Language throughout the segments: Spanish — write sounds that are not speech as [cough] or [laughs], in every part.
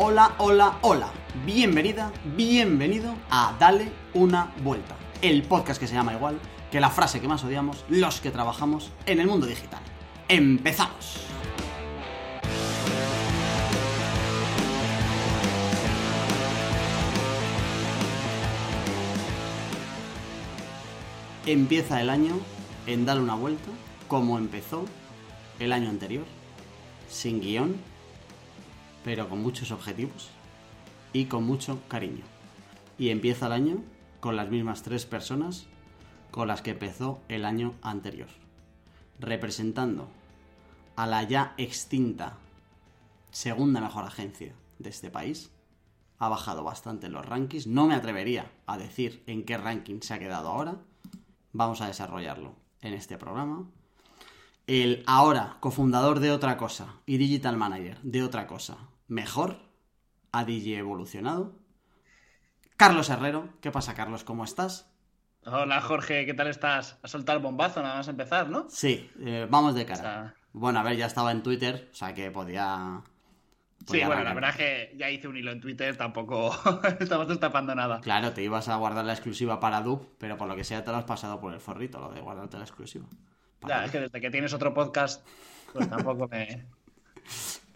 Hola, hola, hola. Bienvenida, bienvenido a Dale una vuelta. El podcast que se llama igual que la frase que más odiamos los que trabajamos en el mundo digital. ¡Empezamos! Empieza el año en Dale una vuelta como empezó el año anterior, sin guion, pero con muchos objetivos y con mucho cariño. Y empieza el año con las mismas tres personas con las que empezó el año anterior, representando a la ya extinta segunda mejor agencia de este país. Ha bajado bastante los rankings, no me atrevería a decir en qué ranking se ha quedado ahora. Vamos a desarrollarlo en este programa. El ahora cofundador de otra cosa y digital manager de otra cosa mejor, ha DJ evolucionado. Carlos Herrero, ¿qué pasa Carlos? ¿Cómo estás? Hola Jorge, ¿qué tal estás? A soltar el bombazo nada más empezar, ¿no? Sí, eh, vamos de cara. Bueno, a ver, ya estaba en Twitter, o sea que podía... sí, bueno, la verdad es que ya hice un hilo en Twitter, tampoco [laughs] estamos destapando nada. Claro, te ibas a guardar la exclusiva para Dub, pero por lo que sea te lo has pasado por el forrito, lo de guardarte la exclusiva. Ya, es que desde que tienes otro podcast, pues tampoco me... [laughs]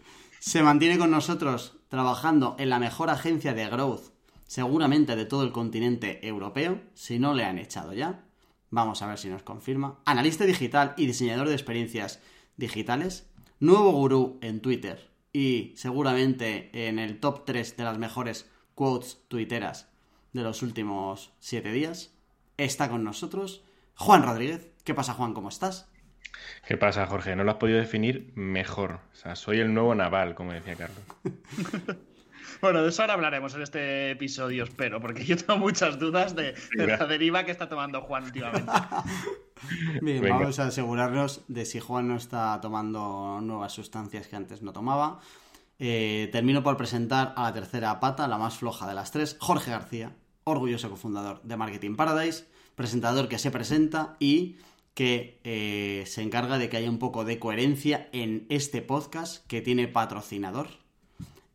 Se mantiene con nosotros trabajando en la mejor agencia de growth, seguramente de todo el continente europeo, si no le han echado ya. Vamos a ver si nos confirma. Analista digital y diseñador de experiencias digitales. Nuevo gurú en Twitter y seguramente en el top 3 de las mejores quotes tuiteras de los últimos 7 días. Está con nosotros Juan Rodríguez. ¿Qué pasa, Juan? ¿Cómo estás? ¿Qué pasa, Jorge? No lo has podido definir mejor. O sea, soy el nuevo naval, como decía Carlos. [laughs] bueno, de eso ahora hablaremos en este episodio, espero, porque yo tengo muchas dudas de, la deriva que está tomando Juan últimamente. [laughs] Bien, vamos a asegurarnos de si Juan no está tomando nuevas sustancias que antes no tomaba. Eh, termino por presentar a la tercera pata, la más floja de las tres, Jorge García, orgulloso cofundador de Marketing Paradise, presentador que se presenta y que eh, se encarga de que haya un poco de coherencia en este podcast que tiene patrocinador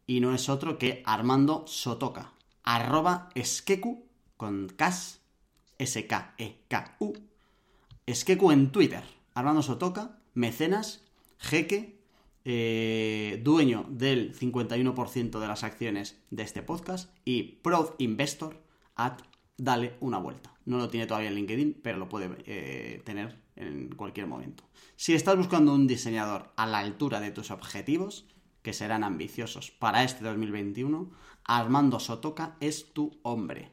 y no es otro que Armando Sotoca, arroba esquecu con cas, S-K-E-K-U, esquecu en Twitter, Armando Sotoca, mecenas, jeque, eh, dueño del 51% de las acciones de este podcast y proud investor at dale una vuelta. No lo tiene todavía en LinkedIn, pero lo puede eh, tener en cualquier momento. Si estás buscando un diseñador a la altura de tus objetivos, que serán ambiciosos para este 2021, Armando Sotoca es tu hombre.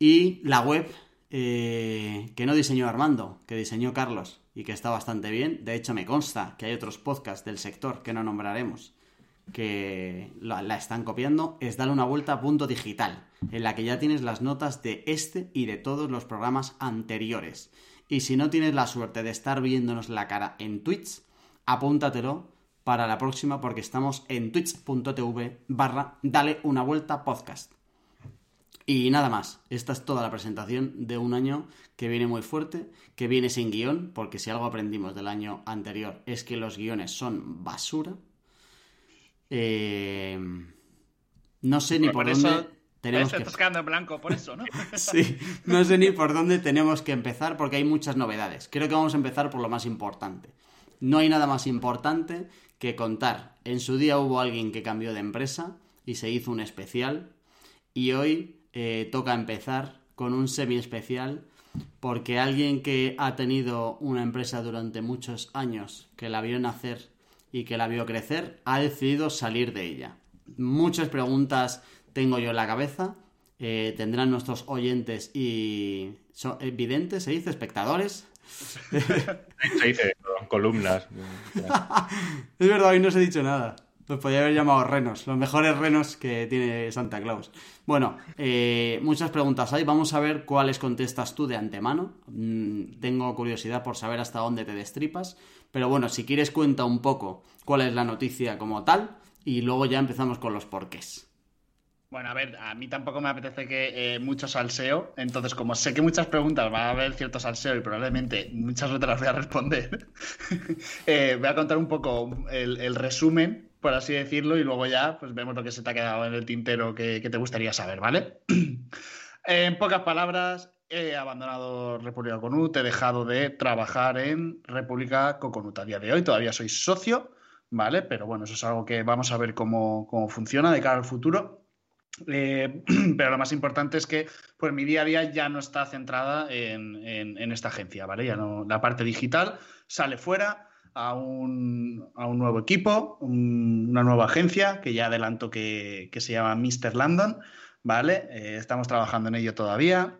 Y la web eh, que no diseñó Armando, que diseñó Carlos y que está bastante bien. De hecho, me consta que hay otros podcasts del sector que no nombraremos que la, están copiando, es darle una vuelta a punto digital, en la que ya tienes las notas de este y de todos los programas anteriores. Y si no tienes la suerte de estar viéndonos la cara en Twitch, apúntatelo para la próxima porque estamos en twitch.tv barra dale una vuelta podcast. Y nada más, esta es toda la presentación de un año que viene muy fuerte, que viene sin guion, porque si algo aprendimos del año anterior es que los guiones son basura, eh, no sé ni por, dónde tenemos que... en blanco por eso, ¿no? [laughs] sí, no sé ni por dónde tenemos que empezar porque hay muchas novedades. Creo que vamos a empezar por lo más importante. No hay nada más importante que contar. En su día hubo alguien que cambió de empresa y se hizo un especial y hoy eh, toca empezar con un semi especial porque alguien que ha tenido una empresa durante muchos años, que la vio nacer y que la vio crecer, ha decidido salir de ella. Muchas preguntas tengo yo en la cabeza. Eh, tendrán nuestros oyentes y evidentes, se dice, espectadores. [laughs] se dice, columnas. [laughs] es verdad, hoy no os he dicho nada. Los podría haber llamado renos, los mejores renos que tiene Santa Claus. Bueno, eh, muchas preguntas hay. Vamos a ver cuáles contestas tú de antemano. Mm, tengo curiosidad por saber hasta dónde te destripas. Pero bueno, si quieres cuenta un poco cuál es la noticia como tal y luego ya empezamos con los porqués. Bueno, a ver, a mí tampoco me apetece que eh, mucho salseo, entonces como sé que muchas preguntas va a haber cierto salseo y probablemente muchas te las voy a responder, [laughs] eh, voy a contar un poco el, resumen, por así decirlo, y luego ya pues vemos lo que se te ha quedado en el tintero que, te gustaría saber, ¿vale? [clears throat] en pocas palabras, he abandonado República Coconut, he dejado de trabajar en República Coconut a día de hoy, todavía soy socio, ¿vale? Pero bueno, eso es algo que vamos a ver cómo, cómo funciona de cara al futuro. Eh, [clears throat] pero lo más importante es que pues, mi día a día ya no está centrada en, esta agencia, ¿vale? Ya no, la parte digital sale fuera a un, nuevo equipo, una nueva agencia que ya adelanto que, se llama Mr. London, ¿vale? Eh, estamos trabajando en ello todavía.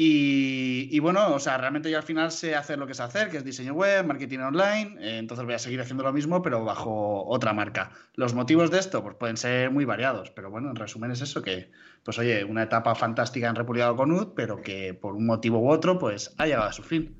Y, bueno, o sea, realmente yo al final sé hacer lo que sé hacer, que es diseño web, marketing online, eh, entonces voy a seguir haciendo lo mismo, pero bajo otra marca. Los motivos de esto, pues pueden ser muy variados, pero bueno, en resumen es eso, que, pues oye, una etapa fantástica en República Conut, pero que por un motivo u otro, pues ha llegado a su fin.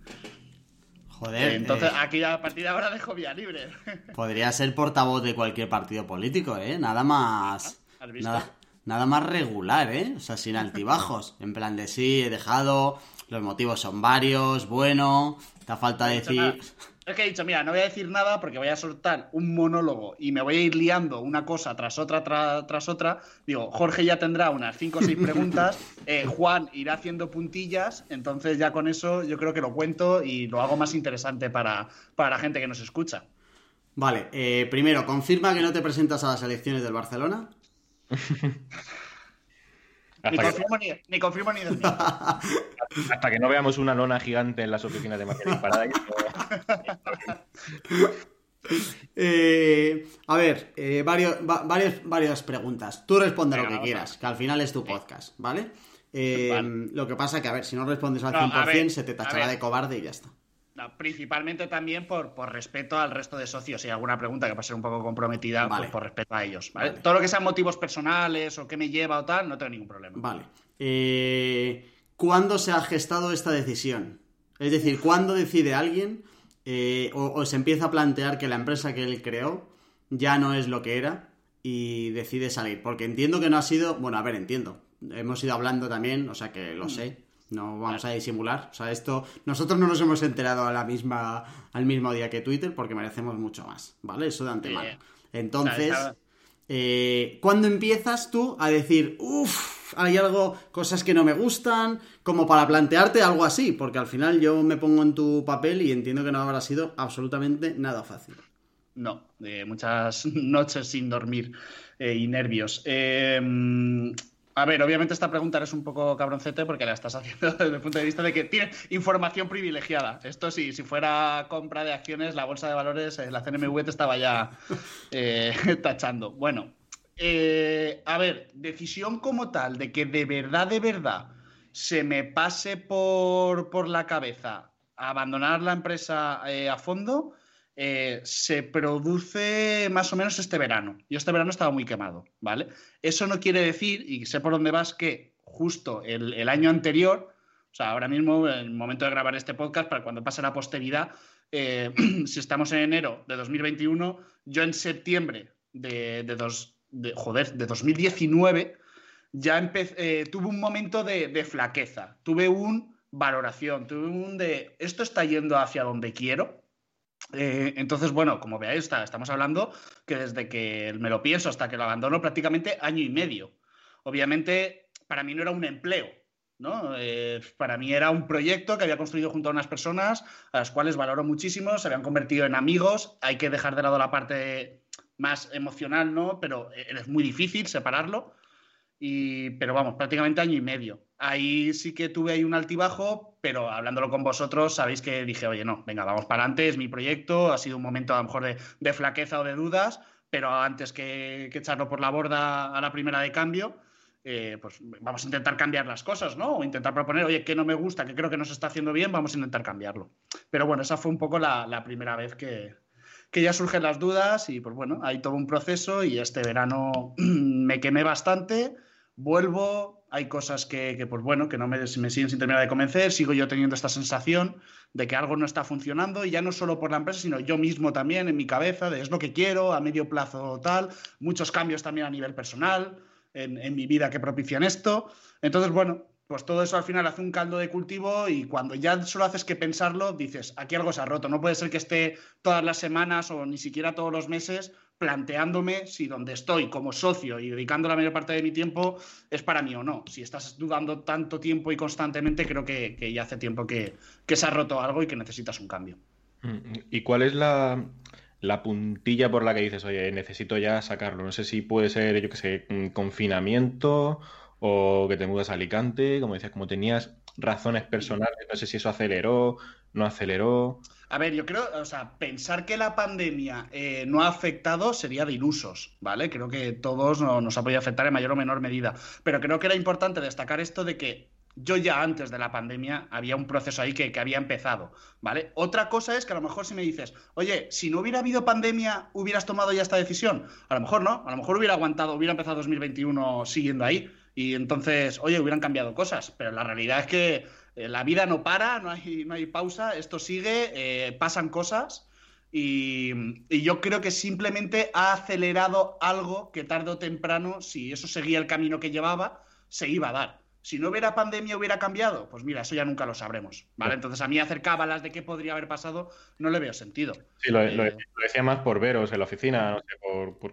Joder. entonces, eh, aquí a partir de ahora dejo vía libre. [laughs] Podría ser portavoz de cualquier partido político, ¿eh? Nada más. ¿Has visto? nada más regular, ¿eh? O sea, sin altibajos. [laughs] En plan de sí, he dejado, los motivos son varios, bueno, te falta decir... Es que he dicho, mira, no voy a decir nada porque voy a soltar un monólogo y me voy a ir liando una cosa tras otra, tras otra. Digo, Jorge ya tendrá unas 5 o 6 preguntas, [laughs] eh, Juan irá haciendo puntillas, entonces ya con eso yo creo que lo cuento y lo hago más interesante para, para la gente que nos escucha. Vale, eh, primero, confirma que no te presentas a las elecciones del Barcelona. Ni, confirmo ni, ni, confirmo ni, [laughs] Hasta que no veamos una lona gigante en las oficinas de marketing Paradise. [laughs] eh, a ver, eh, varios, varias preguntas. Tú responde lo que quieras, que al final es tu podcast, ¿vale? Eh, lo que pasa que, a ver, si no respondes al 100%, se te tachará de cobarde y ya está principalmente también por, por, respeto al resto de socios. Si hay alguna pregunta que va a ser un poco comprometida, pues por respeto a ellos. Todo lo que sean motivos personales o qué me lleva o tal, no tengo ningún problema. Vale. Eh, ¿Cuándo se ha gestado esta decisión? Es decir, ¿cuándo decide alguien eh, o, se empieza a plantear que la empresa que él creó ya no es lo que era y decide salir? Porque entiendo que no ha sido. Bueno, a ver, entiendo. Hemos ido hablando también, o sea que lo mm. sé no vamos a disimular. O sea, esto. Nosotros no nos hemos enterado a la misma, al mismo día que Twitter porque merecemos mucho más. ¿Vale? Eso de antemano. Entonces. Eh, ¿Cuándo empiezas tú a decir, uff, hay algo, cosas que no me gustan, como para plantearte algo así? Porque al final yo me pongo en tu papel y entiendo que no habrá sido absolutamente nada fácil. No, de muchas [laughs] noches sin dormir eh, y nervios. A ver, obviamente esta pregunta es un poco cabroncete porque la estás [laughs] haciendo desde el punto de vista de que tiene información privilegiada. Esto sí, si fuera compra de acciones, la bolsa de valores, eh, la CNMV te estaba ya eh, [laughs] tachando. Bueno, eh, a ver, decisión como tal de que de verdad, de verdad se me pase por, por la cabeza abandonar la empresa a fondo, eh, se produce más o menos este verano. Yo este verano estaba muy quemado, ¿vale? Eso no quiere decir, y sé por dónde vas, que justo el, año anterior, o sea, ahora mismo, en el momento de grabar este podcast, para cuando pase la posteridad, eh, [clears throat] si estamos en enero de 2021, yo en septiembre de, dos, joder, de 2019 ya eh, tuve un momento de, de, flaqueza, tuve un valoración, tuve un de esto está yendo hacia donde quiero, eh, entonces, bueno, como veáis, estamos hablando que desde que me lo pienso hasta que lo abandono prácticamente año y medio. Obviamente, para mí no era un empleo, ¿no? Eh, para mí era un proyecto que había construido junto a unas personas a las cuales valoro muchísimo, se habían convertido en amigos, hay que dejar de lado la parte más emocional, ¿no? Pero eh, es muy difícil separarlo. Y, pero vamos, prácticamente año y medio. Ahí sí que tuve ahí un altibajo, pero hablándolo con vosotros, sabéis que dije, oye, no, venga, vamos para adelante, es mi proyecto, ha sido un momento a lo mejor de, flaqueza o de dudas, pero antes que, echarlo por la borda a la primera de cambio, eh, pues vamos a intentar cambiar las cosas, ¿no? O intentar proponer, oye, que no me gusta, que creo que no se está haciendo bien, vamos a intentar cambiarlo. Pero bueno, esa fue un poco la, primera vez que, que ya surgen las dudas y pues bueno, hay todo un proceso y este verano [clears throat] me quemé bastante vuelvo, hay cosas que, pues bueno, que no me, me, siguen sin terminar de convencer, sigo yo teniendo esta sensación de que algo no está funcionando y ya no solo por la empresa, sino yo mismo también en mi cabeza, de es lo que quiero, a medio plazo tal, muchos cambios también a nivel personal. en, mi vida que propician esto. Entonces, bueno, pues todo eso al final hace un caldo de cultivo y cuando ya solo haces que pensarlo, dices, aquí algo se ha roto. No puede ser que esté todas las semanas o ni siquiera todos los meses planteándome si donde estoy como socio y dedicando la mayor parte de mi tiempo es para mí o no. Si estás dudando tanto tiempo y constantemente, creo que, ya hace tiempo que, se ha roto algo y que necesitas un cambio. Mm, ¿Y cuál es la, la puntilla por la que dices, oye, necesito ya sacarlo? No sé si puede ser, yo qué sé, confinamiento o que te mudas a Alicante, como decías, como tenías razones personales, no sé si eso aceleró, no aceleró. A ver, yo creo, o sea, pensar que la pandemia eh, no ha afectado sería de ilusos, ¿vale? Creo que todos nos ha podido afectar en mayor o menor medida. Pero creo que era importante destacar esto de que yo ya antes de la pandemia había un proceso ahí que, que, había empezado, ¿vale? Otra cosa es que a lo mejor si me dices, oye, si no hubiera habido pandemia, ¿hubieras tomado ya esta decisión? A lo mejor no, a lo mejor hubiera aguantado, hubiera empezado 2021 siguiendo ahí y entonces, oye, hubieran cambiado cosas, pero la realidad es que la vida no para, no hay, pausa, esto sigue, eh, pasan cosas y, yo creo que simplemente ha acelerado algo que tarde o temprano, si eso seguía el camino que llevaba, se iba a dar. Si no hubiera pandemia, hubiera cambiado. Pues mira, eso ya nunca lo sabremos. ¿vale? Entonces, a mí hacer cábalas de qué podría haber pasado no le veo sentido. Sí, lo, eh, decía más por veros en la oficina, no sé, por,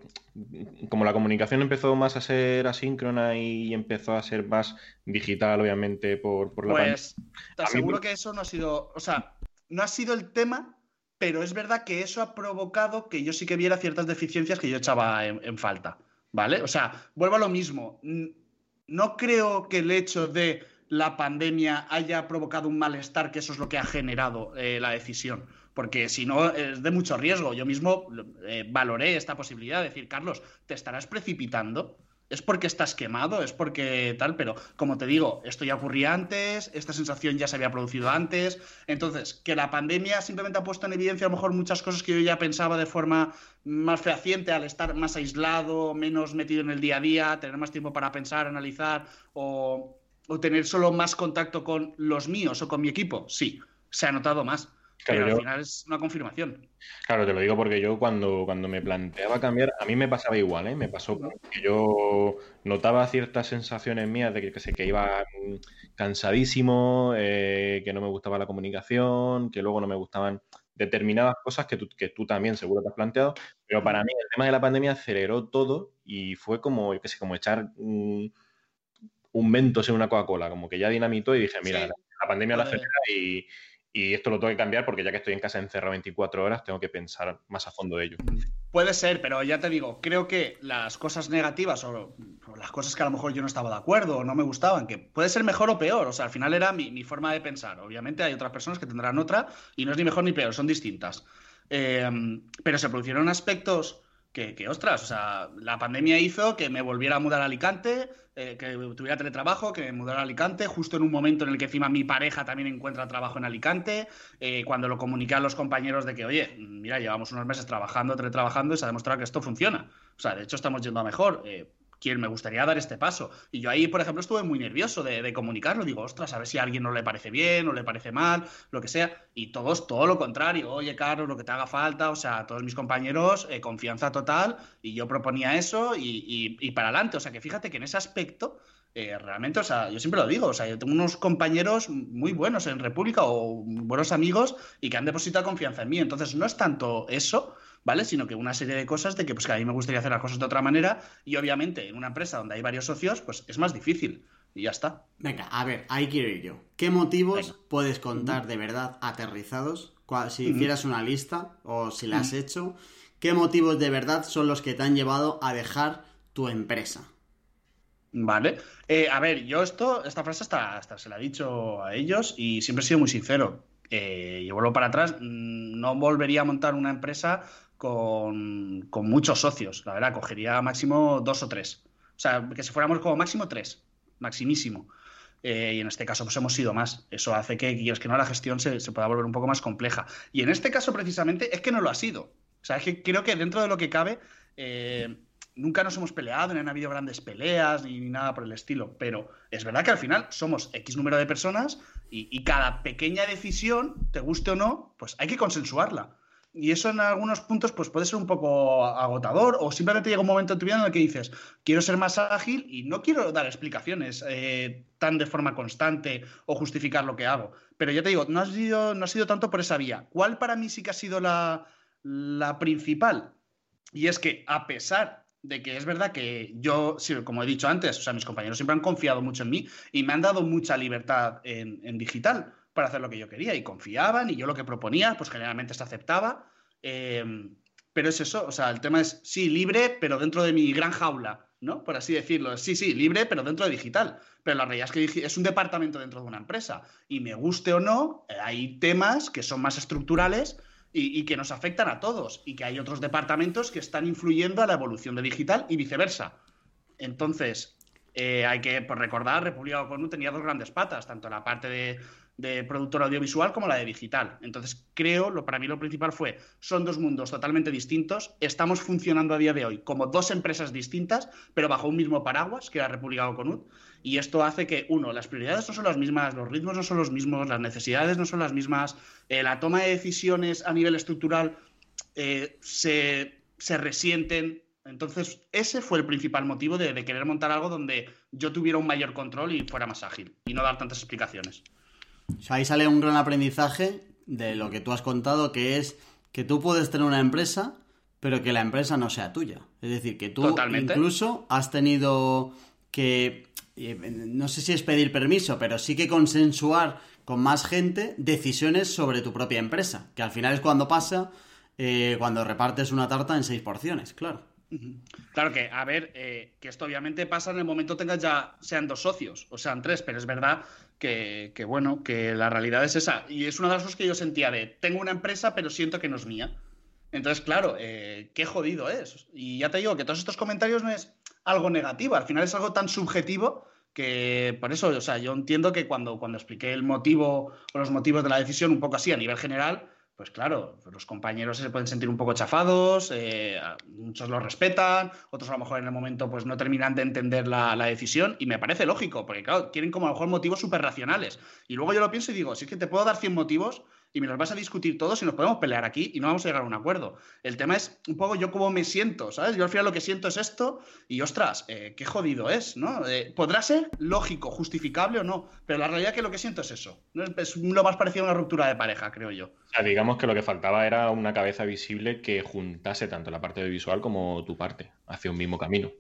como la comunicación empezó más a ser asíncrona y empezó a ser más digital, obviamente, por, por la Pues te aseguro que eso no ha sido, o sea, no ha sido el tema, pero es verdad que eso ha provocado que yo sí que viera ciertas deficiencias que yo echaba en falta. ¿Vale? O sea, vuelvo a lo mismo no creo que el hecho de la pandemia haya provocado un malestar, que eso es lo que ha generado eh, la decisión. Porque si no, es de mucho riesgo. Yo mismo eh, valoré esta posibilidad de decir, Carlos, ¿te estarás precipitando? Es porque estás quemado, es porque tal, pero como te digo, esto ya ocurría antes, esta sensación ya se había producido antes, entonces, que la pandemia simplemente ha puesto en evidencia a lo mejor muchas cosas que yo ya pensaba de forma más fehaciente al estar más aislado, menos metido en el día a día, tener más tiempo para pensar, analizar o, o tener solo más contacto con los míos o con mi equipo, sí, se ha notado más. Pero al final es una confirmación. Claro, te lo digo porque yo cuando, cuando me planteaba cambiar, a mí me pasaba igual, ¿eh? Me pasó que yo notaba ciertas sensaciones mías de que, que, sé, que iba cansadísimo, eh, que no me gustaba la comunicación, que luego no me gustaban determinadas cosas que tú, que tú también seguro te has planteado, pero para mí el tema de la pandemia aceleró todo y fue como, yo qué sé, como echar un, un Mentos en una Coca-Cola, como que ya dinamitó y dije, mira, la, pandemia la acelera y y esto lo tengo que cambiar porque ya que estoy en casa encerrado 24 horas, tengo que pensar más a fondo de ello. Puede ser, pero ya te digo, creo que las cosas negativas o, las cosas que a lo mejor yo no estaba de acuerdo o no me gustaban, que puede ser mejor o peor, o sea, al final era mi, forma de pensar. Obviamente hay otras personas que tendrán otra y no es ni mejor ni peor, son distintas. Eh, pero se produjeron aspectos que, ostras, o sea, la pandemia hizo que me volviera a mudar a Alicante, eh, que tuviera teletrabajo, que me mudara a Alicante, justo en un momento en el que encima mi pareja también encuentra trabajo en Alicante, eh, cuando lo comuniqué a los compañeros de que, oye, mira, llevamos unos meses trabajando, teletrabajando y se ha demostrado que esto funciona. O sea, de hecho estamos yendo a mejor. Eh, quien me gustaría dar este paso. Y yo ahí, por ejemplo, estuve muy nervioso de, comunicarlo. Digo, ostras, a ver si a alguien no le parece bien o le parece mal, lo que sea. Y todos, todo lo contrario. Oye, Carlos, lo que te haga falta. O sea, todos mis compañeros, eh, confianza total. Y yo proponía eso y, para adelante. O sea, que fíjate que en ese aspecto, eh, realmente, o sea, yo siempre lo digo, o sea, yo tengo unos compañeros muy buenos en República o buenos amigos y que han depositado confianza en mí. Entonces, no es tanto eso, ¿vale? Sino que una serie de cosas de que, pues, que a mí me gustaría hacer las cosas de otra manera y obviamente en una empresa donde hay varios socios, pues es más difícil. Y ya está. Venga, a ver, ahí quiero ir yo. ¿Qué motivos puedes contar de verdad aterrizados? Si hicieras una lista o si la has hecho, ¿qué motivos de verdad son los que te han llevado a dejar tu empresa? Vale. Eh, a ver, yo esto, esta frase hasta, hasta se la he dicho a ellos y siempre he sido muy sincero. Eh, y vuelvo para atrás, mm, no volvería a montar una empresa con, muchos socios. La verdad, cogería máximo dos o tres. O sea, que si fuéramos como máximo tres, maximísimo. Eh, y en este caso, pues hemos sido más. Eso hace que, que no, la gestión se, pueda volver un poco más compleja. Y en este caso, precisamente, es que no lo ha sido. O sea, es que creo que dentro de lo que cabe, eh, nunca nos hemos peleado, no han habido grandes peleas ni, nada por el estilo. Pero es verdad que al final somos X número de personas y, y cada pequeña decisión, te guste o no, pues hay que consensuarla. Y eso en algunos puntos pues puede ser un poco agotador o simplemente llega un momento en tu vida en el que dices, quiero ser más ágil y no quiero dar explicaciones eh, tan de forma constante o justificar lo que hago. Pero ya te digo, no ha sido, no ha sido tanto por esa vía. ¿Cuál para mí sí que ha sido la, la principal? Y es que a pesar de que es verdad que yo, como he dicho antes, o sea, mis compañeros siempre han confiado mucho en mí y me han dado mucha libertad en, digital para hacer lo que yo quería y confiaban y yo lo que proponía, pues generalmente se aceptaba. Em, pero es eso, o sea, el tema es, sí, libre, pero dentro de mi gran jaula, ¿no? Por así decirlo. Sí, sí, libre, pero dentro de digital. Pero la realidad es que es un departamento dentro de una empresa. Y me guste o no, eh, hay temas que son más estructurales y, que nos afectan a todos y que hay otros departamentos que están influyendo a la evolución de digital y viceversa. Entonces, eh, hay que pues, recordar, República OCONU tenía dos grandes patas, tanto la parte de, de productor audiovisual como la de digital. Entonces, creo, lo, para mí lo principal fue, son dos mundos totalmente distintos, estamos funcionando a día de hoy como dos empresas distintas, pero bajo un mismo paraguas, que era República OCONU, y esto hace que, uno, las prioridades no son las mismas, los ritmos no son los mismos, las necesidades no son las mismas, eh, la toma de decisiones a nivel estructural eh, se, resienten. Entonces, ese fue el principal motivo de, querer montar algo donde yo tuviera un mayor control y fuera más ágil y no dar tantas explicaciones. Ahí sale un gran aprendizaje de lo que tú has contado, que es que tú puedes tener una empresa, pero que la empresa no sea tuya. Es decir, que tú incluso has tenido que no sé si es pedir permiso, pero sí que consensuar con más gente decisiones sobre tu propia empresa, que al final es cuando pasa eh, cuando repartes una tarta en seis porciones, claro. Claro que, a ver, eh, que esto obviamente pasa en el momento tengas ya, sean dos socios o sean tres, pero es verdad que, bueno, que la realidad es esa. Y es una de las cosas que yo sentía de, tengo una empresa, pero siento que no es mía. Entonces, claro, eh, qué jodido es. Y ya te digo que todos estos comentarios no es algo negativo, al final es algo tan subjetivo que por eso, o sea, yo entiendo que cuando, cuando expliqué el motivo o los motivos de la decisión un poco así a nivel general, pues claro, los compañeros se pueden sentir un poco chafados, eh, muchos lo respetan, otros a lo mejor en el momento pues no terminan de entender la, la decisión y me parece lógico, porque claro, tienen como a lo mejor motivos súper racionales. Y luego yo lo pienso y digo, si es que te puedo dar 100 motivos, y me los vas a discutir todos y nos podemos pelear aquí y no vamos a llegar a un acuerdo. El tema es un poco yo cómo me siento, ¿sabes? Yo al final lo que siento es esto y ostras, eh, qué jodido es, ¿no? Eh, podrá ser lógico, justificable o no, pero la realidad es que lo que siento es eso. Es lo más parecido a una ruptura de pareja, creo yo. O sea, digamos que lo que faltaba era una cabeza visible que juntase tanto la parte visual como tu parte hacia un mismo camino.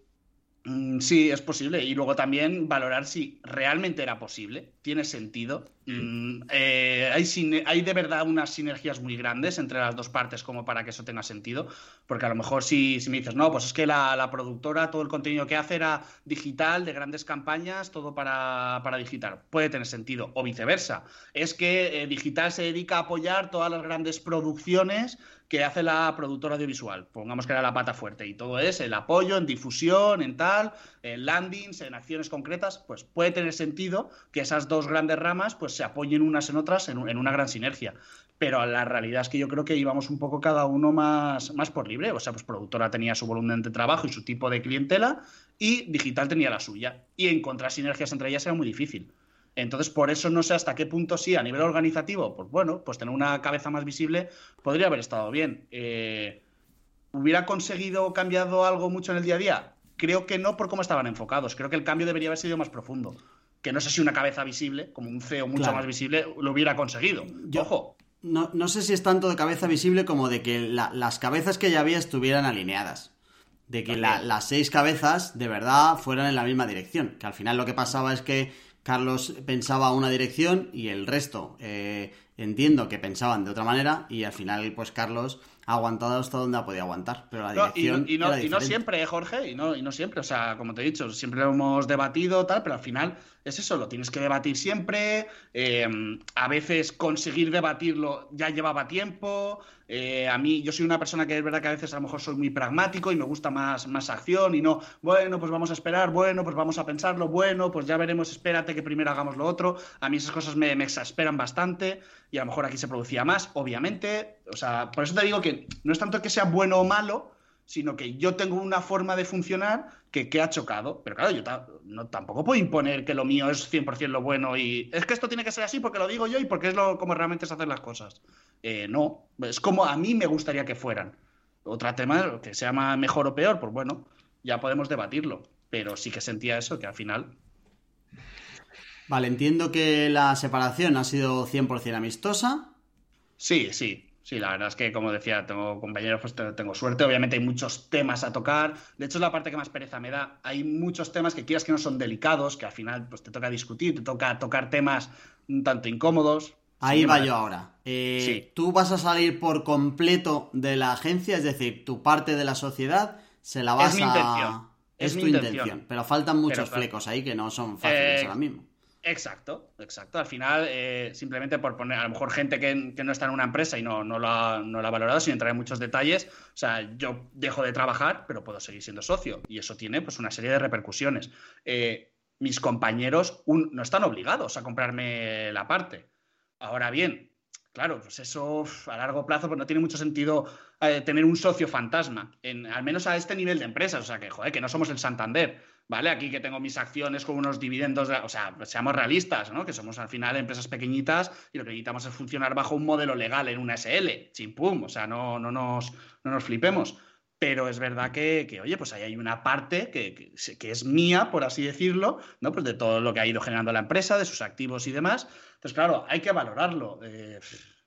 Mm, sí, es posible. Y luego también valorar si realmente era posible, tiene sentido. Mm, eh, hay, de verdad unas sinergias muy grandes entre las dos partes como para que eso tenga sentido. Porque a lo mejor si, me dices, no, pues es que la, productora, todo el contenido que hace era digital, de grandes campañas, todo para, digital. Puede tener sentido. O viceversa. Es que eh, digital se dedica a apoyar todas las grandes producciones que hace la productora audiovisual. Pongamos que era la pata fuerte y todo es el apoyo en difusión, en tal, en landings, en acciones concretas, pues puede tener sentido que esas dos grandes ramas pues se apoyen unas en otras en, una gran sinergia. Pero la realidad es que yo creo que íbamos un poco cada uno más, más por libre. O sea, pues productora tenía su volumen de trabajo y su tipo de clientela y digital tenía la suya. Y encontrar sinergias entre ellas era muy difícil. Entonces, por eso no sé hasta qué punto sí, a nivel organizativo, pues bueno, pues tener una cabeza más visible podría haber estado bien. Eh, ¿Hubiera conseguido cambiado algo mucho en el día a día? Creo que no por cómo estaban enfocados. Creo que el cambio debería haber sido más profundo. Que no sé si una cabeza visible, como un CEO mucho más visible, lo hubiera conseguido. Ojo. No, no, sé si es tanto de cabeza visible como de que las cabezas que ya había estuvieran alineadas. De que las seis cabezas de verdad fueran en la misma dirección. Que al final lo que pasaba es que Carlos pensaba una dirección y el resto eh, entiendo que pensaban de otra manera y al final pues Carlos aguantado hasta donde ha podido aguantar, pero la dirección y, no, y no, siempre, ¿eh, Jorge, y no, y no siempre, o sea, como te he dicho, siempre lo hemos debatido tal, pero al final es eso, lo tienes que debatir siempre, eh, a veces conseguir debatirlo ya llevaba tiempo, eh, a mí, yo soy una persona que es verdad que a veces a lo mejor soy muy pragmático y me gusta más, más acción y no, bueno, pues vamos a esperar, bueno, pues vamos a pensarlo, bueno, pues ya veremos, espérate que primero hagamos lo otro. A mí esas cosas me, me exasperan bastante y a lo mejor aquí se producía más, obviamente. O sea, por eso te digo que no es tanto que sea bueno o malo, sino que yo tengo una forma de funcionar que, que ha chocado. Pero claro, yo no, tampoco puedo imponer que lo mío es 100% lo bueno y es que esto tiene que ser así porque lo digo yo y porque es lo, como realmente se hacen las cosas. Eh, no, es como a mí me gustaría que fueran. Otro tema que se llama mejor o peor, pues bueno, ya podemos debatirlo. Pero sí que sentía eso, que al final Vale, entiendo que la separación ha sido 100% amistosa. Sí, sí. Sí, la verdad es que, como decía, tengo compañeros, pues tengo suerte. Obviamente hay muchos temas a tocar. De hecho, es la parte que más pereza me da. Hay muchos temas que quieras que no son delicados, que al final pues, te toca discutir, te toca tocar temas un tanto incómodos. Ahí va yo ahora. Eh, ¿Tú vas a salir por completo de la agencia? Es decir, tu parte de la sociedad se la vas es mi a... Intención. Es, tu intención. Pero faltan muchos flecos ahí que no son fáciles eh, ahora mismo. Exacto, exacto. Al final, eh, simplemente por poner, a lo mejor gente que, no está en una empresa y no, no, lo ha, no ha valorado, sin entrar en muchos detalles, o sea, yo dejo de trabajar, pero puedo seguir siendo socio. Y eso tiene pues una serie de repercusiones. Eh, mis compañeros no están obligados a comprarme la parte. Ahora bien, claro, pues eso a largo plazo pues no tiene mucho sentido eh, tener un socio fantasma, en, al menos a este nivel de empresas. O sea, que, joder, que no somos el Santander ¿vale? Aquí que tengo mis acciones con unos dividendos, o sea, seamos realistas, ¿no? Que somos al final empresas pequeñitas y lo que necesitamos es funcionar bajo un modelo legal en una SL, chimpum, o sea, no, no, nos, no nos flipemos. Pero es verdad que, oye, pues ahí hay una parte que, que, es mía, por así decirlo, ¿no? Pues de todo lo que ha ido generando la empresa, de sus activos y demás. Entonces, claro, hay que valorarlo. Eh,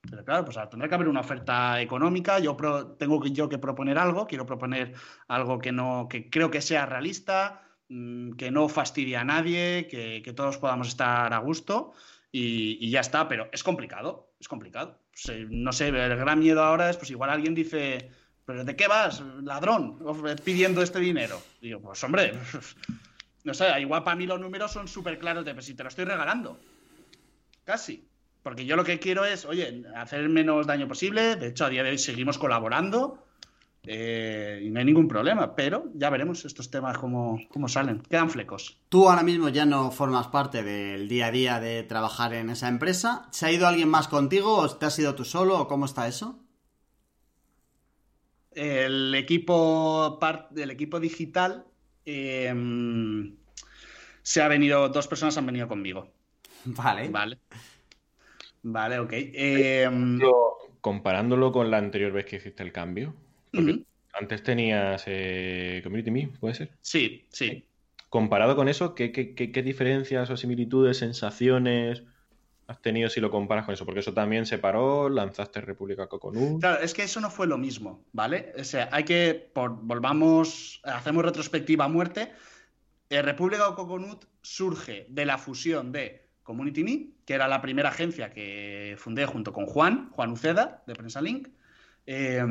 pero claro, pues tendrá que haber una oferta económica. Yo tengo yo que proponer algo, quiero proponer algo que no, que creo que sea realista, Mm, que no fastidie a nadie, que, todos podamos estar a gusto y, ya está, pero es complicado, es complicado. no sé, el gran miedo ahora es, pues igual alguien dice, ¿pero de qué vas, ladrón, pidiendo este dinero? Digo, pues hombre, [laughs] no sé, igual para mí los números son súper claros de, pues si te lo estoy regalando, casi. Porque yo lo que quiero es, oye, hacer el menos daño posible. De hecho, a día de hoy seguimos colaborando. Eh, y no hay ningún problema, pero ya veremos estos temas cómo, cómo, salen. Quedan flecos. Tú ahora mismo ya no formas parte del día a día de trabajar en esa empresa. ¿Se ha ido alguien más contigo o te has ido tú solo o cómo está eso? El equipo, el equipo digital em, se ha venido, dos personas han venido conmigo. [laughs] Vale. Vale. Vale, ok. Em, comparándolo con la anterior vez que hiciste el cambio, antes tenías eh, Community Me, ¿puede ser? Sí, sí. Comparado con eso, ¿qué, diferencias o similitudes, sensaciones has tenido si lo comparas con eso? Porque eso también se paró, lanzaste República Coconut. Claro, es que eso no fue lo mismo, ¿vale? O sea, hay que, volvamos, hacemos retrospectiva a muerte. Eh, República Coconut surge de la fusión de Community Me, que era la primera agencia que fundé junto con Juan, Juan Uceda, de Prensa Link. Eh,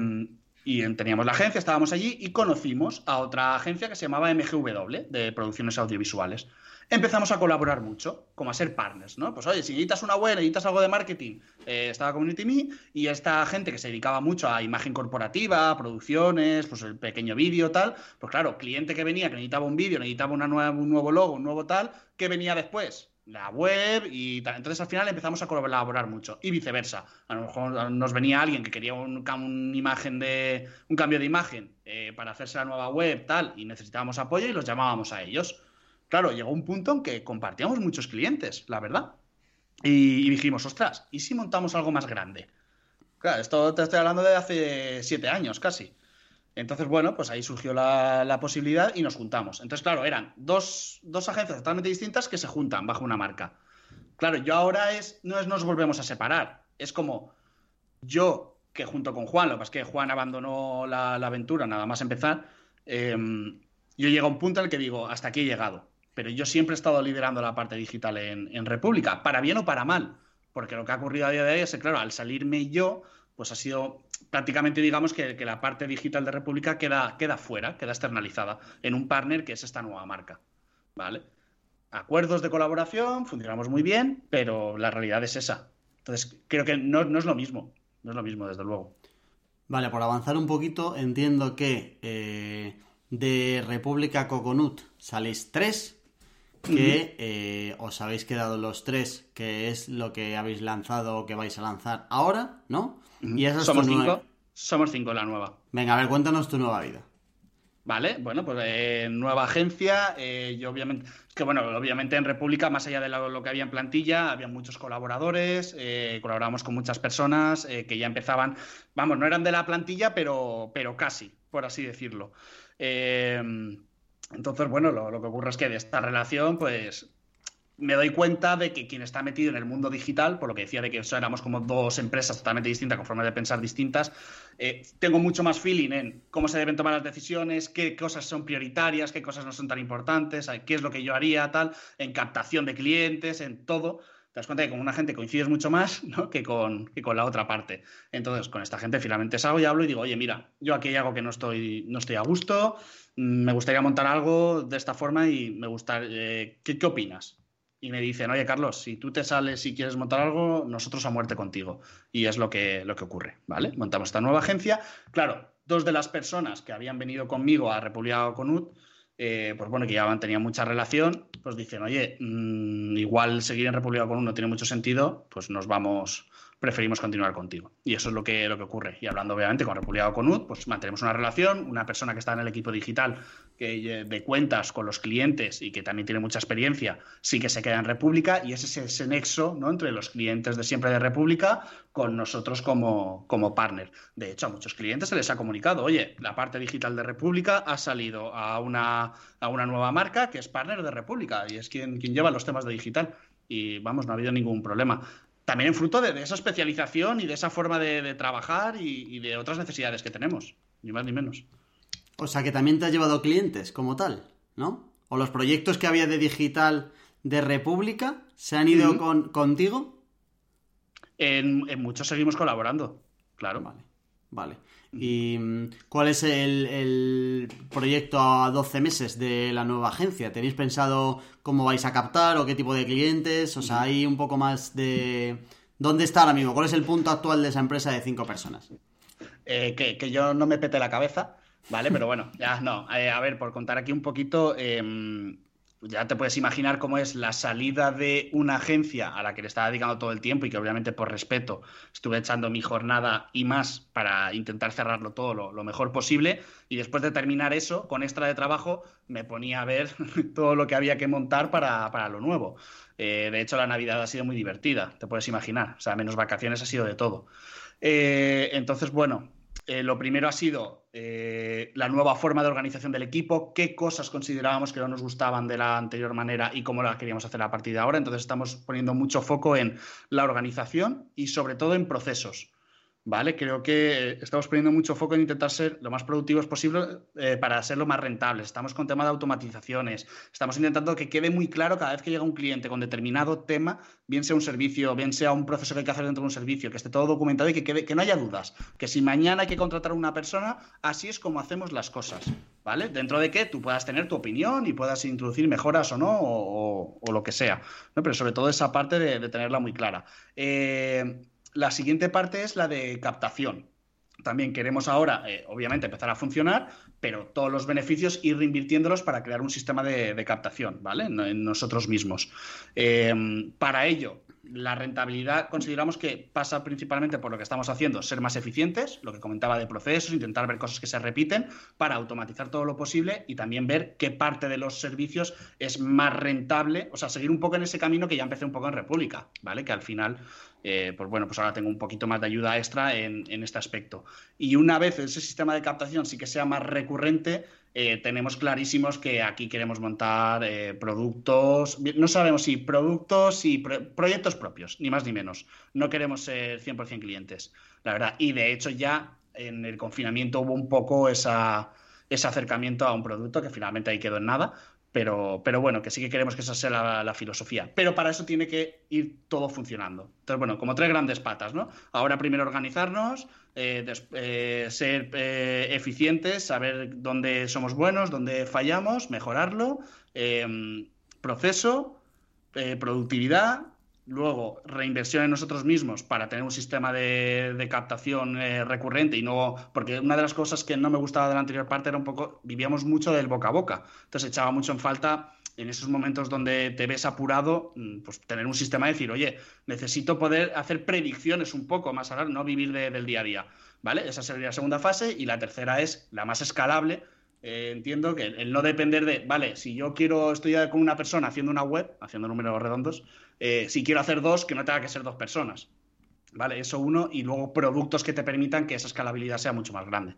y teníamos la agencia, estábamos allí y conocimos a otra agencia que se llamaba MGW, de producciones audiovisuales. Empezamos a colaborar mucho, como a ser partners, ¿no? Pues oye, si necesitas una web, necesitas algo de marketing, eh, estaba Community Me y esta gente que se dedicaba mucho a imagen corporativa, producciones, pues el pequeño vídeo, tal, pues claro, cliente que venía, que necesitaba un vídeo, necesitaba una nueva, un nuevo logo, un nuevo tal, ¿qué venía después? La web y tal. Entonces al final empezamos a colaborar mucho y viceversa. A lo mejor nos venía alguien que quería un, imagen de un cambio de imagen eh, para hacerse la nueva web tal y necesitábamos apoyo y los llamábamos a ellos. Claro, llegó un punto en que compartíamos muchos clientes, la verdad. Y, y dijimos, ostras, ¿y si montamos algo más grande? Claro, esto te estoy hablando de hace siete años casi. Entonces, bueno, pues ahí surgió la, posibilidad y nos juntamos. Entonces, claro, eran dos, agencias totalmente distintas que se juntan bajo una marca. Claro, yo ahora es, no es nos volvemos a separar, es como yo, que junto con Juan, lo que pasa es que Juan abandonó la, aventura nada más empezar, em, yo llego a un punto en el que digo, hasta aquí he llegado. Pero yo siempre he estado liderando la parte digital en, en República, para bien o para mal. Porque lo que ha ocurrido a día de hoy es que, claro, al salirme yo, pues ha sido prácticamente, digamos, que, la parte digital de República queda, queda fuera, queda externalizada en un partner que es esta nueva marca. ¿Vale? Acuerdos de colaboración, funcionamos muy bien, pero la realidad es esa. Entonces, creo que no, es lo mismo. No es lo mismo, desde luego. Vale, por avanzar un poquito, entiendo que eh, de República Coconut salís tres, que eh, os habéis quedado los tres, que es lo que habéis lanzado o que vais a lanzar ahora, ¿no? Y somos cinco. Somos cinco la nueva. Venga, a ver, cuéntanos tu nueva vida. Vale, bueno, pues eh, nueva agencia, eh, yo obviamente, que bueno, obviamente en República, más allá de lo, que había en plantilla, había muchos colaboradores, eh, colaborábamos con muchas personas que ya empezaban, vamos, no eran de la plantilla, pero, pero casi, por así decirlo. entonces, bueno, lo, lo, que ocurre es que de esta relación, pues me doy cuenta de que quien está metido en el mundo digital, por lo que decía de que éramos como dos empresas totalmente distintas, con formas de pensar distintas, eh, tengo mucho más feeling en cómo se deben tomar las decisiones, qué cosas son prioritarias, qué cosas no son tan importantes, qué es lo que yo haría, tal, en captación de clientes, en todo. Te das cuenta que con una gente coincides mucho más [laughs] que, con, que con la otra parte. Entonces, con esta gente finalmente salgo y hablo y digo, oye, mira, yo aquí hay algo que no estoy, no estoy a gusto, mm, me gustaría montar algo de esta forma y me gustaría, eh, ¿qué, ¿qué opinas? Y me dicen, oye Carlos, si tú te sales y quieres montar algo, nosotros a muerte contigo. Y es lo que, lo que ocurre, ¿vale? Montamos esta nueva agencia. Claro, dos de las personas que habían venido conmigo a República Conut, eh, pues bueno, que ya tenían mucha relación, pues dicen, oye, mm, igual seguir en República Conut no tiene mucho sentido, pues nos vamos, preferimos continuar contigo. Y eso es lo que, lo que ocurre. Y hablando obviamente con República Conut, pues mantenemos una relación, una persona que está en el equipo digital que, de cuentas con los clientes y que también tiene mucha experiencia, sí que se queda en República y ese es ese nexo ¿no? entre los clientes de siempre de República con nosotros como, como partner. De hecho, a muchos clientes se les ha comunicado, oye, la parte digital de República ha salido a una, a una nueva marca que es partner de República y es quien, quien lleva los temas de digital y vamos, no ha habido ningún problema también en fruto de, esa especialización y de esa forma de, trabajar y, de otras necesidades que tenemos, ni más ni menos. O sea que también te has llevado clientes como tal, ¿no? O los proyectos que había de digital de República se han ido con, contigo. En, en, muchos seguimos colaborando, claro. Vale, vale. ¿Y mm, cuál es el, proyecto a 12 meses de la nueva agencia? ¿Tenéis pensado cómo vais a captar o qué tipo de clientes? O sea, hay un poco más de... ¿Dónde está ahora mismo? ¿Cuál es el punto actual de esa empresa de cinco personas? Eh, que, yo no me pete la cabeza, ¿vale? Pero bueno, ya no. Eh, a ver, por contar aquí un poquito, em, ya te puedes imaginar cómo es la salida de una agencia a la que le estaba dedicando todo el tiempo y que obviamente por respeto estuve echando mi jornada y más para intentar cerrarlo todo lo, mejor posible y después de terminar eso, con extra de trabajo, me ponía a ver [laughs] todo lo que había que montar para, lo nuevo. Eh, de hecho, la Navidad ha sido muy divertida, te puedes imaginar, o sea, menos vacaciones ha sido de todo. Eh, entonces, bueno, eh, lo primero ha sido eh, la nueva forma de organización del equipo, qué cosas considerábamos que no nos gustaban de la anterior manera y cómo la queríamos hacer a partir de ahora. Entonces estamos poniendo mucho foco en la organización y sobre todo en procesos. ¿Vale? Creo que estamos poniendo mucho foco en intentar ser lo más productivos posible eh, para ser lo más rentables. Estamos con tema de automatizaciones, estamos intentando que quede muy claro cada vez que llega un cliente con determinado tema, bien sea un servicio, bien sea un proceso que hay que hacer dentro de un servicio, que esté todo documentado y que, quede, que no haya dudas, que si mañana hay que contratar a una persona, así es como hacemos las cosas, ¿vale? Dentro de que tú puedas tener tu opinión y puedas introducir mejoras o no, o, lo que sea, ¿no? Pero sobre todo esa parte de, tenerla muy clara. Eh, la siguiente parte es la de captación. También queremos ahora, eh, obviamente, empezar a funcionar, pero todos los beneficios ir reinvirtiéndolos para crear un sistema de, captación, ¿vale? En, nosotros mismos. Eh, para ello, la rentabilidad consideramos que pasa principalmente por lo que estamos haciendo, ser más eficientes, lo que comentaba de procesos, intentar ver cosas que se repiten para automatizar todo lo posible y también ver qué parte de los servicios es más rentable, o sea, seguir un poco en ese camino que ya empecé un poco en República, ¿vale? Que al final, eh, pues bueno, pues ahora tengo un poquito más de ayuda extra en, en este aspecto. Y una vez ese sistema de captación sí que sea más recurrente, eh, tenemos clarísimos que aquí queremos montar eh, productos, no sabemos si productos y proyectos propios, ni más ni menos. No queremos ser 100% clientes, la verdad. Y de hecho ya en el confinamiento hubo un poco esa, ese acercamiento a un producto que finalmente ahí quedó en nada, pero, pero, bueno, que sí que queremos que esa sea la, filosofía. Pero para eso tiene que ir todo funcionando. Entonces, bueno, como tres grandes patas, ¿no? Ahora primero organizarnos, eh, eh, ser eh, eficientes, saber dónde somos buenos, dónde fallamos, mejorarlo, proceso, productividad, luego reinversión en nosotros mismos para tener un sistema de, captación recurrente y no porque una de las cosas que no me gustaba de la anterior parte era un poco vivíamos mucho del boca a boca entonces echaba mucho en falta en esos momentos donde te ves apurado, mm, pues tener un sistema de decir, oye, necesito poder hacer predicciones un poco más allá, no vivir del día a día. ¿Vale? Esa sería la segunda fase y la tercera es la más escalable, Eh, entiendo que el no depender de, vale, si yo quiero, estoy con una persona haciendo una web, haciendo números redondos, eh, si quiero hacer dos, que no tenga que ser dos personas. ¿Vale? Eso uno, y luego productos que te permitan que esa escalabilidad sea mucho más grande.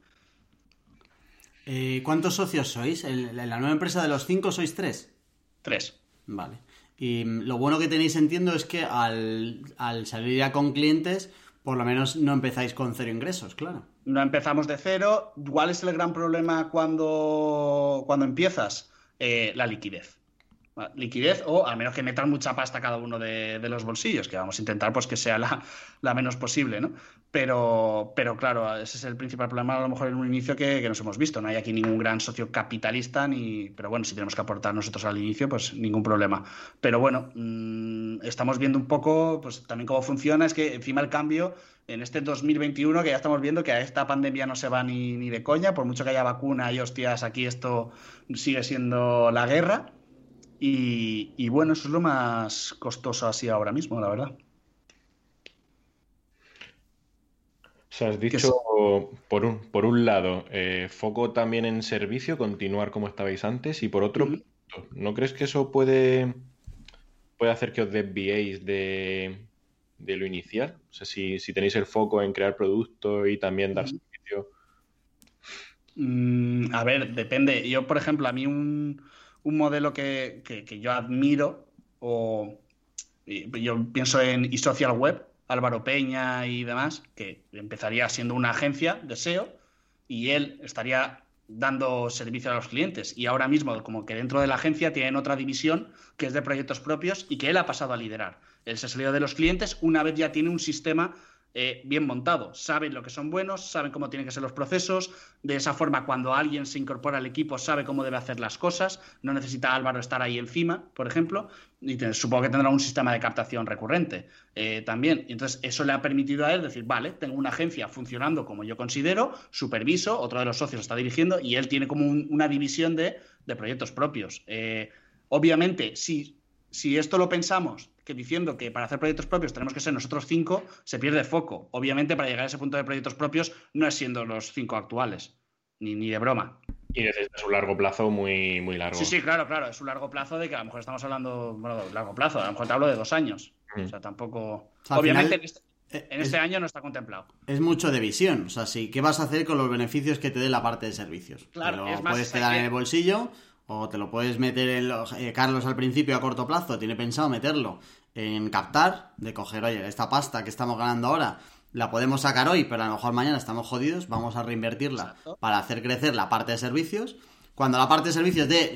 Eh, ¿Cuántos socios sois? ¿En la nueva empresa de los cinco sois tres? Tres. Vale. Y mm, lo bueno que tenéis, entiendo, es que al, al salir ya con clientes, por lo menos no empezáis con cero ingresos, claro. No empezamos de cero. ¿Cuál es el gran problema cuando, cuando empiezas? Eh, la liquidez liquidez o al menos que metan mucha pasta cada uno de, los bolsillos, que vamos a intentar pues que sea la, menos posible, ¿no? Pero, pero claro, ese es el principal problema a lo mejor en un inicio que, nos hemos visto. No hay aquí ningún gran socio capitalista, ni, pero bueno, si tenemos que aportar nosotros al inicio, pues ningún problema. Pero bueno, mm, estamos viendo un poco pues también cómo funciona, es que encima el cambio en este 2021 que ya estamos viendo que a esta pandemia no se va ni, ni de coña, por mucho que haya vacuna y hostias, aquí esto sigue siendo la guerra. Y, bueno, eso es lo más costoso así ahora mismo, la verdad. O sea, has dicho, por un, por un lado, eh, foco también en servicio, continuar como estabais antes, y por otro, ¿no crees que eso puede, puede hacer que os desviéis de, lo inicial? O sea, si, tenéis el foco en crear producto y también dar servicio. Mm, a ver, depende. Yo, por ejemplo, a mí un, un modelo que, yo admiro, o yo pienso en eSocial Web, Álvaro Peña y demás, que empezaría siendo una agencia de SEO y él estaría dando servicio a los clientes. Y ahora mismo, como que dentro de la agencia tienen otra división que es de proyectos propios y que él ha pasado a liderar. Él se salió de los clientes una vez ya tiene un sistema eh, bien montado. Saben lo que son buenos, saben cómo tienen que ser los procesos. De esa forma, cuando alguien se incorpora al equipo, sabe cómo debe hacer las cosas. No necesita Álvaro estar ahí encima, por ejemplo. Y supongo que tendrá un sistema de captación recurrente eh, también. Entonces, eso le ha permitido a él decir, vale, tengo una agencia funcionando como yo considero, superviso, otro de los socios está dirigiendo y él tiene como una división de, proyectos propios. Eh, obviamente, si, si esto lo pensamos que diciendo que para hacer proyectos propios tenemos que ser nosotros cinco, se pierde foco. Obviamente, para llegar a ese punto de proyectos propios no es siendo los cinco actuales, ni, ni de broma. Y es un largo plazo muy, muy largo. Sí, sí, claro, claro. Es un largo plazo de que a lo mejor estamos hablando, bueno, largo plazo, a lo mejor te hablo de dos años. O sea, tampoco. Obviamente en este, eh, este año no está contemplado. Es mucho de visión. O sea, sí, ¿qué vas a hacer con los beneficios que te dé la parte de servicios? Claro, lo puedes quedar en el bolsillo o te lo puedes meter en los... Eh, Carlos al principio a corto plazo tiene pensado meterlo en captar, de coger, oye, esta pasta que estamos ganando ahora, la podemos sacar hoy, pero a lo mejor mañana estamos jodidos, vamos a reinvertirla para hacer crecer la parte de servicios. Cuando la parte de servicios de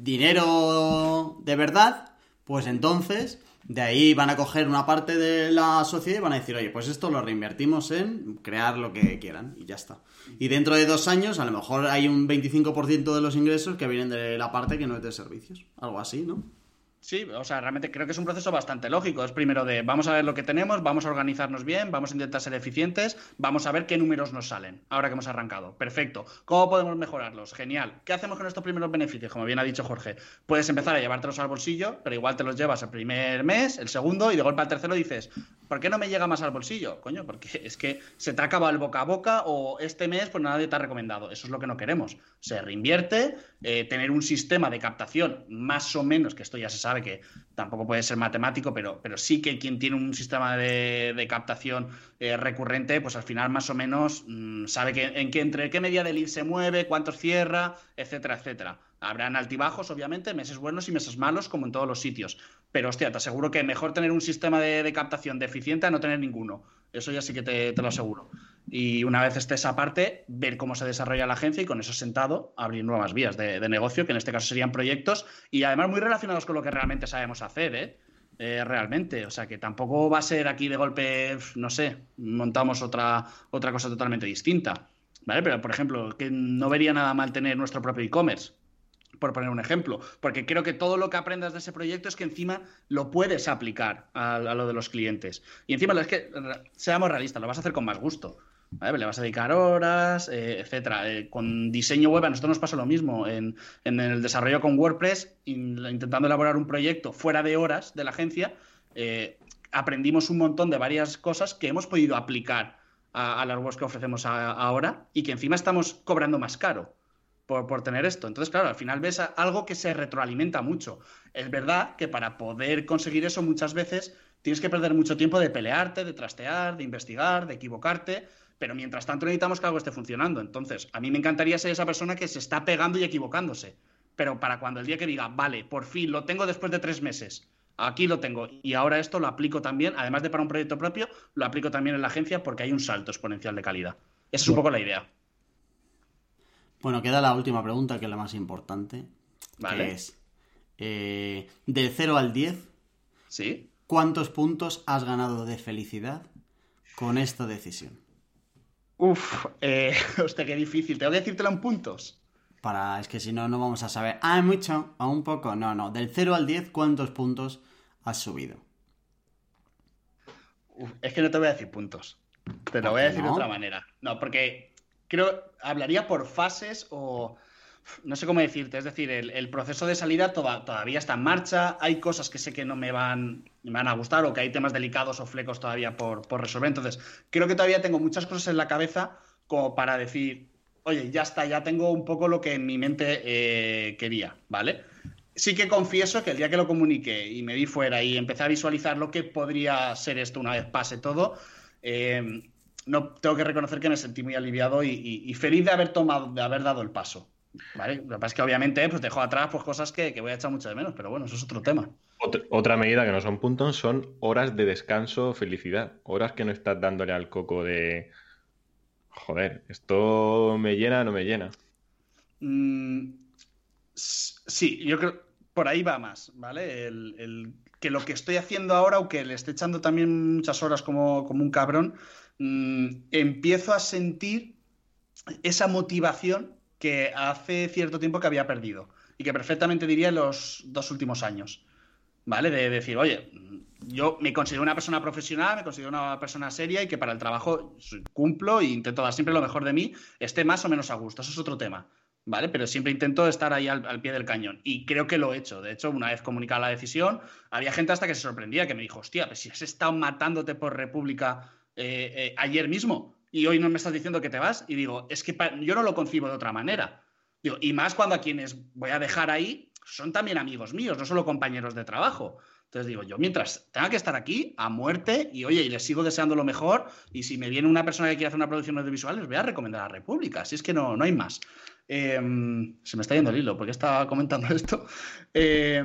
dinero de verdad, pues entonces de ahí van a coger una parte de la sociedad y van a decir, oye, pues esto lo reinvertimos en crear lo que quieran y ya está. Y dentro de dos años, a lo mejor hay un 25% de los ingresos que vienen de la parte que no es de servicios. Algo así, ¿no? Sí, o sea, realmente creo que es un proceso bastante lógico. Es primero de vamos a ver lo que tenemos, vamos a organizarnos bien, vamos a intentar ser eficientes, vamos a ver qué números nos salen ahora que hemos arrancado. Perfecto. ¿Cómo podemos mejorarlos? Genial. ¿Qué hacemos con estos primeros beneficios? Como bien ha dicho Jorge, puedes empezar a llevártelos al bolsillo, pero igual te los llevas el primer mes, el segundo, y de golpe al tercero dices, ¿por qué no me llega más al bolsillo? Coño, porque [laughs] es que se te acaba el boca a boca o este mes pues nadie te ha recomendado. Eso es lo que no queremos. Se reinvierte, eh, tener un sistema de captación más o menos, que esto ya se sabe que tampoco puede ser matemático, pero, pero sí que quien tiene un sistema de, captación eh, recurrente, pues al final más o menos mm, sabe que, en qué, entre qué media del lead se mueve, cuántos cierra, etcétera, etcétera. Habrán altibajos, obviamente, meses buenos y meses malos, como en todos los sitios. Pero, hostia, te aseguro que mejor tener un sistema de, captación deficiente a no tener ninguno. Eso ya sí que te lo aseguro. Y una vez esté esa parte, ver cómo se desarrolla la agencia y con eso sentado abrir nuevas vías de, negocio, que en este caso serían proyectos y además muy relacionados con lo que realmente sabemos hacer, ¿eh? ¿eh? realmente. O sea, que tampoco va a ser aquí de golpe, no sé, montamos otra, otra cosa totalmente distinta. ¿Vale? Pero, por ejemplo, que no vería nada mal tener nuestro propio e-commerce por poner un ejemplo, porque creo que todo lo que aprendas de ese proyecto es que encima lo puedes aplicar a, lo de los clientes. Y encima es que, seamos realistas, lo vas a hacer con más gusto. Le vas a dedicar horas, eh, etcétera. Eh, con diseño web a nosotros nos pasa lo mismo. En, el desarrollo con WordPress, intentando elaborar un proyecto fuera de horas de la agencia, eh, aprendimos un montón de varias cosas que hemos podido aplicar a, las webs que ofrecemos ahora y que encima estamos cobrando más caro. por, por, tener esto. Entonces, claro, al final ves algo que se retroalimenta mucho. Es verdad que para poder conseguir eso muchas veces tienes que perder mucho tiempo de pelearte, de trastear, de investigar, de equivocarte, pero mientras tanto necesitamos que algo esté funcionando. Entonces, a mí me encantaría ser esa persona que se está pegando y equivocándose. Pero para cuando el día que diga, vale, por fin lo tengo después de tres meses, aquí lo tengo y ahora esto lo aplico también, además de para un proyecto propio, lo aplico también en la agencia porque hay un salto exponencial de calidad. Esa es un poco la idea. Bueno, queda la última pregunta, que es la más importante. Vale. Que es, eh, del 0 al 10, ¿Sí? ¿cuántos puntos has ganado de felicidad con esta decisión? Uf, eh, [laughs] hostia, qué difícil. ¿Tengo que decírtelo en puntos? Para, es que si no, no vamos a saber. Ah, mucho, a un poco. No, no. Del 0 al 10, ¿cuántos puntos has subido? Uf, es que no te voy a decir puntos. Te lo voy a decir de otra manera. No, porque creo, hablaría por fases o no sé cómo decirte, es decir, el, proceso de salida todavía está en marcha, hay cosas que sé que no me van, me van a gustar o que hay temas delicados o flecos todavía por, resolver, entonces creo que todavía tengo muchas cosas en la cabeza como para decir, oye, ya está, ya tengo un poco lo que en mi mente eh, quería, ¿vale? Sí que confieso que el día que lo comuniqué y me di fuera y empecé a visualizar lo que podría ser esto una vez pase todo, eh, no tengo que reconocer que me sentí muy aliviado y, feliz de haber tomado, de haber dado el paso. ¿Vale? Lo que pasa es que obviamente pues dejo atrás pues, cosas que, voy a echar mucho de menos, pero bueno, eso es otro tema. Otra, medida que no son puntos son horas de descanso, felicidad. Horas que no estás dándole al coco de. Joder, esto me llena o no me llena. Mm, sí, yo creo. Por ahí va más, ¿vale? El, que lo que estoy haciendo ahora, aunque le esté echando también muchas horas como, como un cabrón, Mm, empiezo a sentir esa motivación que hace cierto tiempo que había perdido y que perfectamente diría los dos últimos años. ¿Vale? De decir, oye, yo me considero una persona profesional, me considero una persona seria y que para el trabajo cumplo e intento dar siempre lo mejor de mí, esté más o menos a gusto. Eso es otro tema. ¿Vale? Pero siempre intento estar ahí al, pie del cañón. Y creo que lo he hecho. De hecho, una vez comunicada la decisión, había gente hasta que se sorprendía, que me dijo, hostia, pues si has estado matándote por República eh, eh, ayer mismo y hoy no me estás diciendo que te vas. Y digo, es que yo no lo concibo de otra manera. Digo, y más cuando a quienes voy a dejar ahí son también amigos míos, no solo compañeros de trabajo. Entonces digo, yo mientras tenga que estar aquí a muerte y oye, y les sigo deseando lo mejor, y si me viene una persona que quiere hacer una producción audiovisual, les voy a recomendar a República, si es que no, no hay más. Em, se me está yendo el hilo, porque estaba comentando [laughs] esto. Eh,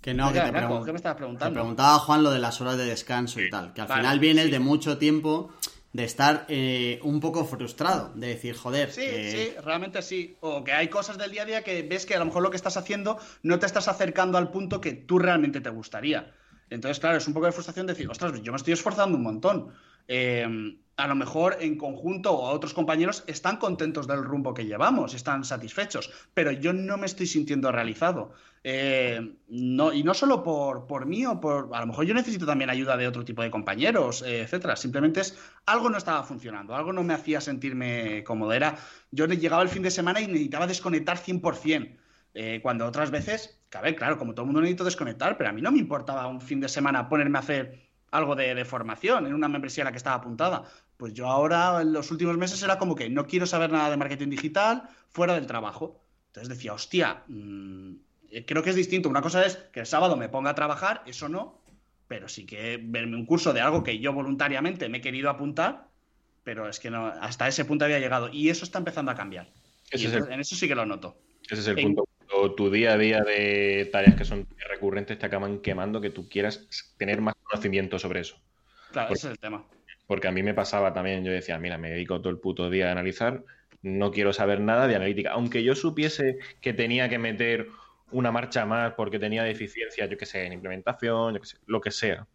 que no, que te ¿Qué me estabas preguntando? Te preguntaba Juan lo de las horas de descanso y tal, que al final viene de mucho tiempo de estar eh, un poco frustrado, de decir, joder. Sí, sí, realmente sí. O que hay cosas del día a día que ves que a lo mejor lo que estás haciendo no te estás acercando al punto que tú realmente te gustaría. Entonces, claro, es un poco de frustración decir, ostras, yo me estoy esforzando un montón. Eh, a lo mejor en conjunto o a otros compañeros están contentos del rumbo que llevamos, están satisfechos, pero yo no me estoy sintiendo realizado. Eh, no, y no solo por, por mí o por. A lo mejor yo necesito también ayuda de otro tipo de compañeros, eh, etcétera. Simplemente es algo no estaba funcionando, algo no me hacía sentirme cómodo. Era, yo llegaba el fin de semana y necesitaba desconectar 100%. Eh, cuando otras veces, claro, como todo el mundo necesito desconectar, pero a mí no me importaba un fin de semana ponerme a hacer algo de, de, formación en una membresía a la que estaba apuntada. Pues yo ahora, en los últimos meses, era como que no quiero saber nada de marketing digital fuera del trabajo. Entonces decía, hostia, mmm, eh, creo que es distinto. Una cosa es que el sábado me ponga a trabajar, eso no, pero sí que verme un curso de algo que yo voluntariamente me he querido apuntar, pero es que no, hasta ese punto había llegado. Y eso está empezando a cambiar. En eso sí que lo noto. Ese es el punto. Tu día a día de tareas que son recurrentes te acaban quemando que tú quieras tener más conocimiento sobre eso. Claro, ese es el tema. Porque a mí me pasaba también, yo decía, mira, me dedico todo el puto día a analizar, no quiero saber nada de analítica. Aunque yo supiese que tenía que meter una marcha más porque tenía deficiencia, yo qué sé, en implementación, yo qué sé, lo que sea.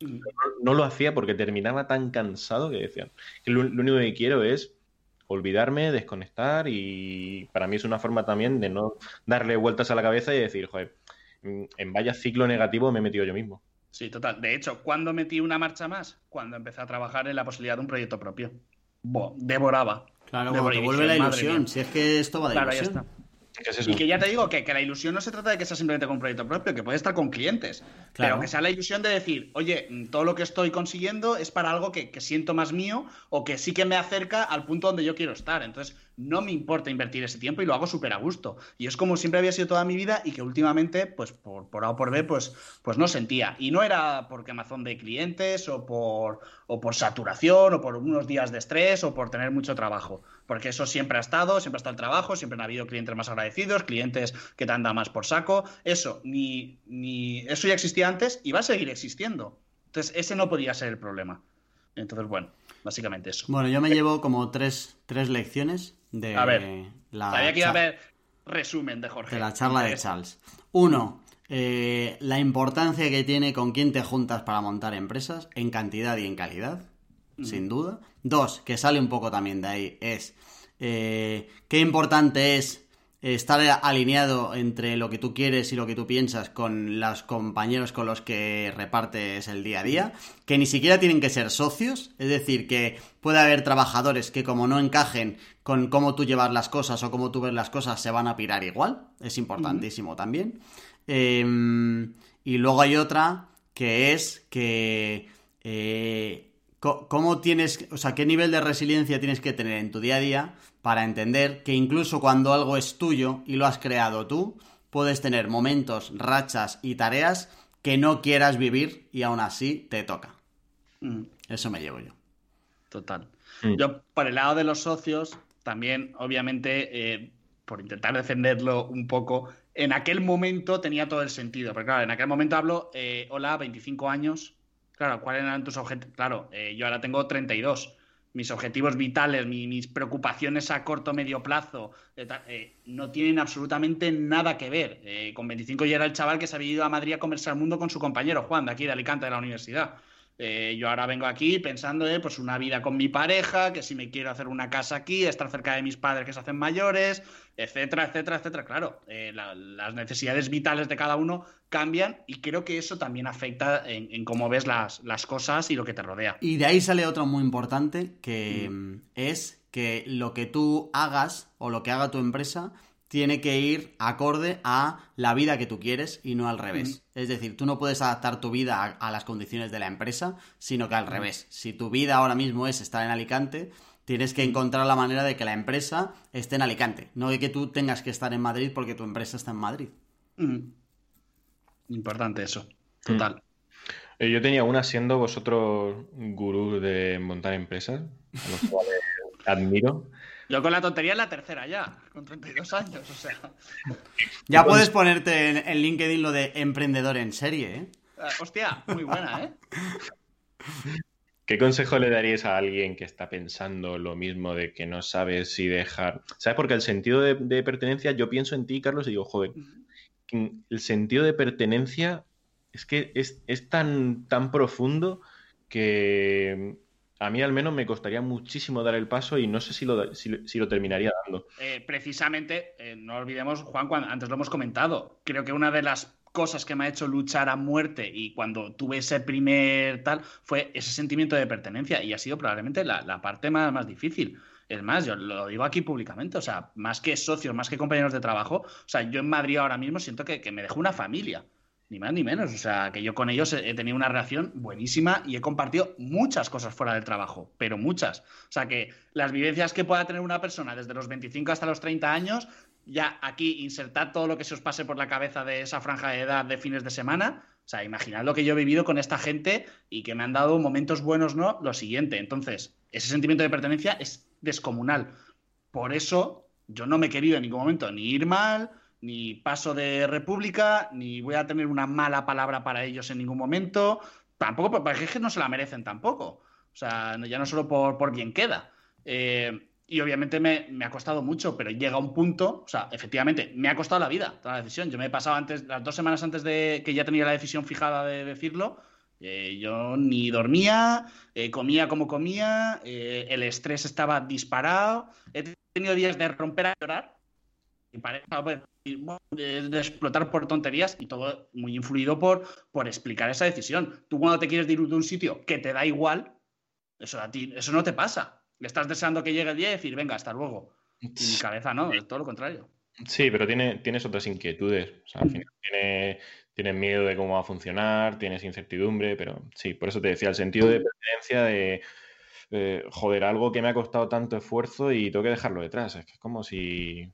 Mm. No, lo hacía porque terminaba tan cansado que decían que lo, único que quiero es olvidarme, desconectar y para mí es una forma también de no darle vueltas a la cabeza y decir, joder, mm, en vaya ciclo negativo me he metido yo mismo. Sí, total. De hecho, ¿cuándo metí una marcha más? Cuando empecé a trabajar en la posibilidad de un proyecto propio. devoraba. Claro, te vuelve la ilusión. Si es que esto va de claro, ilusión. Y que ya te digo que, la ilusión no se trata de que sea simplemente con un proyecto propio, que puede estar con clientes. Pero que sea la ilusión de decir, oye, todo lo que estoy consiguiendo es para algo que, siento más mío o que sí que me acerca al punto donde yo quiero estar. Entonces, no me importa invertir ese tiempo y lo hago súper a gusto. Y es como siempre había sido toda mi vida y que últimamente, pues por, por A o por B, pues, pues no sentía. Y no era por quemazón de clientes o por, o por saturación o por unos días de estrés o por tener mucho trabajo. Porque eso siempre ha estado, siempre ha estado el trabajo, siempre han habido clientes más agradecidos, clientes que te han dado más por saco. Eso, ni, ni, eso ya existía antes y va a seguir existiendo. Entonces, ese no podía ser el problema. Entonces, bueno, básicamente eso. Bueno, yo me llevo como tres, tres lecciones de a ver, la sabía que iba a haber resumen de Jorge. De la charla de Charles. Uno, eh, la importancia que tiene con quién te juntas para montar empresas, en cantidad y en calidad, sin duda. Dos, que sale un poco también de ahí, es eh, qué importante es estar alineado entre lo que tú quieres y lo que tú piensas con los compañeros con los que repartes el día a día, que ni siquiera tienen que ser socios, es decir, que puede haber trabajadores que como no encajen con cómo tú llevas las cosas o cómo tú ves las cosas, se van a pirar igual, es importantísimo también. Em, y luego hay otra que es que... Eh, ¿Cómo tienes, o sea, qué nivel de resiliencia tienes que tener en tu día a día para entender que incluso cuando algo es tuyo y lo has creado tú, puedes tener momentos, rachas y tareas que no quieras vivir y aún así te toca. Mm. Eso me llevo yo. Total. Mm. Yo, por el lado de los socios, también, obviamente, eh, por intentar defenderlo un poco, en aquel momento tenía todo el sentido. Porque, claro, en aquel momento hablo, eh, hola, 25 años. Claro, ¿cuáles eran tus objetivos? Claro, eh, yo ahora tengo 32 mis objetivos vitales, mis preocupaciones a corto medio plazo, eh, no tienen absolutamente nada que ver. Eh, con 25 ya era el chaval que se había ido a Madrid a comerse al mundo con su compañero Juan, de aquí de Alicante, de la universidad. Yo ahora vengo aquí pensando en pues una vida con mi pareja, que si me quiero hacer una casa aquí, estar cerca de mis padres que se hacen mayores, etcétera, etcétera, etcétera. Claro, las necesidades vitales de cada uno cambian y creo que eso también afecta en, cómo ves las, las, cosas y lo que te rodea. Y de ahí sale otro muy importante que mm. es que lo que tú hagas o lo que haga tu empresa tiene que ir acorde a la vida que tú quieres y no al revés. Mm. Es decir, tú no puedes adaptar tu vida a, las condiciones de la empresa, sino que al mm. revés. Si tu vida ahora mismo es estar en Alicante, tienes que encontrar la manera de que la empresa esté en Alicante, no de que tú tengas que estar en Madrid porque tu empresa está en Madrid. Importante eso, total. Eh, yo tenía una siendo vosotros gurús de montar empresas, a los cuales admiro. Yo con la tontería es la tercera ya, con 32 años, o sea. Ya puedes ponerte en, LinkedIn lo de emprendedor en serie, ¿eh? ¿eh? hostia, muy buena, ¿eh? ¿Qué consejo le darías a alguien que está pensando lo mismo de que no sabe si dejar? ¿Sabes? Porque el sentido de, de pertenencia, yo pienso en ti, Carlos, y digo, joder, el sentido de pertenencia es que es, tan, tan profundo que a mí al menos me costaría muchísimo dar el paso y no sé si lo, si, lo terminaría dando. Eh, precisamente, eh, no olvidemos, Juan, cuando, antes lo hemos comentado, creo que una de las cosas que me ha hecho luchar a muerte y cuando tuve ese primer tal fue ese sentimiento de pertenencia y ha sido probablemente la, la parte más, más difícil. Es más, yo lo digo aquí públicamente, o sea, más que socios, más que compañeros de trabajo, o sea, yo en Madrid ahora mismo siento que, me dejó una familia, ni más ni menos, o sea, que yo con ellos he, tenido una relación buenísima y he compartido muchas cosas fuera del trabajo, pero muchas. O sea, que las vivencias que pueda tener una persona desde los 25 hasta los 30 años, ya aquí insertad todo lo que se os pase por la cabeza de esa franja de edad de fines de semana. O sea, imaginad lo que yo he vivido con esta gente y que me han dado momentos buenos, ¿no? Lo siguiente. Entonces, ese sentimiento de pertenencia es descomunal. Por eso yo no me he querido en ningún momento ni ir mal, ni paso de república, ni voy a tener una mala palabra para ellos en ningún momento. Tampoco, porque es que no se la merecen tampoco. O sea, ya no solo por, por bien queda. Eh, y obviamente me, me, ha costado mucho, pero llega un punto, o sea, efectivamente, me ha costado la vida, toda la decisión. Yo me he pasado antes, las dos semanas antes de que ya tenía la decisión fijada de decirlo, eh, yo ni dormía, eh, comía como comía, el estrés estaba disparado. He tenido días de romper a llorar y de, explotar por tonterías y todo muy influido por, por explicar esa decisión. Tú cuando te quieres ir de un sitio que te da igual, eso a ti, eso no te pasa. Le estás deseando que llegue el día y decir, venga, hasta luego. Y mi cabeza no, es todo lo contrario. Sí, pero tiene, tienes otras inquietudes. O sea, al final tiene, tienes miedo de cómo va a funcionar, tienes incertidumbre, pero sí, por eso te decía, el sentido de pertenencia de eh, joder, algo que me ha costado tanto esfuerzo y tengo que dejarlo detrás. Es que es como si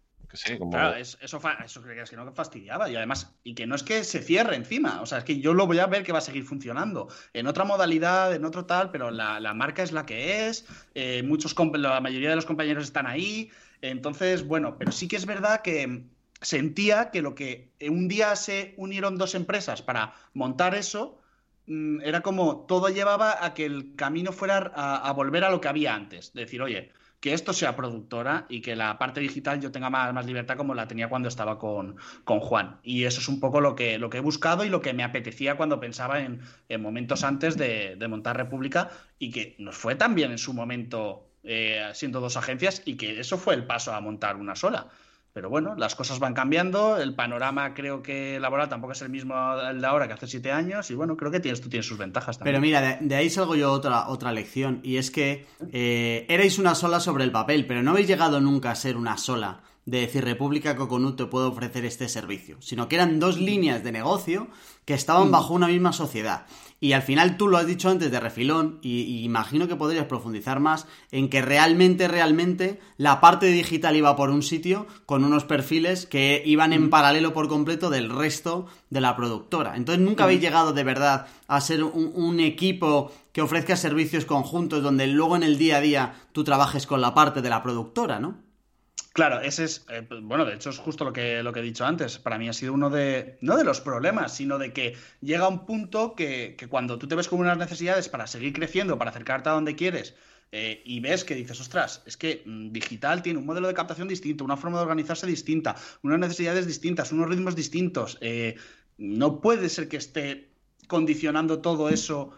Claro, eso, eso creías que no fastidiaba. Y además, y que no es que se cierre encima. O sea, es que yo lo voy a ver que va a seguir funcionando. En otra modalidad, en otro tal, pero la, marca es la que es. Eh, muchos, la mayoría de los compañeros están ahí. Entonces, bueno, pero sí que es verdad que sentía que lo que un día se unieron dos empresas para montar eso, mm, era como todo llevaba a que el camino fuera a, a volver a lo que había antes. Decir, oye, que esto sea productora y que la parte digital yo tenga más, más libertad como la tenía cuando estaba con, con, Juan. Y eso es un poco lo que, lo que he buscado y lo que me apetecía cuando pensaba en, momentos antes de, montar República y que nos fue también en su momento eh, siendo dos agencias y que eso fue el paso a montar una sola. Pero bueno, las cosas van cambiando, el panorama creo que laboral tampoco es el mismo el de ahora que hace siete años y bueno, creo que tienes, tú tienes sus ventajas también. Pero mira, de, ahí salgo yo otra, otra lección y es que eh, erais una sola sobre el papel, pero no habéis llegado nunca a ser una sola de decir República Coconut te puede ofrecer este servicio, sino que eran dos líneas de negocio que estaban mm. bajo una misma sociedad. Y al final tú lo has dicho antes de refilón, y, imagino que podrías profundizar más en que realmente, realmente la parte digital iba por un sitio con unos perfiles que iban en mm. paralelo por completo del resto de la productora. Entonces nunca habéis mm. llegado de verdad a ser un, un equipo que ofrezca servicios conjuntos donde luego en el día a día tú trabajes con la parte de la productora, ¿no? Claro, ese es, eh, pues, bueno, de hecho es justo lo que, lo que he dicho antes. Para mí ha sido uno de, no de los problemas, sino de que llega un punto que, cuando tú te ves con unas necesidades para seguir creciendo, para acercarte a donde quieres, eh, y ves que dices, ostras, es que mm, digital tiene un modelo de captación distinto, una forma de organizarse distinta, unas necesidades distintas, unos ritmos distintos. Eh, no puede ser que esté condicionando todo eso,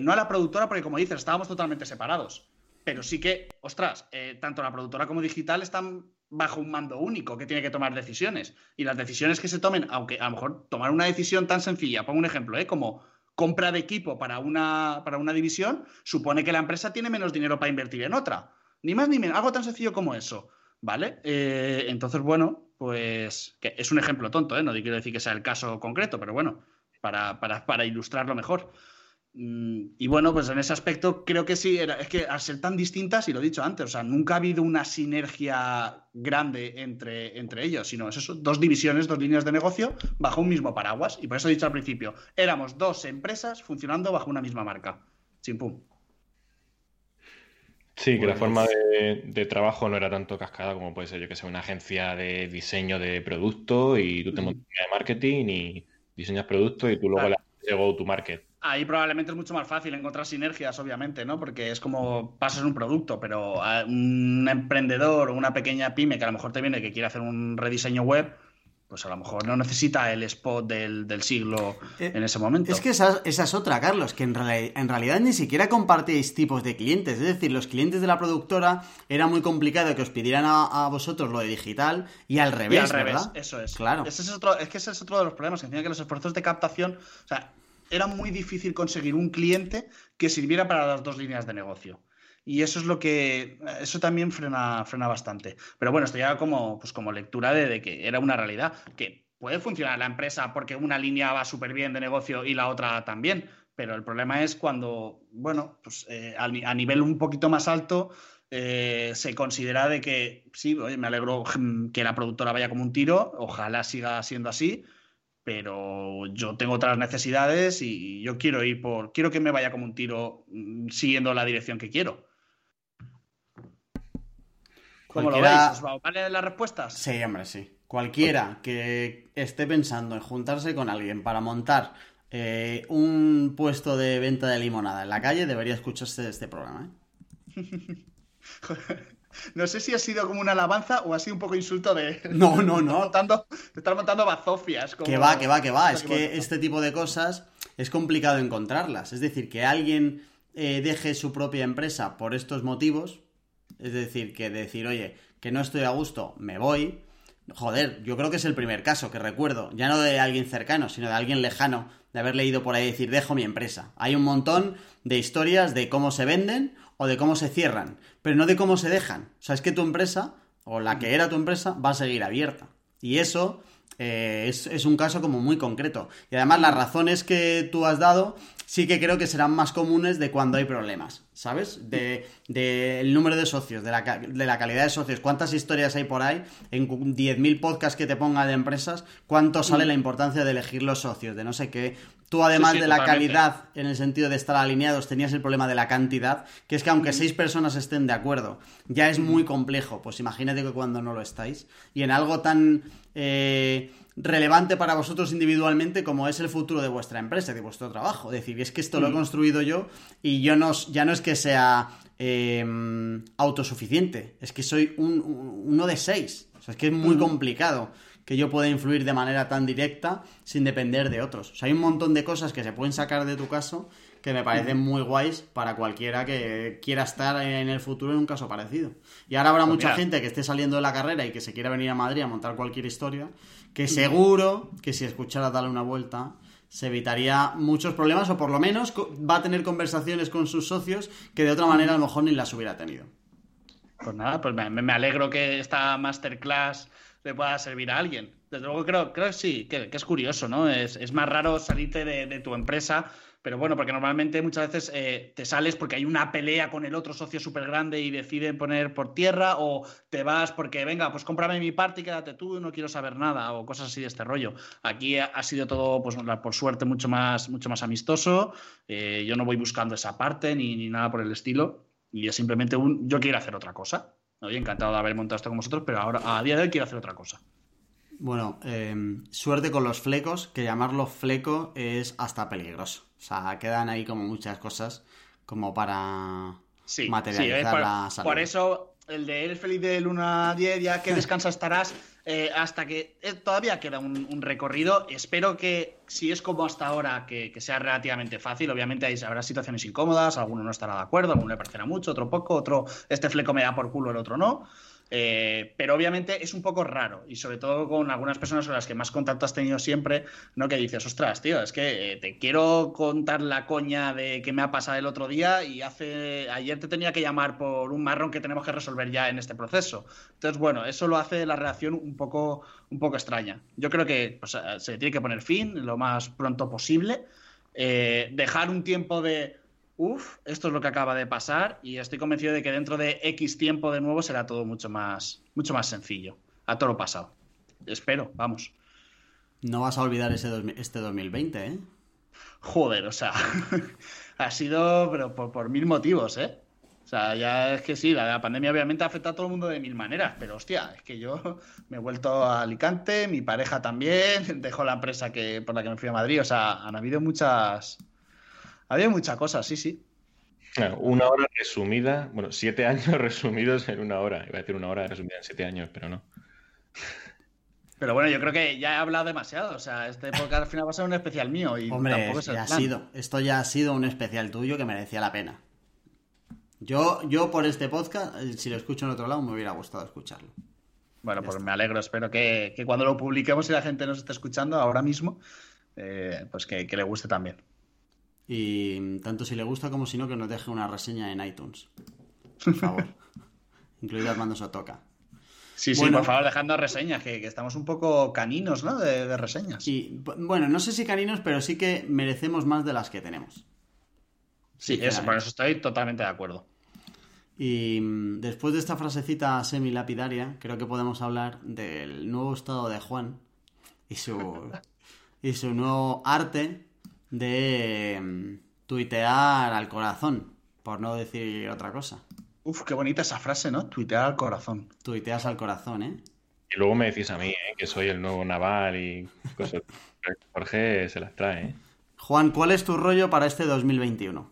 no a la productora, porque como dices, estábamos totalmente separados pero sí que, ostras, eh, tanto la productora como digital están bajo un mando único que tiene que tomar decisiones. Y las decisiones que se tomen, aunque a lo mejor tomar una decisión tan sencilla, pongo un ejemplo, ¿eh? como compra de equipo para una, para una división, supone que la empresa tiene menos dinero para invertir en otra. Ni más ni menos, algo tan sencillo como eso. ¿Vale? Eh, entonces, bueno, pues que es un ejemplo tonto, ¿eh? no quiero decir que sea el caso concreto, pero bueno, para, para, para ilustrarlo mejor. Mm, y bueno, pues en ese aspecto creo que sí, era, es que al ser tan distintas, y lo he dicho antes, o sea, nunca ha habido una sinergia grande entre, entre ellos, sino es eso, dos divisiones, dos líneas de negocio bajo un mismo paraguas. Y por eso he dicho al principio, éramos dos empresas funcionando bajo una misma marca. pum Sí, que la forma pues de, trabajo no era tanto cascada como puede ser, yo que sé, una agencia de diseño de producto y tú te montas de marketing y diseñas productos y tú luego le haces tu market. Ahí probablemente es mucho más fácil encontrar sinergias, obviamente, ¿no? Porque es como pasas un producto, pero un emprendedor o una pequeña pyme que a lo mejor te viene que quiere hacer un rediseño web, pues a lo mejor no necesita el spot del, siglo eh, en ese momento. Es que esa, es otra, Carlos, que en, en, realidad ni siquiera compartíais tipos de clientes. Es decir, los clientes de la productora era muy complicado que os pidieran a, vosotros lo de digital y al revés, y al revés, Eso es. Claro. Ese es, otro, es que ese es otro de los problemas, que que los esfuerzos de captación, o sea, era muy difícil conseguir un cliente que sirviera para las dos líneas de negocio. Y eso es lo que. Eso también frena, frena bastante. Pero bueno, esto ya como, pues como lectura de, que era una realidad. Que puede funcionar la empresa porque una línea va súper bien de negocio y la otra también. Pero el problema es cuando, bueno, pues eh, a, nivel un poquito más alto, eh, se considera de que sí, oye, me alegro que la productora vaya como un tiro, ojalá siga siendo así, pero yo tengo otras necesidades y yo quiero ir por, quiero que me vaya como un tiro mm, siguiendo la dirección que quiero. ¿Cómo lo veis? ¿Os vale las respuestas? Sí, hombre, sí. Cualquiera que esté pensando en juntarse con alguien para montar eh, un puesto de venta de limonada en la calle debería escucharse este programa. ¿eh? [laughs] No sé si ha sido como una alabanza o ha sido un poco insulto de. [laughs] No, no, no. montando, de estar montando bazofias. Que va, que va, que va. Es que este tipo de cosas es complicado encontrarlas. Es decir, que alguien eh, deje su propia empresa por estos motivos. Es decir, que decir, oye, que no estoy a gusto, me voy. Joder, yo creo que es el primer caso que recuerdo. Ya no de alguien cercano, sino de alguien lejano. De haber leído por ahí decir, dejo mi empresa. Hay un montón de historias de cómo se venden o de cómo se cierran, pero no de cómo se dejan. O sea, es que tu empresa, o la que era tu empresa, va a seguir abierta. Y eso eh, es, un caso como muy concreto. Y además las razones que tú has dado sí que creo que serán más comunes de cuando hay problemas, ¿sabes? De, el número de socios, de la, de la, calidad de socios, cuántas historias hay por ahí, en 10.000 podcasts que te ponga de empresas, cuánto sale mm. la importancia de elegir los socios, de no sé qué. Tú, además de la calidad, en el sentido de estar alineados, tenías el problema de la cantidad, que es que aunque mm. seis personas estén de acuerdo, ya es muy complejo. Pues imagínate que cuando no lo estáis. Y en algo tan eh, relevante para vosotros individualmente como es el futuro de vuestra empresa, de vuestro trabajo. Es decir, es que esto lo he mm. construido yo y yo no, ya no es que sea em, autosuficiente, es que soy uno de seis. O sea, es que es muy complicado que yo pueda influir de manera tan directa sin depender de otros. O sea, hay un montón de cosas que se pueden sacar de tu caso que me parecen muy guays para cualquiera que quiera estar en el futuro en un caso parecido. Y ahora habrá pues mucha gente que esté saliendo de la carrera y que se quiera venir a Madrid a montar cualquier historia, que seguro que si escuchara darle una vuelta se evitaría muchos problemas o por lo menos va a tener conversaciones con sus socios que de otra manera a lo mejor ni las hubiera tenido. Pues nada, pues me, alegro que esta masterclass le pueda servir a alguien. Desde luego creo, creo que sí, que, es curioso, ¿no? Es, más raro salirte de, tu empresa, pero bueno, porque normalmente muchas veces eh, te sales porque hay una pelea con el otro socio súper grande y deciden poner por tierra, o te vas porque, venga, pues cómprame mi parte y quédate tú, no quiero saber nada, o cosas así de este rollo. Aquí ha, sido todo, pues por suerte, mucho más, mucho más amistoso. Eh, yo no voy buscando esa parte ni, ni nada por el estilo. Y es simplemente un, yo quiero hacer otra cosa. Oye, encantado de haber montado esto con vosotros, pero ahora a día de hoy quiero hacer otra cosa. Bueno, em, suerte con los flecos, que llamarlo fleco es hasta peligroso. O sea, quedan ahí como muchas cosas como para materializar por, la Por eso, el de eres feliz de luna a 10, ya que descansa estarás, eh, hasta que eh, todavía queda un, recorrido. Espero que, si es como hasta ahora, que, sea relativamente fácil. Obviamente hay, habrá situaciones incómodas, alguno no estará de acuerdo, alguno le parecerá mucho, otro poco, otro este fleco me da por culo, el otro no. Eh, pero obviamente es un poco raro y sobre todo con algunas personas con las que más contacto has tenido siempre, ¿no? Que dices, ostras, tío, es que eh, te quiero contar la coña de que me ha pasado el otro día y hace ayer te tenía que llamar por un marrón que tenemos que resolver ya en este proceso. Entonces, bueno, eso lo hace la relación un poco, un poco extraña. Yo creo que eh, se tiene que poner fin lo más pronto posible. dejar un tiempo de Uf, esto es lo que acaba de pasar y estoy convencido de que dentro de X tiempo de nuevo será todo mucho más, mucho más sencillo. A todo lo pasado. Espero, vamos. No vas a olvidar ese este 2020, ¿eh? Joder, o sea, [laughs] ha sido pero por, mil motivos, ¿eh? O sea, ya es que sí, la, pandemia obviamente ha afectado a todo el mundo de mil maneras, pero hostia, es que yo [laughs] me he vuelto a Alicante, mi pareja también, [laughs] dejó la empresa que, por la que me fui a Madrid, o sea, han habido muchas, había muchas cosas, sí, sí. una hora resumida, bueno, siete [laughs] años resumidos en una hora. Iba a decir una hora resumida en siete años, pero no. Pero bueno, yo creo que ya he hablado demasiado. O sea, este podcast al final va a ser un especial mío. Y Hombre, tampoco es ya ha sido, esto ya ha sido un especial tuyo que merecía la pena. Yo, yo por este podcast, eh, si lo escucho en otro lado, me hubiera gustado escucharlo. Bueno, pues me alegro. Espero que, cuando lo publiquemos y la gente nos esté escuchando ahora mismo, eh, pues que le guste también. Y tanto si le gusta como si no, que nos deje una reseña en iTunes. Por [laughs] favor. Incluido Armando Sotoca. Sí, sí, por favor, dejando reseñas, que, estamos un poco caninos, ¿no? De, reseñas. Y bueno, no sé si caninos, pero sí que merecemos más de las que tenemos. Sí, eso, por eso estoy totalmente de acuerdo. Y mm, después de esta frasecita semi-lapidaria, creo que podemos hablar del nuevo estado de Juan y su, y su nuevo arte de mm, tuitear al corazón, por no decir otra cosa. Uf, qué bonita esa frase, ¿no? Tuitear al corazón. Tuiteas al corazón, ¿eh? Y luego me decís a mí, ¿eh? que soy el nuevo naval y cosas. [laughs] Jorge se las trae, ¿eh? Juan, ¿cuál es tu rollo para este 2021?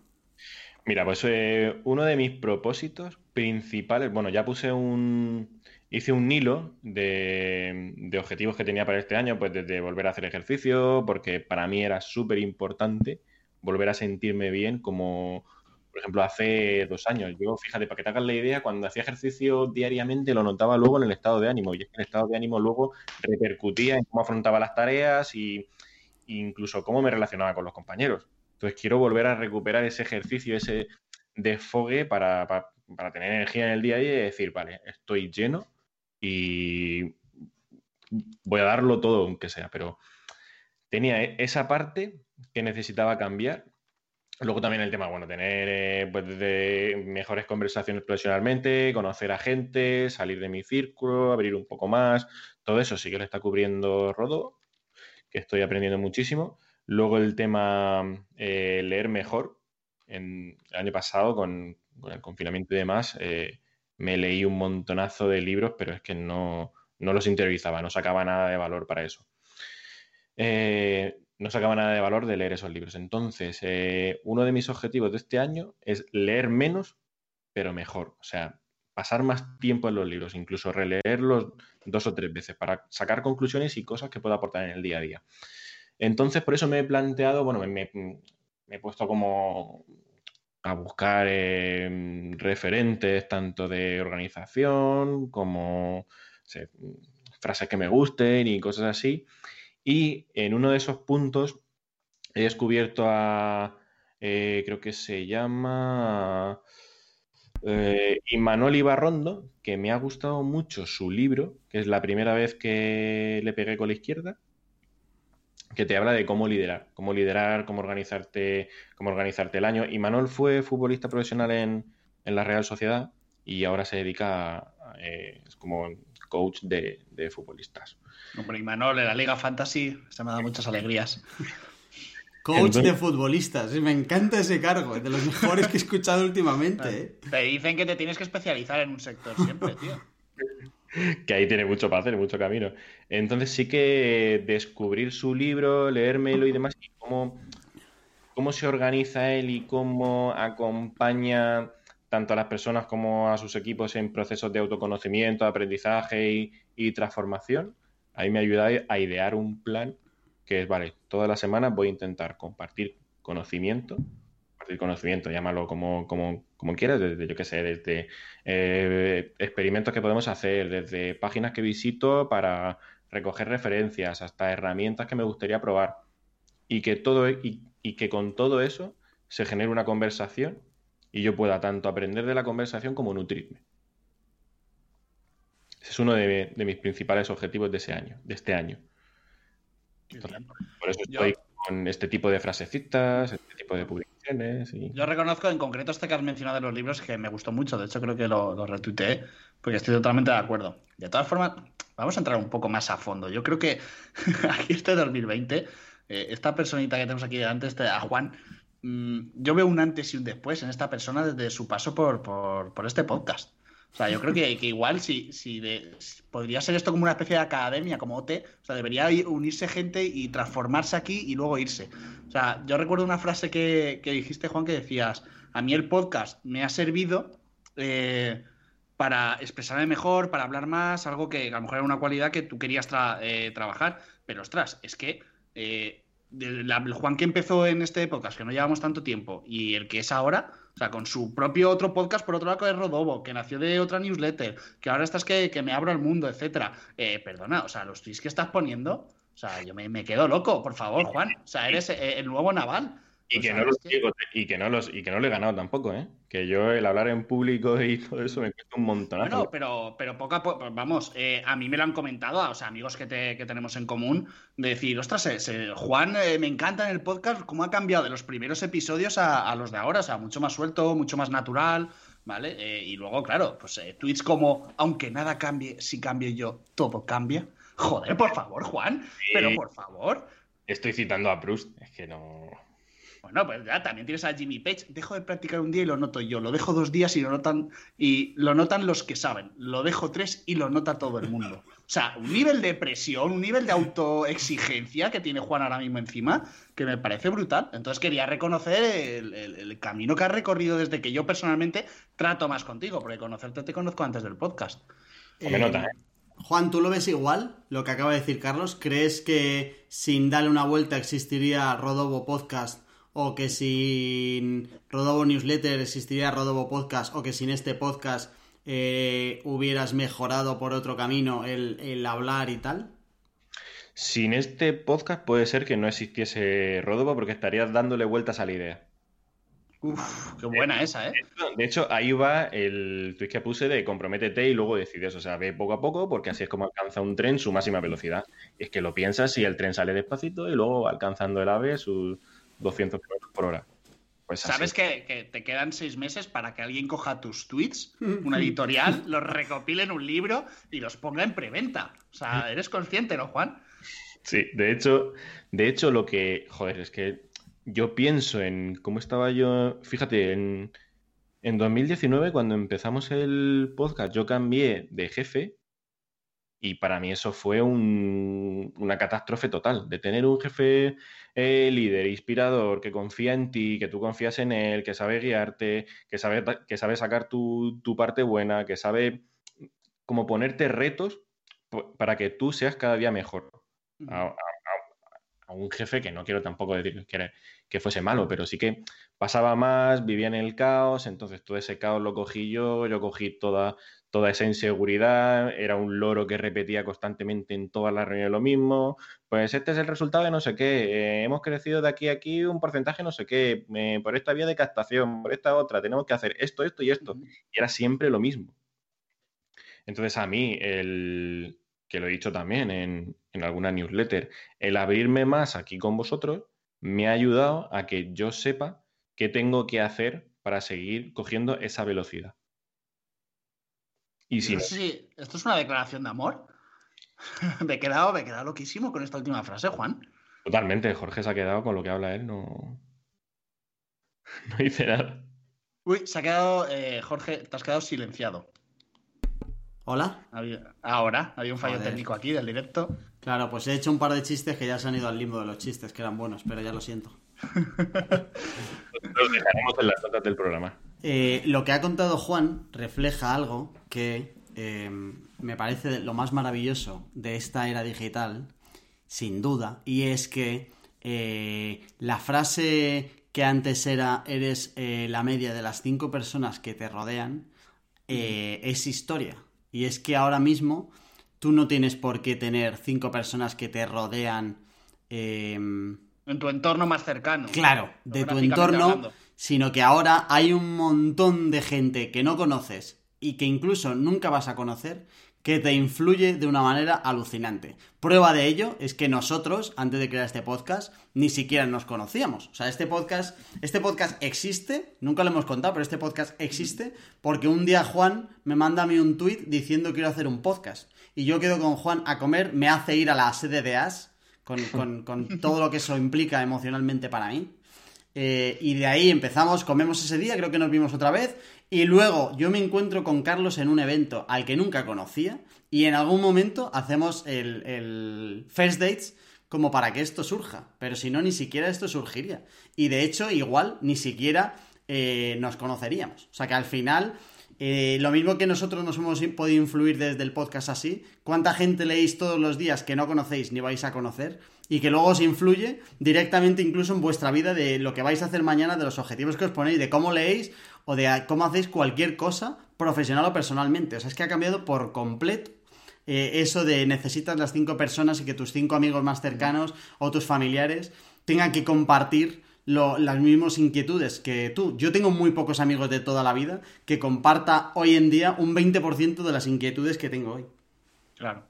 Mira, pues eh, uno de mis propósitos principales, bueno, ya puse un, hice un hilo de, objetivos que tenía para este año, pues desde volver a hacer ejercicio, porque para mí era súper importante volver a sentirme bien como, por ejemplo, hace dos años. Yo, fíjate, para que te hagas la idea, cuando hacía ejercicio diariamente lo notaba luego en el estado de ánimo, y es que el estado de ánimo luego repercutía en cómo afrontaba las tareas y incluso cómo me relacionaba con los compañeros. Entonces quiero volver a recuperar ese ejercicio, ese desfogue para, para, para tener energía en el día a día y decir, vale, estoy lleno y voy a darlo todo, aunque sea, pero tenía e-, esa parte que necesitaba cambiar Luego también el tema, bueno, tener eh, pues, de mejores conversaciones profesionalmente, conocer a gente, salir de mi círculo, abrir un poco más. Todo eso sí que lo está cubriendo Rodo, que estoy aprendiendo muchísimo. Luego el tema eh, leer mejor. En, el año pasado, con, el confinamiento y demás, eh, me leí un montonazo de libros, pero es que no, no los interiorizaba, no sacaba nada de valor para eso. Eh, no sacaba nada de valor de leer esos libros. Entonces, eh, uno de mis objetivos de este año es leer menos, pero mejor. O sea, pasar más tiempo en los libros, incluso releerlos dos o tres veces para sacar conclusiones y cosas que pueda aportar en el día a día. Entonces, por eso me he planteado, bueno, me, he puesto como a buscar eh, referentes tanto de organización como frases que me gusten y cosas así. Y en uno de esos puntos he descubierto a, eh, creo que se llama eh, Ibarrondo, que me ha gustado mucho su libro, que es la primera vez que le pegué con la izquierda, que te habla de cómo liderar, cómo liderar, cómo organizarte, cómo organizarte el año. Imanol fue futbolista profesional en, la Real Sociedad y ahora se dedica a, eh, es como coach de, de futbolistas. Hombre, y Manol en la Liga Fantasy se me ha dado muchas alegrías. Coach de futbolistas, me encanta ese cargo, de los mejores que he escuchado últimamente. ¿eh? [laughs] Te dicen que te tienes que especializar en un sector siempre, tío. [laughs] que ahí tiene mucho para hacer, mucho camino. Entonces sí que descubrir su libro, leérmelo y demás, y cómo, cómo se organiza él y cómo acompaña tanto a las personas como a sus equipos en procesos de autoconocimiento, aprendizaje y transformación, ahí me ayuda a idear un plan que es, vale, todas las semanas voy a intentar compartir conocimiento, compartir conocimiento, llámalo como, como, como quieras, desde, yo qué sé, desde eh, experimentos que podemos hacer, desde páginas que visito para recoger referencias, hasta herramientas que me gustaría probar. Y que, todo, y, y que con todo eso se genere una conversación y yo pueda tanto aprender de la conversación como nutrirme es uno de, mis principales objetivos de ese año, de este año. por eso estoy con este tipo de frasecitas, este tipo de publicaciones. Yo reconozco en concreto este que has mencionado de los libros que me gustó mucho, de hecho creo que lo, retuiteé, porque estoy totalmente de acuerdo. De todas formas, vamos a entrar un poco más a fondo. Yo creo que [laughs] aquí este 2020, eh, esta personita que tenemos aquí delante, este, a Juan, mm, yo veo un antes y un después en esta persona desde su paso por este podcast. O sea, yo creo que, igual si, si, podría ser esto como una especie de academia, como OT, o sea, debería unirse gente y transformarse aquí y luego irse. O sea, yo recuerdo una frase que, dijiste, Juan, que decías, a mí el podcast me ha servido eh, para expresarme mejor, para hablar más, algo que a lo mejor era una cualidad que tú querías eh, trabajar, pero ostras, es que... Eh, el Juan que empezó en este podcast, que no llevamos tanto tiempo, y el que es ahora, o sea, con su propio otro podcast, por otro lado, que es Rodobo, que nació de otra newsletter, que ahora estás que, que me abro al mundo, etcétera. Eh, perdona, o sea, los tweets que estás poniendo, o sea, yo me, me quedo loco, por favor, Juan. O sea, eres eh, el nuevo Naval. Y que, no los y que no los y que no lo he ganado tampoco, ¿eh? Que yo el hablar en público y todo eso me cuesta un montón. Bueno, pero, pero poco a poco, vamos, eh, a mí me lo han comentado, o sea, amigos que, tenemos en común, de decir, ostras, Juan eh, me encanta en el podcast cómo ha cambiado de los primeros episodios a, los de ahora, o sea, mucho más suelto, mucho más natural, ¿vale? Eh, y luego, claro, pues tweets como, aunque nada cambie, si cambio yo, todo cambia. Joder, por favor, Juan, pero por favor. Estoy citando a Proust, es que no. Bueno, pues ya también tienes a Jimmy Page. Dejo de practicar un día y lo noto yo. Lo dejo dos días y lo notan y lo notan los que saben. Lo dejo tres y lo nota todo el mundo. O sea, un nivel de presión, un nivel de autoexigencia que tiene Juan ahora mismo encima, que me parece brutal. Entonces quería reconocer el, camino que has recorrido desde que yo personalmente trato más contigo, porque conocerte te conozco antes del podcast. me nota, ¿eh? Juan, ¿tú lo ves igual? Lo que acaba de decir Carlos. ¿Crees que sin darle una vuelta existiría Rodobo Podcast o que sin Rodobo Newsletter existiría Rodobo Podcast, o que sin este podcast eh, hubieras mejorado por otro camino el, hablar y tal? Sin este podcast puede ser que no existiese Rodobo porque estarías dándole vueltas a la idea. Uf, qué buena esa, ¿eh? De hecho, ahí va el tweet que puse de comprométete y luego decides. O sea, ve poco a poco porque así es como alcanza un tren su máxima velocidad. es que lo piensas y el tren sale despacito y luego alcanzando el ave sus 200 km por hora. Pues Sabes que, te quedan seis meses para que alguien coja tus tweets, [laughs] una editorial, los recopile en un libro y los ponga en preventa. O sea, eres consciente, ¿no, Juan? Sí, de hecho, de hecho, lo que. Joder, es que yo pienso en cómo estaba yo. Fíjate, en, en 2019, cuando empezamos el podcast, yo cambié de jefe y para mí eso fue una catástrofe total, de tener un jefe eh, líder, inspirador, que confía en ti, que tú confías en él, que sabe guiarte, que sabe, que sabe sacar tu, parte buena, que sabe como ponerte retos para que tú seas cada día mejor. A, un jefe que no quiero tampoco decir que, que fuese malo, pero sí que pasaba más, vivía en el caos, entonces todo ese caos lo cogí yo, yo cogí toda, toda esa inseguridad, era un loro que repetía constantemente en todas las reuniones lo mismo, pues este es el resultado de no sé qué, eh, hemos crecido de aquí a aquí un porcentaje no sé qué, eh, por esta vía de captación, por esta otra, tenemos que hacer esto, esto y esto, y era siempre lo mismo. Entonces a mí, el, que lo he dicho también en, en alguna newsletter, el abrirme más aquí con vosotros me ha ayudado a que yo sepa qué tengo que hacer para seguir cogiendo esa velocidad. Y si sí, esto es una declaración de amor. [laughs] me, he quedado, me he quedado loquísimo con esta última frase, Juan. Totalmente, Jorge se ha quedado con lo que habla él, no. No dice nada. Uy, se ha quedado, eh, Jorge, te has quedado silenciado. ¿Hola? ahora, había un fallo técnico aquí del directo. Claro, pues he hecho un par de chistes que ya se han ido al limbo de los chistes, que eran buenos, pero ya lo siento. Los dejaremos en las notas del programa. Eh, lo que ha contado Juan refleja algo que eh, me parece lo más maravilloso de esta era digital, sin duda, y es que eh, la frase que antes era eres la media de las cinco personas que te rodean es historia. Y es que ahora mismo tú no tienes por qué tener cinco personas que te rodean. en tu entorno más cercano. Claro, de tu entorno sino que ahora hay un montón de gente que no conoces y que incluso nunca vas a conocer que te influye de una manera alucinante. Prueba de ello es que nosotros, antes de crear este podcast, ni siquiera nos conocíamos. O sea, este podcast, este podcast existe, nunca lo hemos contado, pero este podcast existe porque un día Juan me manda a mí un tweet diciendo quiero hacer un podcast. Y yo quedo con Juan a comer, me hace ir a la sede de AS, [laughs] con, con todo lo que eso implica emocionalmente para mí. Eh, y de ahí empezamos, comemos ese día, creo que nos vimos otra vez. Y luego yo me encuentro con Carlos en un evento al que nunca conocía. Y en algún momento hacemos el, First Dates como para que esto surja. Pero si no, ni siquiera esto surgiría. Y de hecho, igual ni siquiera eh, nos conoceríamos. O sea que al final, eh, lo mismo que nosotros nos hemos podido influir desde el podcast así, ¿cuánta gente leéis todos los días que no conocéis ni vais a conocer? y que luego os influye directamente incluso en vuestra vida de lo que vais a hacer mañana, de los objetivos que os ponéis, de cómo leéis o de cómo hacéis cualquier cosa profesional o personalmente. O sea, es que ha cambiado por completo eh, eso de necesitas las cinco personas y que tus cinco amigos más cercanos o tus familiares tengan que compartir las mismas inquietudes que tú. Yo tengo muy pocos amigos de toda la vida que comparta hoy en día un 20% de las inquietudes que tengo hoy. Claro.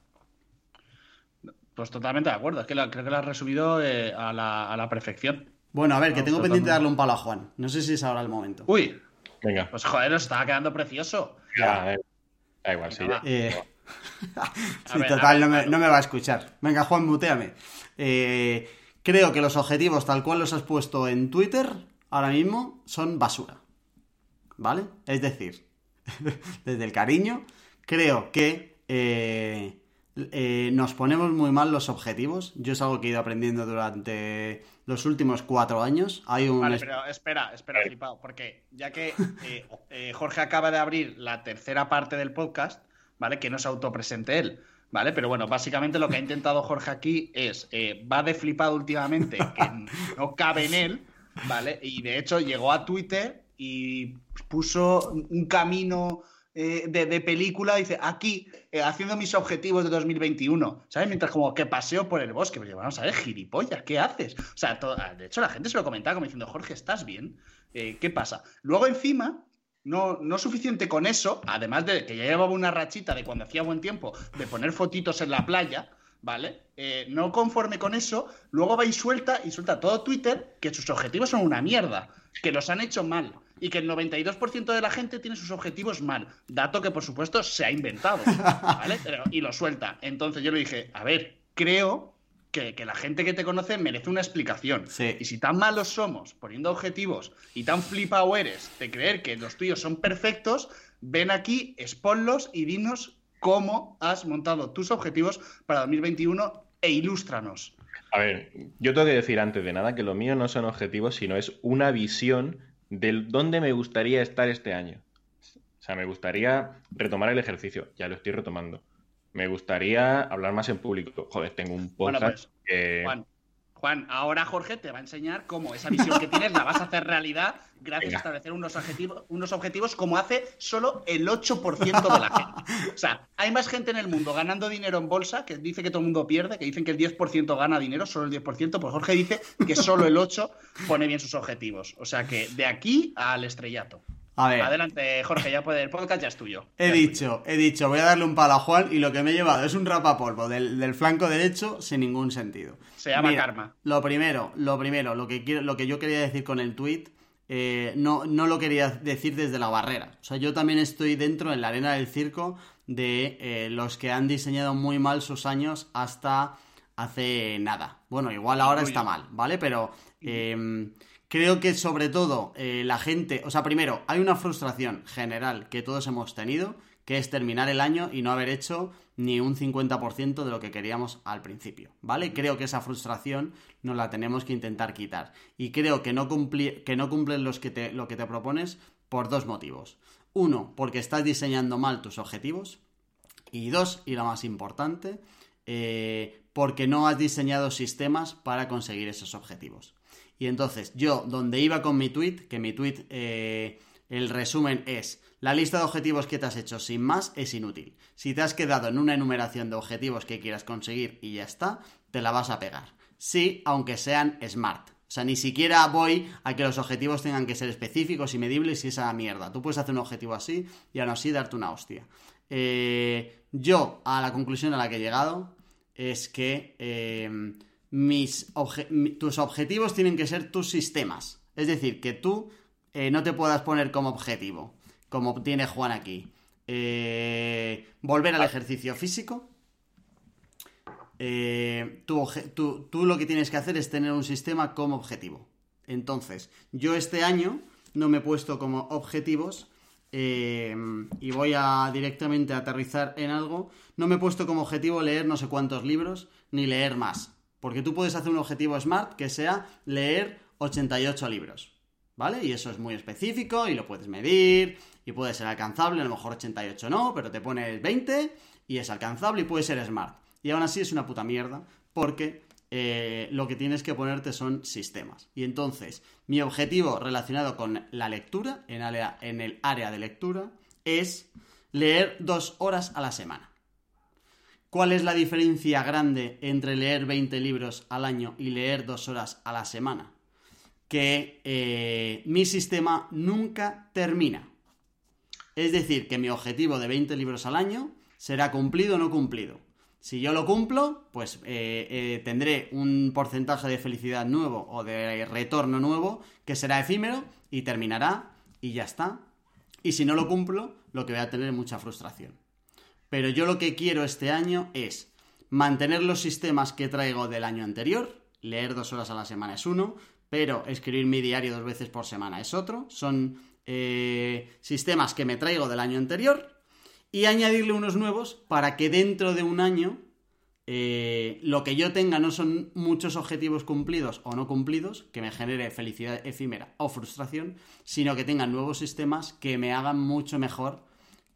Pues totalmente de acuerdo. Es que creo que lo has resumido eh, a, la, perfección. Bueno, a ver, que tengo pendiente de darle un palo a Juan. No sé si es ahora el momento. Uy. Venga. Pues joder, nos estaba quedando precioso. Ya, eh. Da igual, sí. Eh, [laughs] sí, total, no, me, va a escuchar. Venga, Juan, muteame. Creo que los objetivos, tal cual los has puesto en Twitter, ahora mismo, son basura. ¿Vale? Es decir, [laughs] desde el cariño, creo que eh, nos ponemos muy mal los objetivos. Yo es algo que he ido aprendiendo durante los últimos cuatro años. Hay un... Vale, pero espera, espera, flipado, porque ya que eh, eh, Jorge acaba de abrir la tercera parte del podcast, ¿vale? Que no se autopresente él, ¿vale? Pero bueno, básicamente lo que ha intentado Jorge aquí es, va de flipado últimamente, que no cabe en él, ¿vale? Y de hecho llegó a Twitter y puso un camino eh, de, película, dice, aquí, eh, haciendo mis objetivos de 2021, ¿sabes? Mientras como que paseo por el bosque, pero vamos a ver, gilipollas, ¿qué haces? O sea, de hecho la gente se lo comentaba como diciendo, Jorge, ¿estás bien? Eh, ¿Qué pasa? Luego encima, no, no suficiente con eso, además de que ya llevaba una rachita de cuando hacía buen tiempo de poner fotitos en la playa, ¿vale? no conforme con eso, luego va y suelta y suelta todo Twitter que sus objetivos son una mierda. que los han hecho mal y que el 92% de la gente tiene sus objetivos mal. Dato que, por supuesto, se ha inventado, ¿vale? [laughs] y lo suelta. Entonces yo le dije, a ver, creo que, la gente que te conoce merece una explicación. Y si tan malos somos poniendo objetivos y tan flipado eres de creer que los tuyos son perfectos, ven aquí, exponlos y dinos cómo has montado tus objetivos para 2021 e ilústranos. A ver, yo tengo que decir antes de nada que lo mío no son objetivos, sino es una visión de dónde me gustaría estar este año. O sea, me gustaría retomar el ejercicio, ya lo estoy retomando. Me gustaría hablar más en público. Joder, tengo un podcast pues, que... Juan, ahora Jorge te va a enseñar cómo esa visión que tienes la vas a hacer realidad gracias a establecer unos objetivos, unos objetivos como hace solo el 8% de la gente. O sea, hay más gente en el mundo ganando dinero en bolsa que dice que todo el mundo pierde, que dicen que el 10% gana dinero, solo el 10%, pues Jorge dice que solo el 8% pone bien sus objetivos. O sea que de aquí al estrellato. Adelante, Jorge, ya puede, el podcast ya es tuyo. He dicho, he dicho, voy a darle un palo a Juan y lo que me he llevado es un rapapolvo del, del flanco derecho sin ningún sentido. Se llama karma. Lo primero, lo primero, lo que, quiero, lo que yo quería decir con el tweet, eh, no, no lo quería decir desde la barrera. O sea, yo también estoy dentro en la arena del circo de eh, los que han diseñado muy mal sus años hasta hace nada. Bueno, igual ahora está mal, ¿vale? Pero Creo que sobre todo eh, la gente, o sea, primero, hay una frustración general que todos hemos tenido, que es terminar el año y no haber hecho ni un 50% de lo que queríamos al principio, ¿vale? Creo que esa frustración nos la tenemos que intentar quitar. Y creo que no, que no cumplen los que te, lo que te propones por dos motivos. Uno, porque estás diseñando mal tus objetivos. Y dos, y lo más importante, eh, porque no has diseñado sistemas para conseguir esos objetivos. Y entonces yo, donde iba con mi tweet, que mi tweet, eh, el resumen es, la lista de objetivos que te has hecho sin más es inútil. Si te has quedado en una enumeración de objetivos que quieras conseguir y ya está, te la vas a pegar. Sí, aunque sean smart. O sea, ni siquiera voy a que los objetivos tengan que ser específicos y medibles y esa mierda. Tú puedes hacer un objetivo así y aún así darte una hostia. Eh, yo, a la conclusión a la que he llegado, es que eh, mis tus objetivos tienen que ser tus sistemas. Es decir, que tú eh, no te puedas poner como objetivo, como tiene Juan aquí, eh, volver al ejercicio físico. Eh, tú, tú, lo que tienes que hacer es tener un sistema como objetivo. Entonces, yo este año no me he puesto como objetivos y voy a directamente aterrizar en algo. No me he puesto como objetivo leer no sé cuántos libros ni leer más. Porque tú puedes hacer un objetivo SMART que sea leer 88 libros, ¿vale? Y eso es muy específico y lo puedes medir y puede ser alcanzable, a lo mejor 88 no, pero te pones 20 y es alcanzable y puede ser SMART. Y aún así es una puta mierda porque eh, lo que tienes que ponerte son sistemas. Y entonces, mi objetivo relacionado con la lectura, en, en el área de lectura, es leer dos horas a la semana. ¿Cuál es la diferencia grande entre leer 20 libros al año y leer dos horas a la semana? Que eh, mi sistema nunca termina. Es decir, que mi objetivo de 20 libros al año será cumplido o no cumplido. Si yo lo cumplo, pues eh, eh, tendré un porcentaje de felicidad nuevo o de retorno nuevo que será efímero y terminará y ya está. Y si no lo cumplo, lo que voy a tener es mucha frustración. Pero yo lo que quiero este año es mantener los sistemas que traigo del año anterior. Leer dos horas a la semana es uno, pero escribir mi diario dos veces por semana es otro. Son eh, sistemas que me traigo del año anterior y añadirle unos nuevos para que dentro de un año eh, lo que yo tenga no son muchos objetivos cumplidos o no cumplidos, que me genere felicidad efímera o frustración, sino que tengan nuevos sistemas que me hagan mucho mejor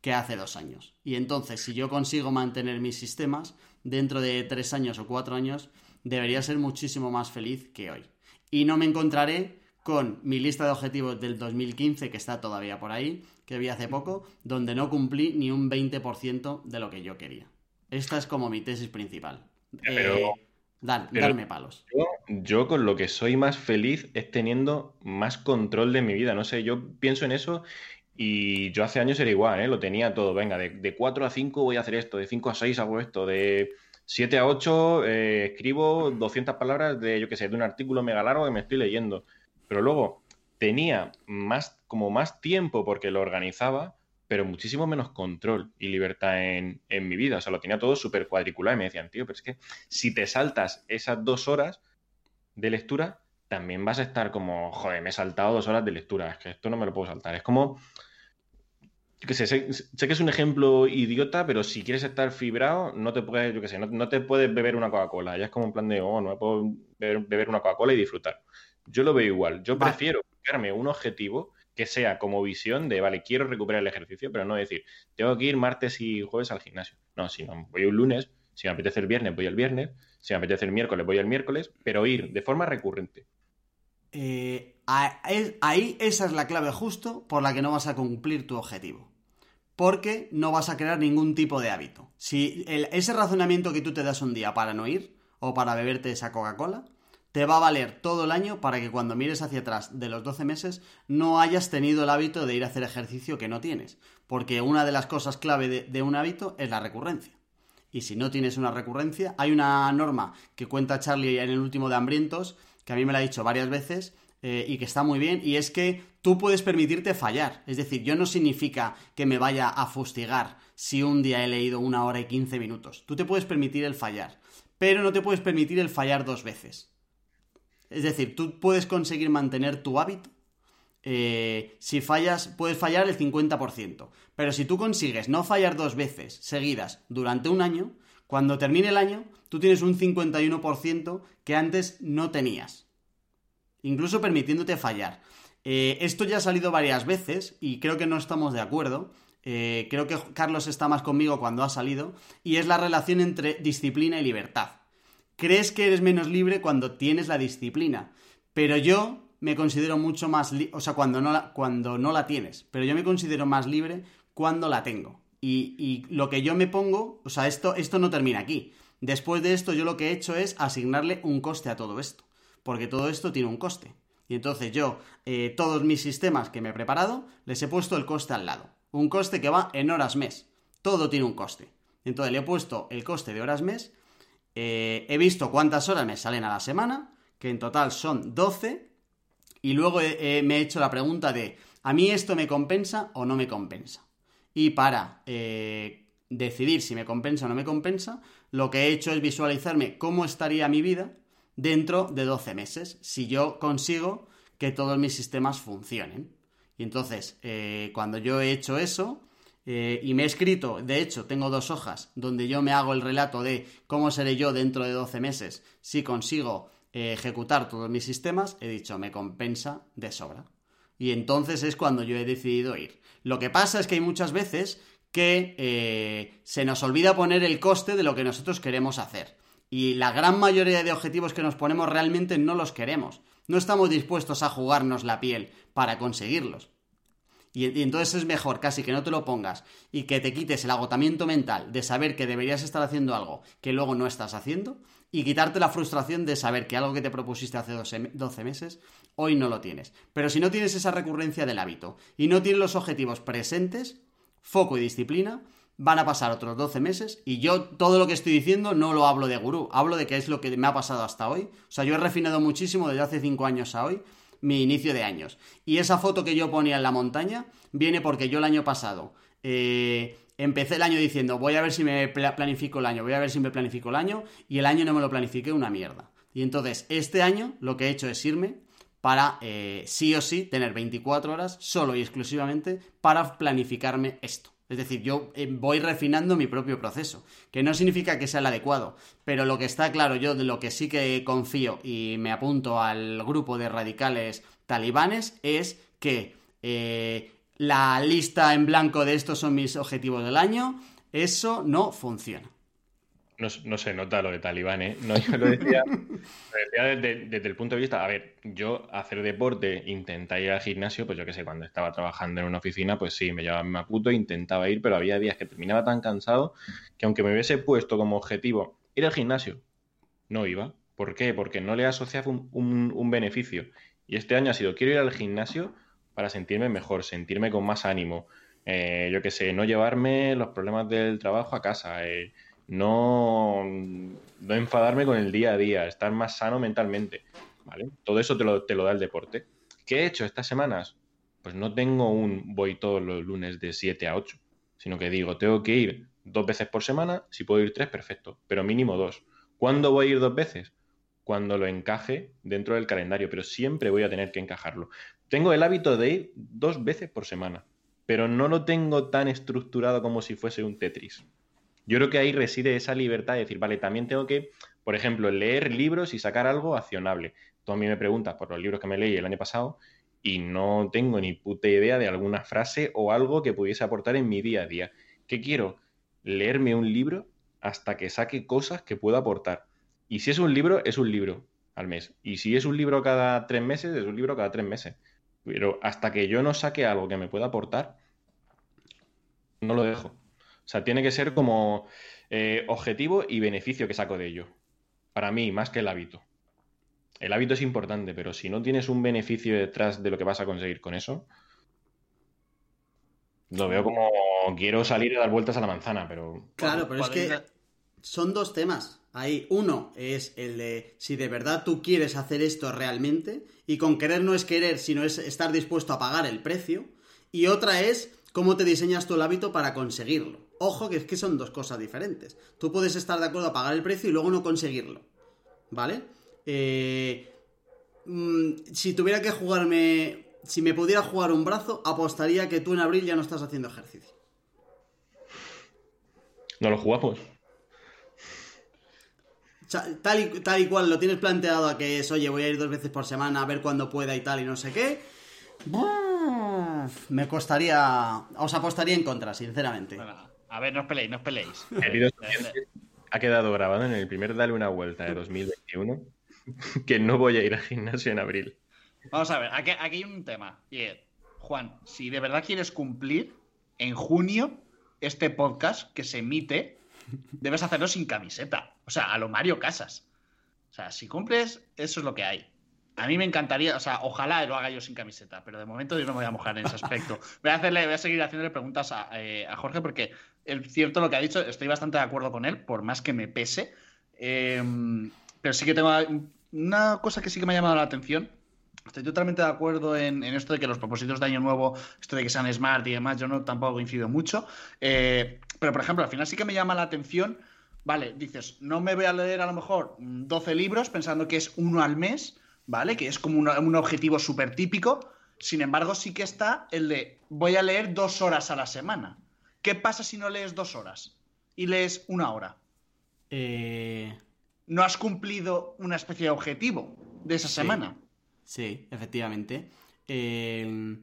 que hace dos años. Y entonces, si yo consigo mantener mis sistemas, dentro de tres años o cuatro años, debería ser muchísimo más feliz que hoy. Y no me encontraré con mi lista de objetivos del 2015, que está todavía por ahí, que vi hace poco, donde no cumplí ni un 20% de lo que yo quería. Esta es como mi tesis principal. Pero, eh, darme palos. Yo, yo, con lo que soy más feliz es teniendo más control de mi vida. No sé, yo pienso en eso y yo hace años era igual, ¿eh? lo tenía todo. Venga, de, de 4 a 5 voy a hacer esto, de 5 a 6 hago esto, de 7 a 8 eh, escribo 200 palabras de, yo qué sé, de un artículo mega largo que me estoy leyendo. Pero luego tenía más, como más tiempo porque lo organizaba, pero muchísimo menos control y libertad en, mi vida. O sea, lo tenía todo súper cuadriculado y me decían, tío, pero es que si te saltas esas dos horas de lectura, también vas a estar como, joder, me he saltado dos horas de lectura, es que esto no me lo puedo saltar. Es como, yo qué sé, sé, que es un ejemplo idiota, pero si quieres estar fibrado, no te puedes, yo qué sé, no, te puedes beber una Coca-Cola. Ya es como un plan de, oh, no me puedo beber, una Coca-Cola y disfrutar. Yo lo veo igual. Yo prefiero darme un objetivo que sea como visión de, vale, quiero recuperar el ejercicio, pero no decir, tengo que ir martes y jueves al gimnasio. No, si no, voy un lunes, si me apetece el viernes, voy el viernes, si me apetece el miércoles, voy el miércoles, pero ir de forma recurrente. Eh, ahí esa es la clave justo por la que no vas a cumplir tu objetivo. Porque no vas a crear ningún tipo de hábito. Si ese razonamiento que tú te das un día para no ir o para beberte esa Coca-Cola, te va a valer todo el año para que cuando mires hacia atrás de los 12 meses no hayas tenido el hábito de ir a hacer ejercicio que no tienes. Porque una de las cosas clave de, un hábito es la recurrencia. Y si no tienes una recurrencia, hay una norma que cuenta Charlie en el último de Hambrientos, que a mí me la ha dicho varias veces eh, y que está muy bien, y es que tú puedes permitirte fallar. Es decir, yo no significa que me vaya a fustigar si un día he leído una hora y 15 minutos. Tú te puedes permitir el fallar, pero no te puedes permitir el fallar dos veces. Es decir, tú puedes conseguir mantener tu hábito. Eh, si fallas, puedes fallar el 50%. Pero si tú consigues no fallar dos veces seguidas durante un año, cuando termine el año, tú tienes un 51% que antes no tenías. Incluso permitiéndote fallar. Eh, esto ya ha salido varias veces y creo que no estamos de acuerdo. Eh, creo que Carlos está más conmigo cuando ha salido. Y es la relación entre disciplina y libertad crees que eres menos libre cuando tienes la disciplina. Pero yo me considero mucho más, o sea, cuando no, la, cuando no la tienes, pero yo me considero más libre cuando la tengo. Y, lo que yo me pongo, o sea, esto, esto no termina aquí. Después de esto, yo lo que he hecho es asignarle un coste a todo esto, porque todo esto tiene un coste. Y entonces yo, eh, todos mis sistemas que me he preparado, les he puesto el coste al lado. Un coste que va en horas mes. Todo tiene un coste. Entonces le he puesto el coste de horas mes eh, he visto cuántas horas me salen a la semana, que en total son 12, y luego me he hecho la pregunta de, ¿a mí esto me compensa o no me compensa? Y para eh, decidir si me compensa o no me compensa, lo que he hecho es visualizarme cómo estaría mi vida dentro de 12 meses, si yo consigo que todos mis sistemas funcionen. Y entonces, eh, cuando yo he hecho eso, eh, y me he escrito, de hecho, tengo dos hojas donde yo me hago el relato de cómo seré yo dentro de 12 meses si consigo eh, ejecutar todos mis sistemas, he dicho, me compensa de sobra. Y entonces es cuando yo he decidido ir. Lo que pasa es que hay muchas veces que se nos olvida poner el coste de lo que nosotros queremos hacer. Y la gran mayoría de objetivos que nos ponemos realmente no los queremos. No estamos dispuestos a jugarnos la piel para conseguirlos. Y, entonces es mejor casi que no te lo pongas y que te quites el agotamiento mental de saber que deberías estar haciendo algo que luego no estás haciendo y quitarte la frustración de saber que algo que te propusiste hace 12 meses hoy no lo tienes. Pero si no tienes esa recurrencia del hábito y no tienes los objetivos presentes, foco y disciplina, van a pasar otros 12 meses y yo todo lo que estoy diciendo no lo hablo de gurú, hablo de qué es lo que me ha pasado hasta hoy. O sea, yo he refinado muchísimo desde hace 5 años a hoy mi inicio de años. Y esa foto que yo ponía en la montaña viene porque yo el año pasado eh, empecé el año diciendo voy a ver si me planifico el año, voy a ver si me planifico el año y el año no me lo planifiqué una mierda. Y entonces este año lo que he hecho es irme para eh, sí o sí tener 24 horas solo y exclusivamente para planificarme esto. Es decir, yo eh, voy refinando mi propio proceso, que no significa que sea el adecuado, pero lo que está claro, yo de lo que sí que confío y me apunto al grupo de radicales talibanes es que eh, la lista en blanco de estos son mis objetivos del año, eso no funciona no, se nota lo de talibán, ¿eh? No, yo lo decía, [laughs] desde, el punto de vista, a ver, yo hacer deporte, intentar ir al gimnasio, pues yo qué sé, cuando estaba trabajando en una oficina, pues sí, me llevaba mi macuto e intentaba ir, pero había días que terminaba tan cansado que aunque me hubiese puesto como objetivo ir al gimnasio, no iba. ¿Por qué? Porque no le asociaba un, un, beneficio. Y este año ha sido, quiero ir al gimnasio para sentirme mejor, sentirme con más ánimo. Eh, yo qué sé, no llevarme los problemas del trabajo a casa. Eh, no, enfadarme con el día a día, estar más sano mentalmente. ¿vale? Todo eso te lo, te lo da el deporte. ¿Qué he hecho estas semanas? Pues no tengo un voy todos los lunes de 7 a 8, sino que digo, tengo que ir dos veces por semana, si puedo ir tres, perfecto, pero mínimo dos. ¿Cuándo voy a ir dos veces? Cuando lo encaje dentro del calendario, pero siempre voy a tener que encajarlo. Tengo el hábito de ir dos veces por semana, pero no lo tengo tan estructurado como si fuese un Tetris. Yo creo que ahí reside esa libertad de decir, vale, también tengo que, por ejemplo, leer libros y sacar algo accionable. Tú a mí me preguntas por los libros que me leí el año pasado y no tengo ni puta idea de alguna frase o algo que pudiese aportar en mi día a día. ¿Qué quiero? Leerme un libro hasta que saque cosas que pueda aportar. Y si es un libro, es un libro al mes. Y si es un libro cada tres meses, es un libro cada tres meses. Pero hasta que yo no saque algo que me pueda aportar, no lo dejo. O sea, tiene que ser como eh, objetivo y beneficio que saco de ello. Para mí, más que el hábito. El hábito es importante, pero si no tienes un beneficio detrás de lo que vas a conseguir con eso, lo veo como quiero salir a dar vueltas a la manzana, pero... Claro, pero es que son dos temas. Ahí uno es el de si de verdad tú quieres hacer esto realmente, y con querer no es querer, sino es estar dispuesto a pagar el precio. Y otra es cómo te diseñas tú el hábito para conseguirlo. Ojo, que es que son dos cosas diferentes. Tú puedes estar de acuerdo a pagar el precio y luego no conseguirlo. ¿Vale? Eh, mm, si tuviera que jugarme. Si me pudiera jugar un brazo, apostaría que tú en abril ya no estás haciendo ejercicio. No lo jugamos. Tal y, tal y cual lo tienes planteado a que es, oye, voy a ir dos veces por semana a ver cuándo pueda y tal y no sé qué. Me costaría. Os apostaría en contra, sinceramente. a ver, no os peleéis, no os peleéis. [laughs] ha quedado grabado en el primer Dale una vuelta de 2021 [laughs] que no voy a ir al gimnasio en abril. Vamos a ver, aquí, hay un tema. Juan, si de verdad quieres cumplir, en junio, este podcast que se emite, debes hacerlo sin camiseta. O sea, a lo Mario Casas. O sea, si cumples, eso es lo que hay. A mí me encantaría, o sea, ojalá lo haga yo sin camiseta, pero de momento yo no me voy a mojar en ese aspecto. Voy a, hacerle, voy a seguir haciéndole preguntas a, eh, Jorge porque es cierto lo que ha dicho, estoy bastante de acuerdo con él, por más que me pese. Em, pero sí que tengo una cosa que sí que me ha llamado la atención. Estoy totalmente de acuerdo en, esto de que los propósitos de año nuevo, esto de que sean smart y demás, yo no tampoco coincido mucho. Eh, pero, por ejemplo, al final sí que me llama la atención, vale, dices, no me voy a leer a lo mejor 12 libros pensando que es uno al mes, ¿vale? Que es como un objetivo súper típico. Sin embargo, sí que está el de voy a leer dos horas a la semana. ¿Qué pasa si no lees dos horas y lees una hora? Eh... No has cumplido una especie de objetivo de esa semana. Sí, efectivamente. Eh,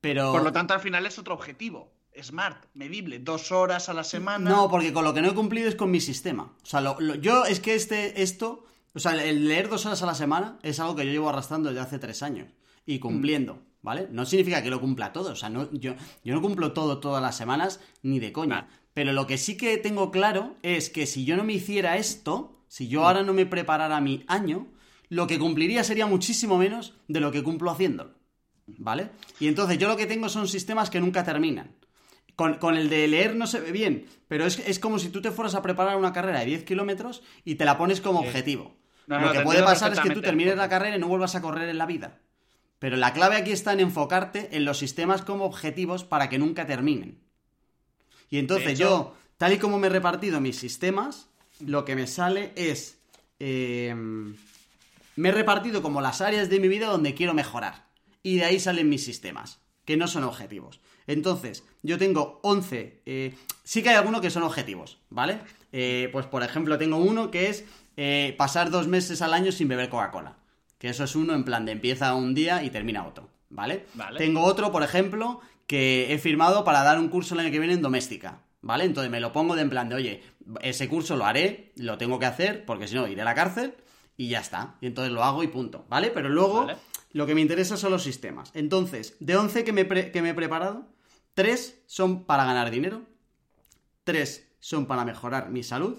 pero... Por lo tanto, al final es otro objetivo. Smart, medible, dos horas a la semana. No, porque con lo que no he cumplido es con mi sistema. O sea, yo es que este, esto, o sea, el leer dos horas a la semana es algo que yo llevo arrastrando desde hace tres años y cumpliendo, ¿vale? No significa que lo cumpla todo, o sea, no, yo, yo no cumplo todo todas las semanas ni de coña. Pero lo que sí que tengo claro es que si yo no me hiciera esto, si yo ahora no me preparara mi año, lo que cumpliría sería muchísimo menos de lo que cumplo haciéndolo. ¿Vale? Y entonces yo lo que tengo son sistemas que nunca terminan. Con, el de leer no se ve bien, pero es, como si tú te fueras a preparar una carrera de 10 kilómetros y te la pones como objetivo. lo que puede pasar es que tú termines la carrera y no vuelvas a correr en la vida. Pero la clave aquí está en enfocarte en los sistemas como objetivos para que nunca terminen. Y entonces yo, tal y como me he repartido mis sistemas, lo que me sale es... Em, me he repartido como las áreas de mi vida donde quiero mejorar. Y de ahí salen mis sistemas, que no son objetivos. Entonces, yo tengo 11... Eh, sí que hay algunos que son objetivos, ¿vale? Eh, pues por ejemplo, tengo uno que es eh, pasar dos meses al año sin beber Coca-Cola. Que eso es uno en plan de empieza un día y termina otro, ¿vale? Tengo otro, por ejemplo, que he firmado para dar un curso el año que viene en doméstica, ¿vale? Entonces me lo pongo de en plan de, oye, ese curso lo haré, lo tengo que hacer, porque si no iré a la cárcel y ya está. Y entonces lo hago y punto, ¿vale? Pero luego lo que me interesa son los sistemas. Entonces, de 11 que me, que me he preparado, 3 son para ganar dinero, 3 son para mejorar mi salud,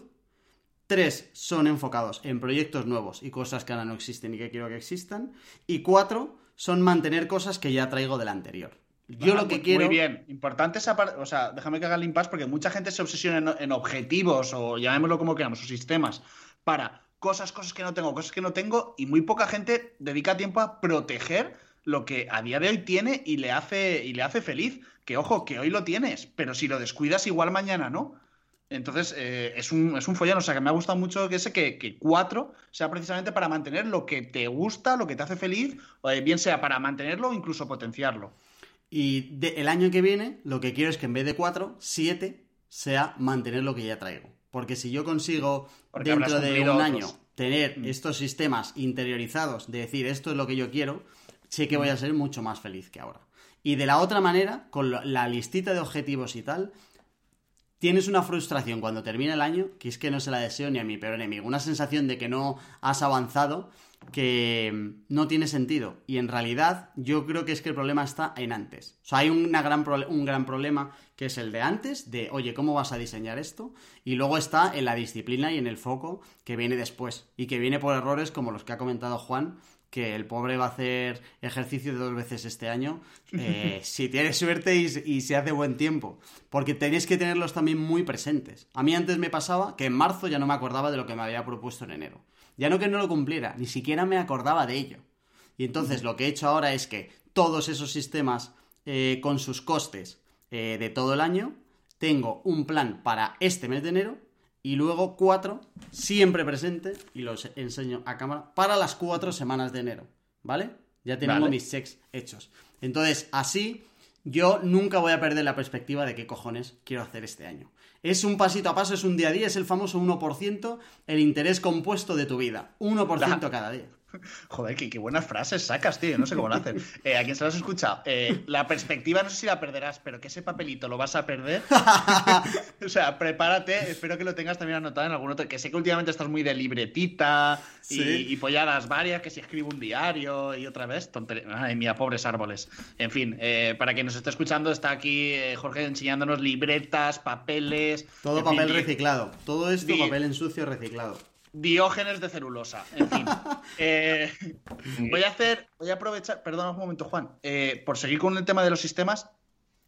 3 son enfocados en proyectos nuevos y cosas que ahora no existen y que quiero que existan, y 4 son mantener cosas que ya traigo del anterior. Yo lo que quiero. Muy bien, importante esa parte. O sea, déjame que haga el impasse porque mucha gente se obsesiona en, en objetivos o llamémoslo como queramos, o sistemas, para cosas, cosas que no tengo, cosas que no tengo, y muy poca gente dedica tiempo a proteger lo que a día de hoy tiene y le hace, y le hace feliz. Que ojo, que hoy lo tienes, pero si lo descuidas, igual mañana no. Entonces, eh, es, un, es un follón. O sea, que me ha gustado mucho que ese que, que cuatro sea precisamente para mantener lo que te gusta, lo que te hace feliz, eh, bien sea para mantenerlo o incluso potenciarlo. Y el año que viene, lo que quiero es que en vez de cuatro, siete sea mantener lo que ya traigo. Porque si yo consigo dentro de un año tener mm. estos sistemas interiorizados de decir esto es lo que yo quiero, sé que voy a ser mucho más feliz que ahora. Y de la otra manera, con la listita de objetivos y tal, tienes una frustración cuando termina el año, que es que no se la deseo ni a mi peor enemigo. Una sensación de que no has avanzado, que no tiene sentido. Y en realidad yo creo que es que el problema está en antes. O sea, hay una gran un gran problema que es el de antes, de, oye, ¿cómo vas a diseñar esto? Y luego está en la disciplina y en el foco que viene después. Y que viene por errores como los que ha comentado Juan, que el pobre va a hacer ejercicio de dos veces este año, [laughs] eh, si tiene suerte y, se hace buen tiempo. Porque tenéis que tenerlos también muy presentes. A mí antes me pasaba que en marzo ya no me acordaba de lo que me había propuesto en enero. Ya no que no lo cumpliera, ni siquiera me acordaba de ello. Y entonces lo que he hecho ahora es que todos esos sistemas eh, con sus costes eh, de todo el año, tengo un plan para este mes de enero y luego cuatro, siempre presente, y los enseño a cámara, para las cuatro semanas de enero, ¿vale? Ya tenemos mis checks hechos. Entonces, así, yo nunca voy a perder la perspectiva de qué cojones quiero hacer este año. Es un pasito a paso, es un día a día, es el famoso 1%, el interés compuesto de tu vida. 1% cada día. [laughs] Joder, qué, buenas frases sacas, tío. No sé cómo lo hacen. [laughs] Eh, a quien se lo has escuchado. Eh, la perspectiva no sé si la perderás, pero que ese papelito lo vas a perder. [laughs] o sea, prepárate. Espero que lo tengas también anotado en algún otro. Que sé que últimamente estás muy de libretita y, polladas varias, que si escribo un diario y otra vez. Tontería. Ay, mía, pobres árboles. En fin, eh, para quien nos esté escuchando, está aquí Jorge enseñándonos libretas, papeles. Todo papel reciclado. Todo esto papel en sucio reciclado. Diógenes de celulosa. En fin. [laughs] Eh, voy a hacer, voy a aprovechar, perdona un momento, Juan, eh, por seguir con el tema de los sistemas.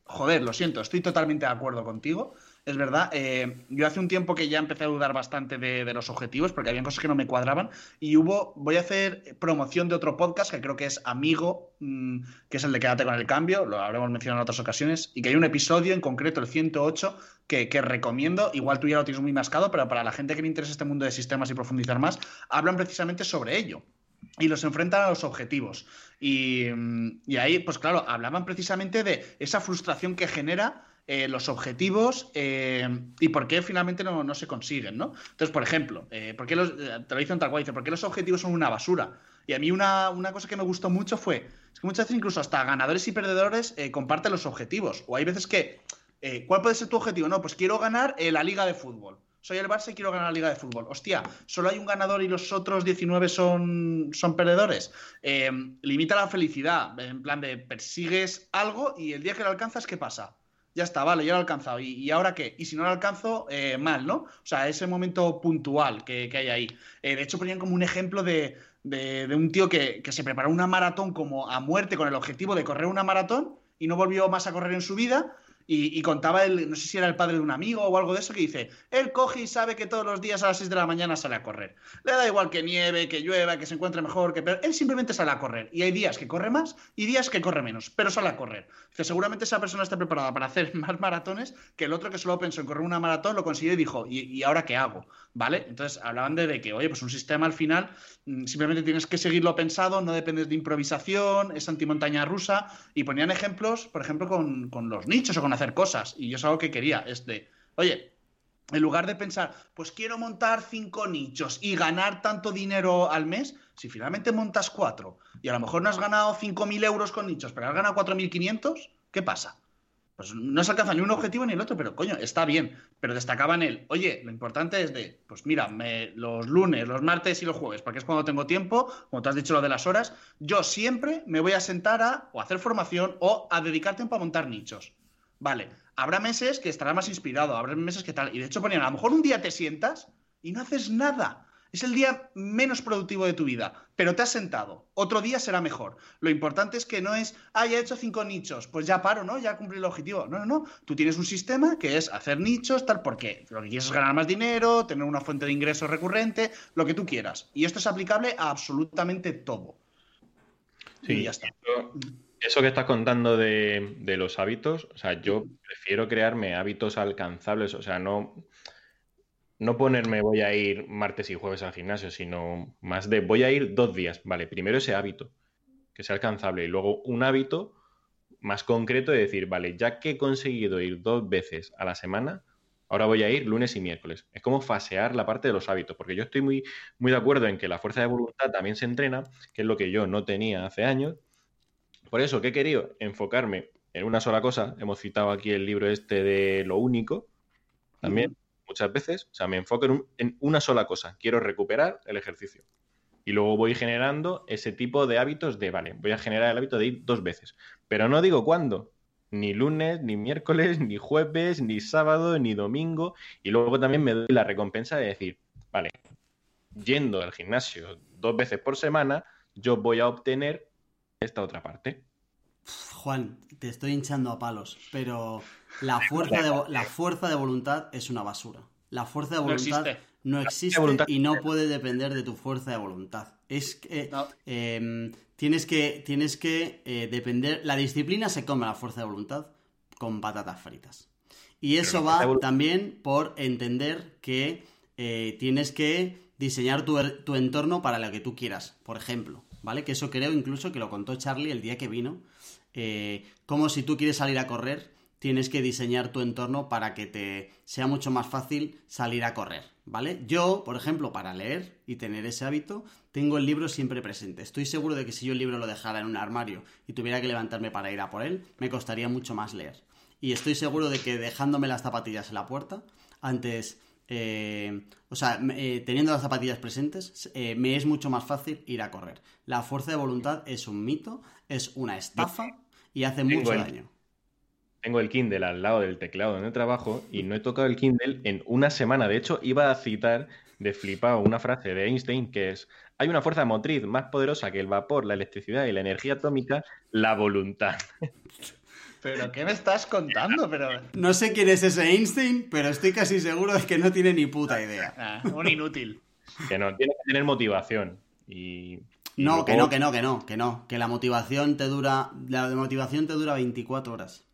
Joder, lo siento, estoy totalmente de acuerdo contigo es verdad. Eh, yo hace un tiempo que ya empecé a dudar bastante de, los objetivos porque había cosas que no me cuadraban y hubo, voy a hacer promoción de otro podcast que creo que es Amigo, mm, que es el de Quédate con el Cambio, lo habremos mencionado en otras ocasiones, y que hay un episodio en concreto, el 108, que, que recomiendo, igual tú ya lo tienes muy mascado, pero para la gente que le interesa este mundo de sistemas y profundizar más, hablan precisamente sobre ello y los enfrentan a los objetivos. Y, mm, y, ahí, pues claro, hablaban precisamente de esa frustración que genera eh, los objetivos eh, y por qué finalmente no, se consiguen, ¿no? Entonces, por ejemplo, eh, ¿por qué los, te lo dicen tal cual, dice, ¿por qué los objetivos son una basura? Y a mí una, cosa que me gustó mucho fue, es que muchas veces incluso hasta ganadores y perdedores comparten los objetivos. O hay veces que, ¿cuál puede ser tu objetivo? No, pues quiero ganar la liga de fútbol soy el Barça y quiero ganar la Liga de Fútbol. Hostia, solo hay un ganador y los otros 19 son, son perdedores. limita la felicidad, en plan de persigues algo y el día que lo alcanzas, ¿qué pasa? Ya está, vale, ya lo he alcanzado. ¿Y, ahora qué? Y si no lo alcanzo, eh, mal, ¿no? O sea, ese momento puntual que, hay ahí. Eh, de hecho, ponían como un ejemplo de, un tío que, que, se preparó una maratón como a muerte con el objetivo de correr una maratón y no volvió más a correr en su vida y, contaba él, no sé si era el padre de un amigo o algo de eso, que dice, él coge y sabe que todos los días a las 6 de la mañana sale a correr. Le da igual que nieve, que llueva, que se encuentre mejor, que... Él simplemente sale a correr. Y hay días que corre más y días que corre menos, pero sale a correr. Dice, seguramente esa persona está preparada para hacer [laughs] más maratones que el otro que solo pensó en correr una maratón, lo consiguió y dijo, ¿y, ahora qué hago? ¿Vale? Entonces hablaban de, que, oye, pues un sistema al final mm, simplemente tienes que seguirlo pensado, no dependes de improvisación, es antimontaña rusa. Y ponían ejemplos, por ejemplo, con, con los nichos o con hacer cosas. Y yo es algo que quería, es de, oye, en lugar de pensar, pues quiero montar cinco nichos y ganar tanto dinero al mes, si finalmente montas cuatro y a lo mejor no has ganado 5.000 euros con nichos, pero has ganado 4.500, ¿qué pasa? Pues no se alcanza ni un objetivo ni el otro, pero coño, está bien. Pero destacaban el, oye, lo importante es de, pues mira, los lunes, los martes y los jueves, porque es cuando tengo tiempo, como te has dicho lo de las horas, yo siempre me voy a sentar a o hacer formación o a dedicar tiempo a montar nichos. Vale, habrá meses que estarás más inspirado, habrá meses que tal. Y de hecho ponían, a lo mejor un día te sientas y no haces nada. Es el día menos productivo de tu vida, pero te has sentado. Otro día será mejor. Lo importante es que no es, ah, ya he hecho cinco nichos, pues ya paro, ¿no? Ya cumplí el objetivo. No, no, no. Tú tienes un sistema que es hacer nichos, tal, porque lo que quieres es ganar más dinero, tener una fuente de ingresos recurrente, lo que tú quieras. Y esto es aplicable a absolutamente todo. Sí, y ya está. Eso, que estás contando de, de, los hábitos, o sea, yo prefiero crearme hábitos alcanzables, o sea, no, no ponerme voy a ir martes y jueves al gimnasio, sino más de voy a ir dos días, vale, primero ese hábito, que sea alcanzable, y luego un hábito más concreto de decir, vale, ya que he conseguido ir dos veces a la semana, ahora voy a ir lunes y miércoles. Es como fasear la parte de los hábitos, porque yo estoy muy, muy de acuerdo en que la fuerza de voluntad también se entrena, que es lo que yo no tenía hace años. Por eso que he querido enfocarme en una sola cosa, hemos citado aquí el libro este de lo único, también muchas veces, o sea, me enfoco en, una sola cosa, quiero recuperar el ejercicio. Y luego voy generando ese tipo de hábitos de, vale, voy a generar el hábito de ir dos veces. Pero no digo cuándo, ni lunes, ni miércoles, ni jueves, ni sábado, ni domingo. Y luego también me doy la recompensa de decir, vale, yendo al gimnasio dos veces por semana, yo voy a obtener esta otra parte. Juan, te estoy hinchando a palos, pero la fuerza de, la fuerza de voluntad es una basura. La fuerza de voluntad no existe, y no puede depender de tu fuerza de voluntad. Es que em, tienes que, tienes que eh, depender. La disciplina se come la fuerza de voluntad con patatas fritas. Y eso va también por entender que eh, tienes que diseñar tu, tu entorno para lo que tú quieras. Por ejemplo, ¿vale? Que eso creo incluso que lo contó Charlie el día que vino eh, como si tú quieres salir a correr, tienes que diseñar tu entorno para que te sea mucho más fácil salir a correr, ¿vale? Yo, por ejemplo, para leer y tener ese hábito, tengo el libro siempre presente. Estoy seguro de que si yo el libro lo dejara en un armario y tuviera que levantarme para ir a por él, me costaría mucho más leer. Y estoy seguro de que dejándome las zapatillas en la puerta, antes eh, o sea, eh, teniendo las zapatillas presentes, me es mucho más fácil ir a correr. La fuerza de voluntad es un mito, es una estafa y hace mucho daño. Tengo el Kindle al lado del teclado en el trabajo y no he tocado el Kindle en una semana. De hecho, iba a citar de flipado una frase de Einstein que es: Hay una fuerza motriz más poderosa que el vapor, la electricidad y la energía atómica, la voluntad. [laughs] ¿Pero qué me estás contando? Pero... No sé quién es ese Einstein, pero estoy casi seguro de que no tiene ni puta idea. Ah, un inútil. Que no, tiene que tener motivación. Y no, que no, que no, que no, que no. Que la motivación te dura. La motivación te dura 24 horas.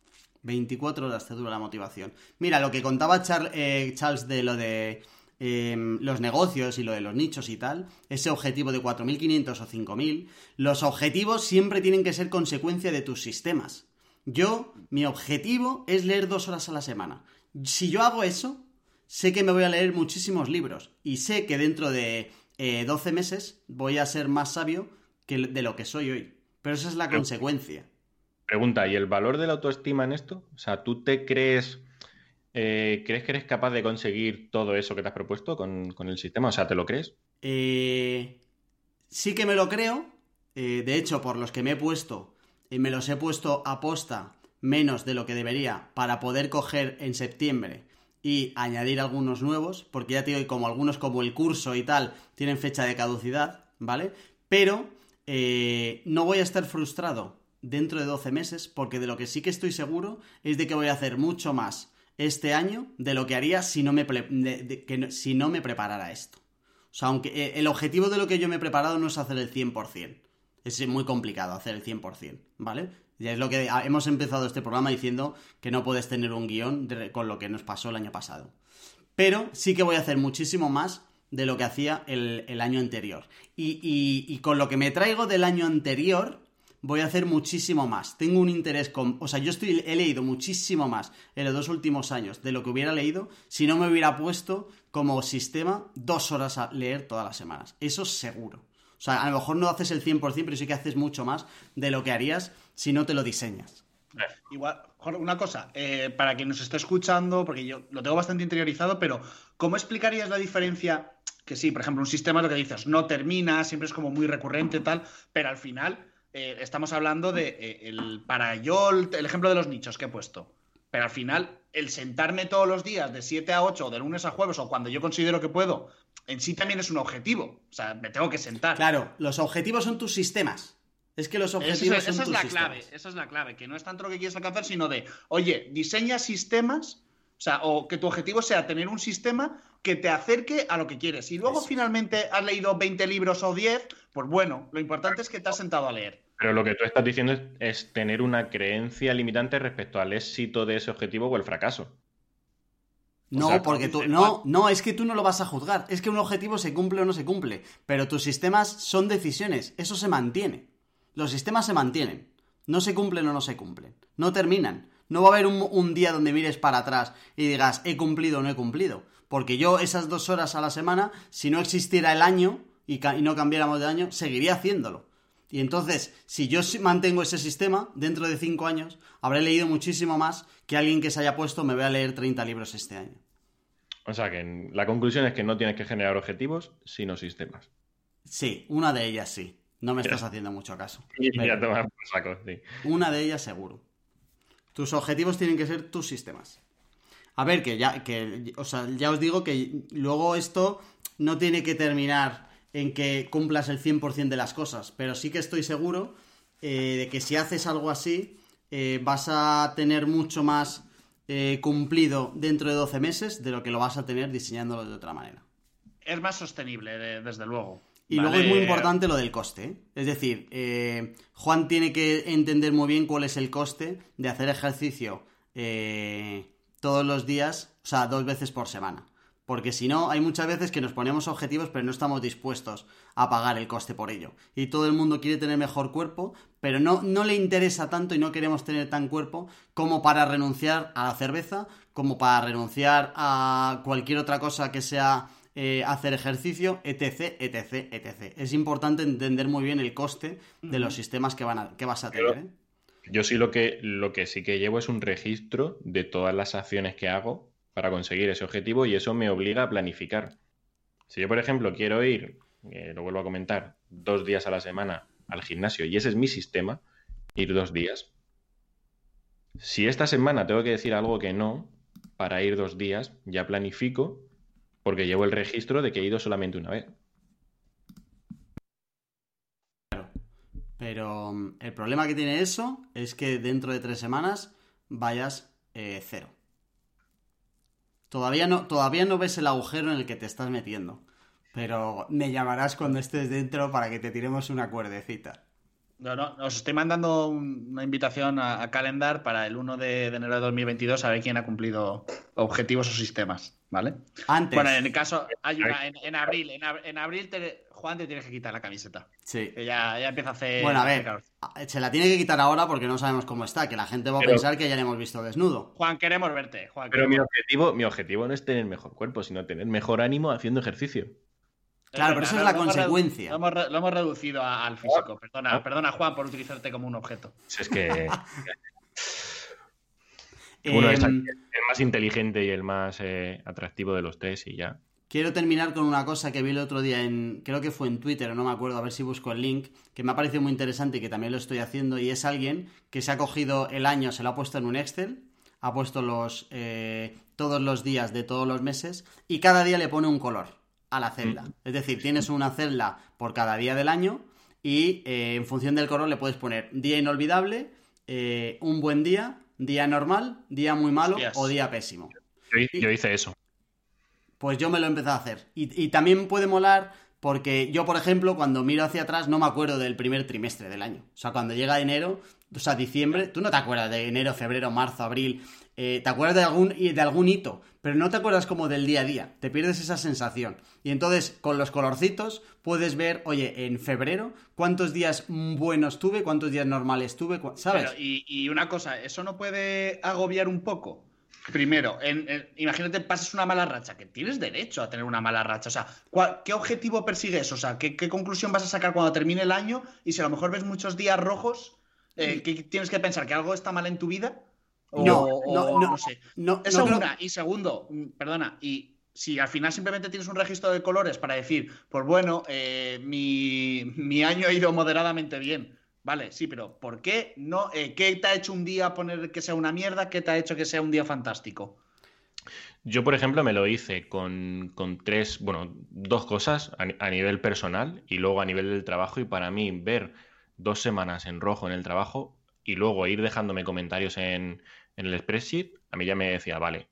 24 horas te dura la motivación. Mira, lo que contaba eh, Charles de lo de em, los negocios y lo de los nichos y tal, ese objetivo de 4.500 o 5.000, los objetivos siempre tienen que ser consecuencia de tus sistemas. Yo, mi objetivo es leer dos horas a la semana. Si yo hago eso, sé que me voy a leer muchísimos libros y sé que dentro de 12 eh, meses voy a ser más sabio que de lo que soy hoy. Pero esa es la consecuencia. Pregunta, ¿y el valor de la autoestima en esto? O sea, ¿tú te crees, eh, crees que eres capaz de conseguir todo eso que te has propuesto con, el sistema? O sea, ¿te lo crees? Eh, sí que me lo creo. de hecho, por los que me he puesto, me los he puesto a posta menos de lo que debería para poder coger en septiembre y añadir algunos nuevos, porque ya te digo, como algunos como el curso y tal, tienen fecha de caducidad, ¿vale? Pero eh, no voy a estar frustrado dentro de 12 meses, porque de lo que sí que estoy seguro es de que voy a hacer mucho más este año de lo que haría si no me, que, si no me preparara esto. O sea, aunque eh, el objetivo de lo que yo me he preparado no es hacer el 100%. Es muy complicado hacer el 100%, ¿vale? Ya es lo que hemos empezado este programa diciendo que no puedes tener un guion con lo que nos pasó el año pasado. Pero sí que voy a hacer muchísimo más de lo que hacía el, año anterior. Y, con lo que me traigo del año anterior, voy a hacer muchísimo más. Tengo un interés con... O sea, yo estoy, he leído muchísimo más en los dos últimos años de lo que hubiera leído si no me hubiera puesto como sistema dos horas a leer todas las semanas. Eso seguro. O sea, a lo mejor no haces el 100%, pero sí que haces mucho más de lo que harías si no te lo diseñas. Igual, una cosa, eh, para quien nos esté escuchando, porque yo lo tengo bastante interiorizado, pero ¿cómo explicarías la diferencia? Que sí, por ejemplo, un sistema lo que dices, no termina, siempre es como muy recurrente tal, pero al final eh, estamos hablando de eh, el para yo el, ejemplo de los nichos que he puesto. Pero al final, el sentarme todos los días de 7 a 8, de lunes a jueves, o cuando yo considero que puedo, en sí también es un objetivo. O sea, me tengo que sentar. Claro, los objetivos son tus sistemas. Es que los objetivos esa, es la clave, esa es la clave, que no es tanto lo que quieres alcanzar, sino de, oye, diseña sistemas, o sea, o que tu objetivo sea tener un sistema que te acerque a lo que quieres. Y luego finalmente has leído 20 libros o 10, pues bueno, lo importante es que te has sentado a leer. Pero lo que tú estás diciendo es, tener una creencia limitante respecto al éxito de ese objetivo o el fracaso. No, porque tú. No, no, es que tú no lo vas a juzgar. Es que un objetivo se cumple o no se cumple. Pero tus sistemas son decisiones. Eso se mantiene. Los sistemas se mantienen. No se cumplen o no se cumplen. No terminan. No va a haber un, día donde mires para atrás y digas, he cumplido o no he cumplido. Porque yo esas dos horas a la semana, si no existiera el año y, y no cambiáramos de año, seguiría haciéndolo. Y entonces, si yo mantengo ese sistema, dentro de cinco años, habré leído muchísimo más que alguien que se haya puesto me voy a leer 30 libros este año. O sea que la conclusión es que no tienes que generar objetivos, sino sistemas. Sí, una de ellas sí. No me estás haciendo mucho caso. [laughs] saco, sí. Una de ellas seguro. Tus objetivos tienen que ser tus sistemas. A ver, que ya, que, o sea, ya os digo que luego esto no tiene que terminar en que cumplas el 100% de las cosas, pero sí que estoy seguro eh, de que si haces algo así, eh, vas a tener mucho más eh, cumplido dentro de 12 meses de lo que lo vas a tener diseñándolo de otra manera. Es más sostenible, desde luego. Y luego es muy importante lo del coste. Es decir, Juan tiene que entender muy bien cuál es el coste de hacer ejercicio todos los días, o sea, dos veces por semana. Porque si no, hay muchas veces que nos ponemos objetivos pero no estamos dispuestos a pagar el coste por ello. Y todo el mundo quiere tener mejor cuerpo, pero no, no le interesa tanto y no queremos tener tan cuerpo como para renunciar a la cerveza, como para renunciar a cualquier otra cosa que sea eh, hacer ejercicio, etc, etc, etc. Es importante entender muy bien el coste de los sistemas que, van a, que vas a tener. ¿eh? Yo sí lo que, lo que sí que llevo es un registro de todas las acciones que hago para conseguir ese objetivo y eso me obliga a planificar. Si yo, por ejemplo, quiero ir, eh, lo vuelvo a comentar, dos días a la semana al gimnasio y ese es mi sistema, ir dos días. Si esta semana tengo que decir algo que no, para ir dos días, ya planifico porque llevo el registro de que he ido solamente una vez. Claro. Pero mm, el problema que tiene eso es que dentro de tres semanas vayas eh, cero. Todavía no, todavía no ves el agujero en el que te estás metiendo. Pero me llamarás cuando estés dentro para que te tiremos una cuerdecita. No, no, os estoy mandando una invitación a, Calendar para el 1 de, enero de 2022 a ver quién ha cumplido objetivos o sistemas, ¿vale? Antes. Bueno, en el caso, hay en, abril, en, abril Juan te tienes que quitar la camiseta. Sí. ya, ya, empieza a hacer... Bueno, a ver, se la tiene que quitar ahora porque no sabemos cómo está, que la gente va a pensar que ya le hemos visto desnudo. Juan, queremos verte. Pero Mi, objetivo, mi objetivo no es tener mejor cuerpo, sino tener mejor ánimo haciendo ejercicio. Claro, pero esa es la consecuencia. Lo hemos, reducido al físico. Perdona, ah. perdona, Juan, por utilizarte como un objeto. Es que. [laughs] Uno es em, el más inteligente y el más eh, atractivo de los tres y ya. Quiero terminar con una cosa que vi el otro día en, creo que fue en Twitter, no me acuerdo, a ver si busco el link, que me ha parecido muy interesante y que también lo estoy haciendo, y es alguien que se ha cogido el año, se lo ha puesto en un Excel, ha puesto los eh, todos los días de todos los meses, y cada día le pone un color a la celda. Mm. Es decir, tienes una celda por cada día del año y eh, en función del color le puedes poner día inolvidable, eh, un buen día, día normal, día muy malo o día pésimo. Yo, hice eso. Pues yo me lo he empezado a hacer. Y, también puede molar porque yo, por ejemplo, cuando miro hacia atrás no me acuerdo del primer trimestre del año. O sea, cuando llega enero, o sea, diciembre, tú no te acuerdas de enero, febrero, marzo, abril, eh, te acuerdas de algún, de algún hito, pero no te acuerdas como del día a día, te pierdes esa sensación. Y entonces con los colorcitos puedes ver, oye, en febrero, cuántos días buenos tuve, cuántos días normales tuve, ¿sabes? y, una cosa, ¿eso no puede agobiar un poco? Primero, imagínate, pasas una mala racha, que tienes derecho a tener una mala racha. O sea, ¿qué objetivo persigues? O sea, ¿qué, conclusión vas a sacar cuando termine el año? Y si a lo mejor ves muchos días rojos, eh, ¿qué tienes que pensar? ¿Que algo está mal en tu vida? No, no, no, sé. No, Eso una. Y segundo, mm, perdona, y si al final simplemente tienes un registro de colores para decir, pues bueno, eh, mi, año ha ido moderadamente bien. Vale, sí, pero ¿por qué no? Eh, ¿Qué te ha hecho un día poner que sea una mierda? ¿Qué te ha hecho que sea un día fantástico? Yo, por ejemplo, me lo hice con, tres, bueno, dos cosas a, nivel personal y luego a nivel del trabajo. Y para mí, ver dos semanas en rojo en el trabajo y luego ir dejándome comentarios en, en el spreadsheet, a mí ya me decía, vale,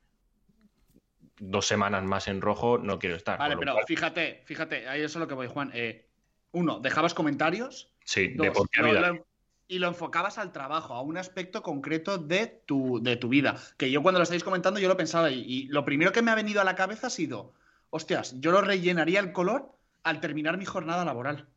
dos semanas más en rojo no quiero estar. Vale, pero fíjate, fíjate, ahí eso es lo que voy, Juan. Eh, uno, ¿dejabas comentarios? Sí, de por qué y lo enfocabas al trabajo, a un aspecto concreto de tu, de tu vida. Que yo cuando lo estáis comentando, yo lo pensaba y, y, lo primero que me ha venido a la cabeza ha sido, hostias, yo lo rellenaría el color al terminar mi jornada laboral.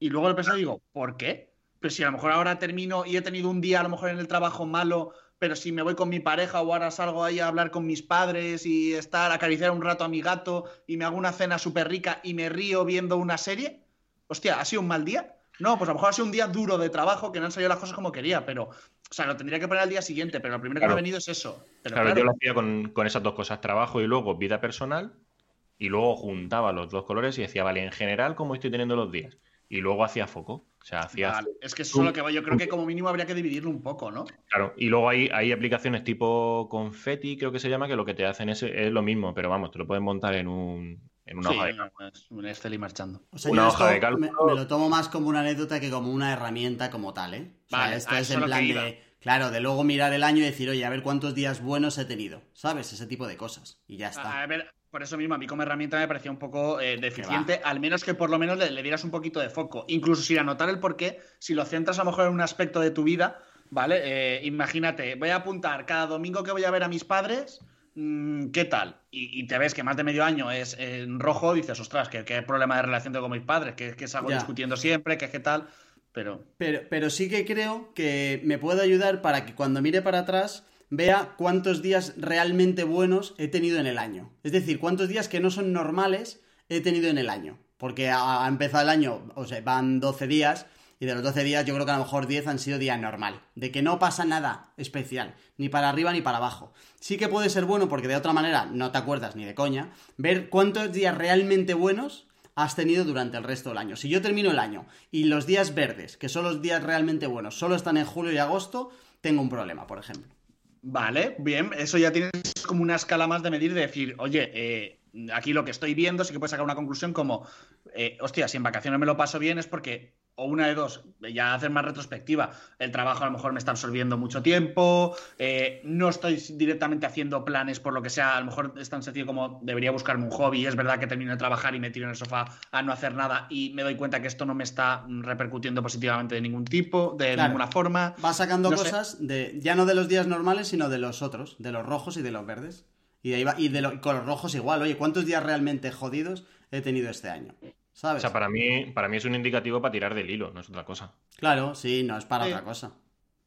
Y luego lo he pensado y digo, ¿por qué? Pues si a lo mejor ahora termino y he tenido un día a lo mejor en el trabajo malo, pero si me voy con mi pareja o ahora salgo ahí a hablar con mis padres y estar, acariciar un rato a mi gato y me hago una cena súper rica y me río viendo una serie, hostia, ¿ha sido un mal día? No, pues a lo mejor ha sido un día duro de trabajo que no han salido las cosas como quería, pero, o sea, lo tendría que poner al día siguiente, pero lo primero que me ha venido es eso. Pero, claro, yo lo hacía con, con, esas dos cosas, trabajo y luego vida personal, y luego juntaba los dos colores y decía, vale, en general, ¿cómo estoy teniendo los días? Y luego hacía foco. O sea, hacía. Vale. Es que eso es lo que yo creo que como mínimo habría que dividirlo un poco, ¿no? Claro, y luego hay, hay aplicaciones tipo Confetti, creo que se llama, que lo que te hacen es, es lo mismo, pero vamos, te lo puedes montar en un, en una sí, hoja de es un Excel y marchando. O sea, Una yo hoja esto de cálculo. Me, me lo tomo más como una anécdota que como una herramienta como tal, ¿eh? O sea, Vale, esto a es eso en lo que plan iba. de, claro, de luego mirar el año y decir, oye, a ver cuántos días buenos he tenido, ¿sabes? Ese tipo de cosas. Y ya está. A ver, por eso mismo, a mí como herramienta me parecía un poco eh, deficiente, al menos que por lo menos le, le dieras un poquito de foco. Incluso sin anotar el porqué, si lo centras a lo mejor en un aspecto de tu vida, ¿vale? Eh, imagínate, voy a apuntar cada domingo que voy a ver a mis padres, mm, ¿qué tal? Y, y te ves que más de medio año es en rojo, dices, ostras, ¿qué, qué problema de relación tengo con mis padres? Que, que salgo Ya. discutiendo siempre, que qué tal, pero... Pero, pero sí que creo que me puede ayudar para que cuando mire para atrás vea cuántos días realmente buenos he tenido en el año. Es decir, cuántos días que no son normales he tenido en el año. Porque ha, empezado el año, o sea, van 12 días, y de los 12 días yo creo que a lo mejor 10 han sido día normal. De que no pasa nada especial, ni para arriba ni para abajo. Sí que puede ser bueno porque de otra manera no te acuerdas ni de coña, ver cuántos días realmente buenos has tenido durante el resto del año. Si yo termino el año y los días verdes, que son los días realmente buenos, solo están en julio y agosto, tengo un problema, por ejemplo. Vale, bien, eso ya tienes como una escala más de medir, de decir, oye, eh, aquí lo que estoy viendo, sí que puedes sacar una conclusión como, eh, hostia, si en vacaciones me lo paso bien es porque, o una de dos, ya hacer más retrospectiva, el trabajo a lo mejor me está absorbiendo mucho tiempo, eh, no estoy directamente haciendo planes por lo que sea, a lo mejor es tan sencillo como debería buscarme un hobby, es verdad que termino de trabajar y me tiro en el sofá a no hacer nada y me doy cuenta que esto no me está repercutiendo positivamente de ningún tipo, de Claro. ninguna forma. Va sacando No sé. cosas de ya no de los días normales, sino de los otros, de los rojos y de los verdes. Y, de ahí va- y de lo- con los rojos igual, oye, ¿cuántos días realmente jodidos he tenido este año? O ¿Sabes? sea, para mí, para mí es un indicativo para tirar del hilo, no es otra cosa. Claro, sí, no es para Sí. otra cosa.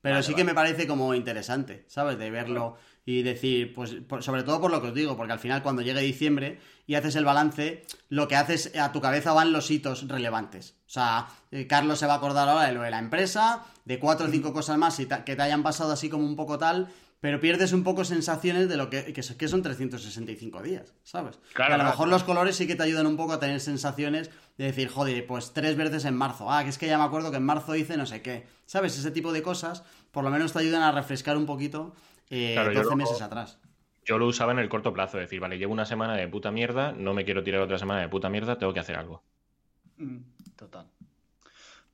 Pero Vale, sí que vale. me parece como interesante, ¿sabes? De verlo y decir, pues por- sobre todo por lo que os digo, porque al final cuando llegue diciembre y haces el balance, lo que haces a tu cabeza van los hitos relevantes. O sea, eh, Carlos se va a acordar ahora de lo de la empresa, de cuatro o cinco cosas más que te hayan pasado así como un poco tal, pero pierdes un poco sensaciones de lo que, que, que son 365 días, ¿sabes? Claro, Y a lo claro. mejor los colores sí que te ayudan un poco a tener sensaciones de decir, joder, pues tres veces en marzo. Ah, que es que ya me acuerdo que en marzo hice no sé qué. ¿Sabes? Ese tipo de cosas por lo menos te ayudan a refrescar un poquito eh, Claro, yo 12 lo- meses atrás. Yo lo usaba en el corto plazo, es decir, vale, llevo una semana de puta mierda, no me quiero tirar otra semana de puta mierda, tengo que hacer algo. Mm, Total.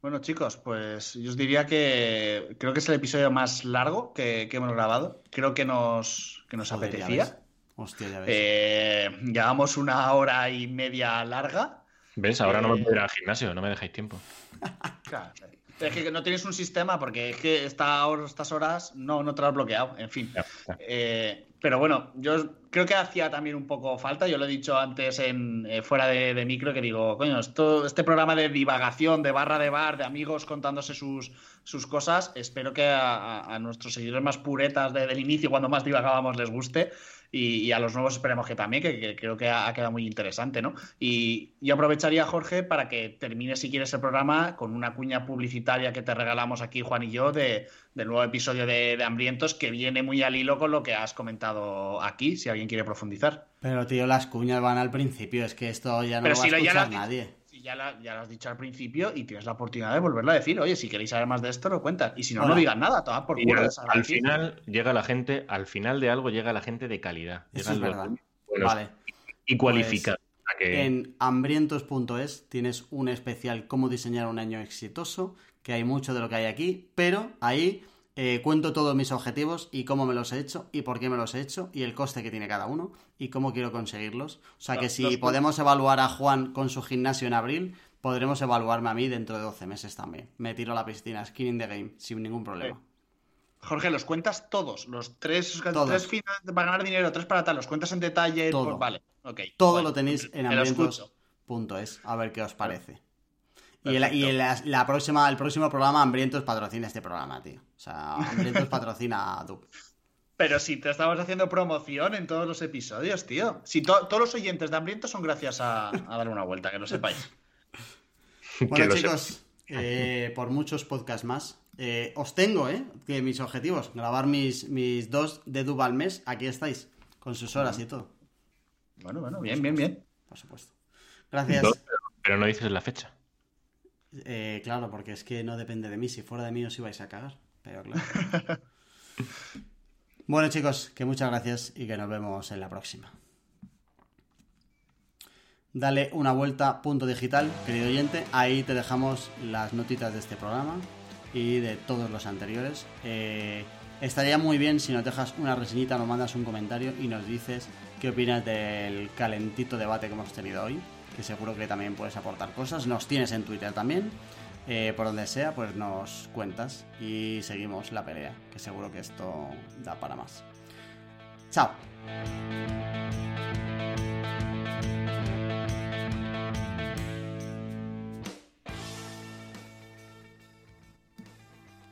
Bueno, chicos, pues yo os diría que creo que es el episodio más largo que, que hemos grabado. Creo que nos, que nos Joder, ya apetecía. ves. Hostia, ya ves. Eh, llevamos una hora y media larga. ¿Ves? Ahora no me Eh, puedo ir al gimnasio, no me dejáis tiempo. [laughs] Claro. Es que no tienes un sistema porque es que esta estas horas no, no te lo has bloqueado. En fin. Eh, pero bueno, yo creo que hacía también un poco falta. Yo lo he dicho antes en eh, fuera de, de micro que digo, coño, esto, este programa de divagación, de barra de bar, de amigos contándose sus, sus cosas, espero que a nuestros seguidores más puretas de- del inicio, cuando más divagábamos, les guste. Y, y a los nuevos esperemos que también, que, que creo que ha, ha quedado muy interesante, ¿no? Y yo aprovecharía, Jorge, para que termine, si quieres, el programa con una cuña publicitaria que te regalamos aquí, Juan y yo, de, del nuevo episodio de, de Hambrientos, que viene muy al hilo con lo que has comentado aquí, si alguien quiere profundizar. Pero tío, las cuñas van al principio, es que esto ya no Pero lo va si a lo- ya lo escuchar dicho- nadie. Ya, la- ya lo has dicho al principio y tienes la oportunidad de volverlo a decir, oye, si queréis saber más de esto, lo cuentas. Y si no, Hola. no digas nada, toma por culo. al, final llega la gente, al final de algo llega la gente de calidad. Eso Llegan es verdad. buenos Vale. y sea que- En hambrientos.es tienes un especial cómo diseñar un año exitoso, que hay mucho de lo que hay aquí, pero ahí eh, cuento todos mis objetivos y cómo me los he hecho y por qué me los he hecho y el coste que tiene cada uno y cómo quiero conseguirlos. O sea que si podemos evaluar a Juan con su gimnasio en abril, podremos evaluarme a mí dentro de 12 meses también. Me tiro a la piscina, skin in the game, sin ningún problema. Jorge, los cuentas todos, los tres, tres finales para ganar dinero, tres para tal, los cuentas en detalle, Todo. vale, ok. Todo lo tenéis en hambrientos.es, a ver qué os parece. Y, la, próxima, el próximo programa, Hambrientos patrocina este programa, tío. O sea, Hambrientos [laughs] patrocina a Pero si te estamos haciendo promoción en todos los episodios, tío. Si todos los oyentes de Hambrientos son gracias a, dar una vuelta, que lo sepáis. [laughs] bueno, chicos, eh, por muchos podcasts más. Eh, os tengo, ¿eh? Que mis objetivos, grabar mis, mis dos de Dub al mes, aquí estáis, con sus horas y todo. Bueno, bueno, bien, bien, bien. Por supuesto. Gracias. pero no dices la fecha. Eh, claro, porque es que no depende de mí. Si fuera de mí os ibais a cagar. Pero claro. [laughs] bueno, chicos, que muchas gracias y que nos vemos en la próxima. Dale una vuelta, punto digital, querido oyente. Ahí te dejamos las notitas de este programa y de todos los anteriores. Eh, estaría muy bien si nos dejas una reseñita, nos mandas un comentario y nos dices qué opinas del calentito debate que hemos tenido hoy que seguro que también puedes aportar cosas. Nos tienes en Twitter también. Eh, por donde sea, pues nos cuentas y seguimos la pelea, que seguro que esto da para más. Chao.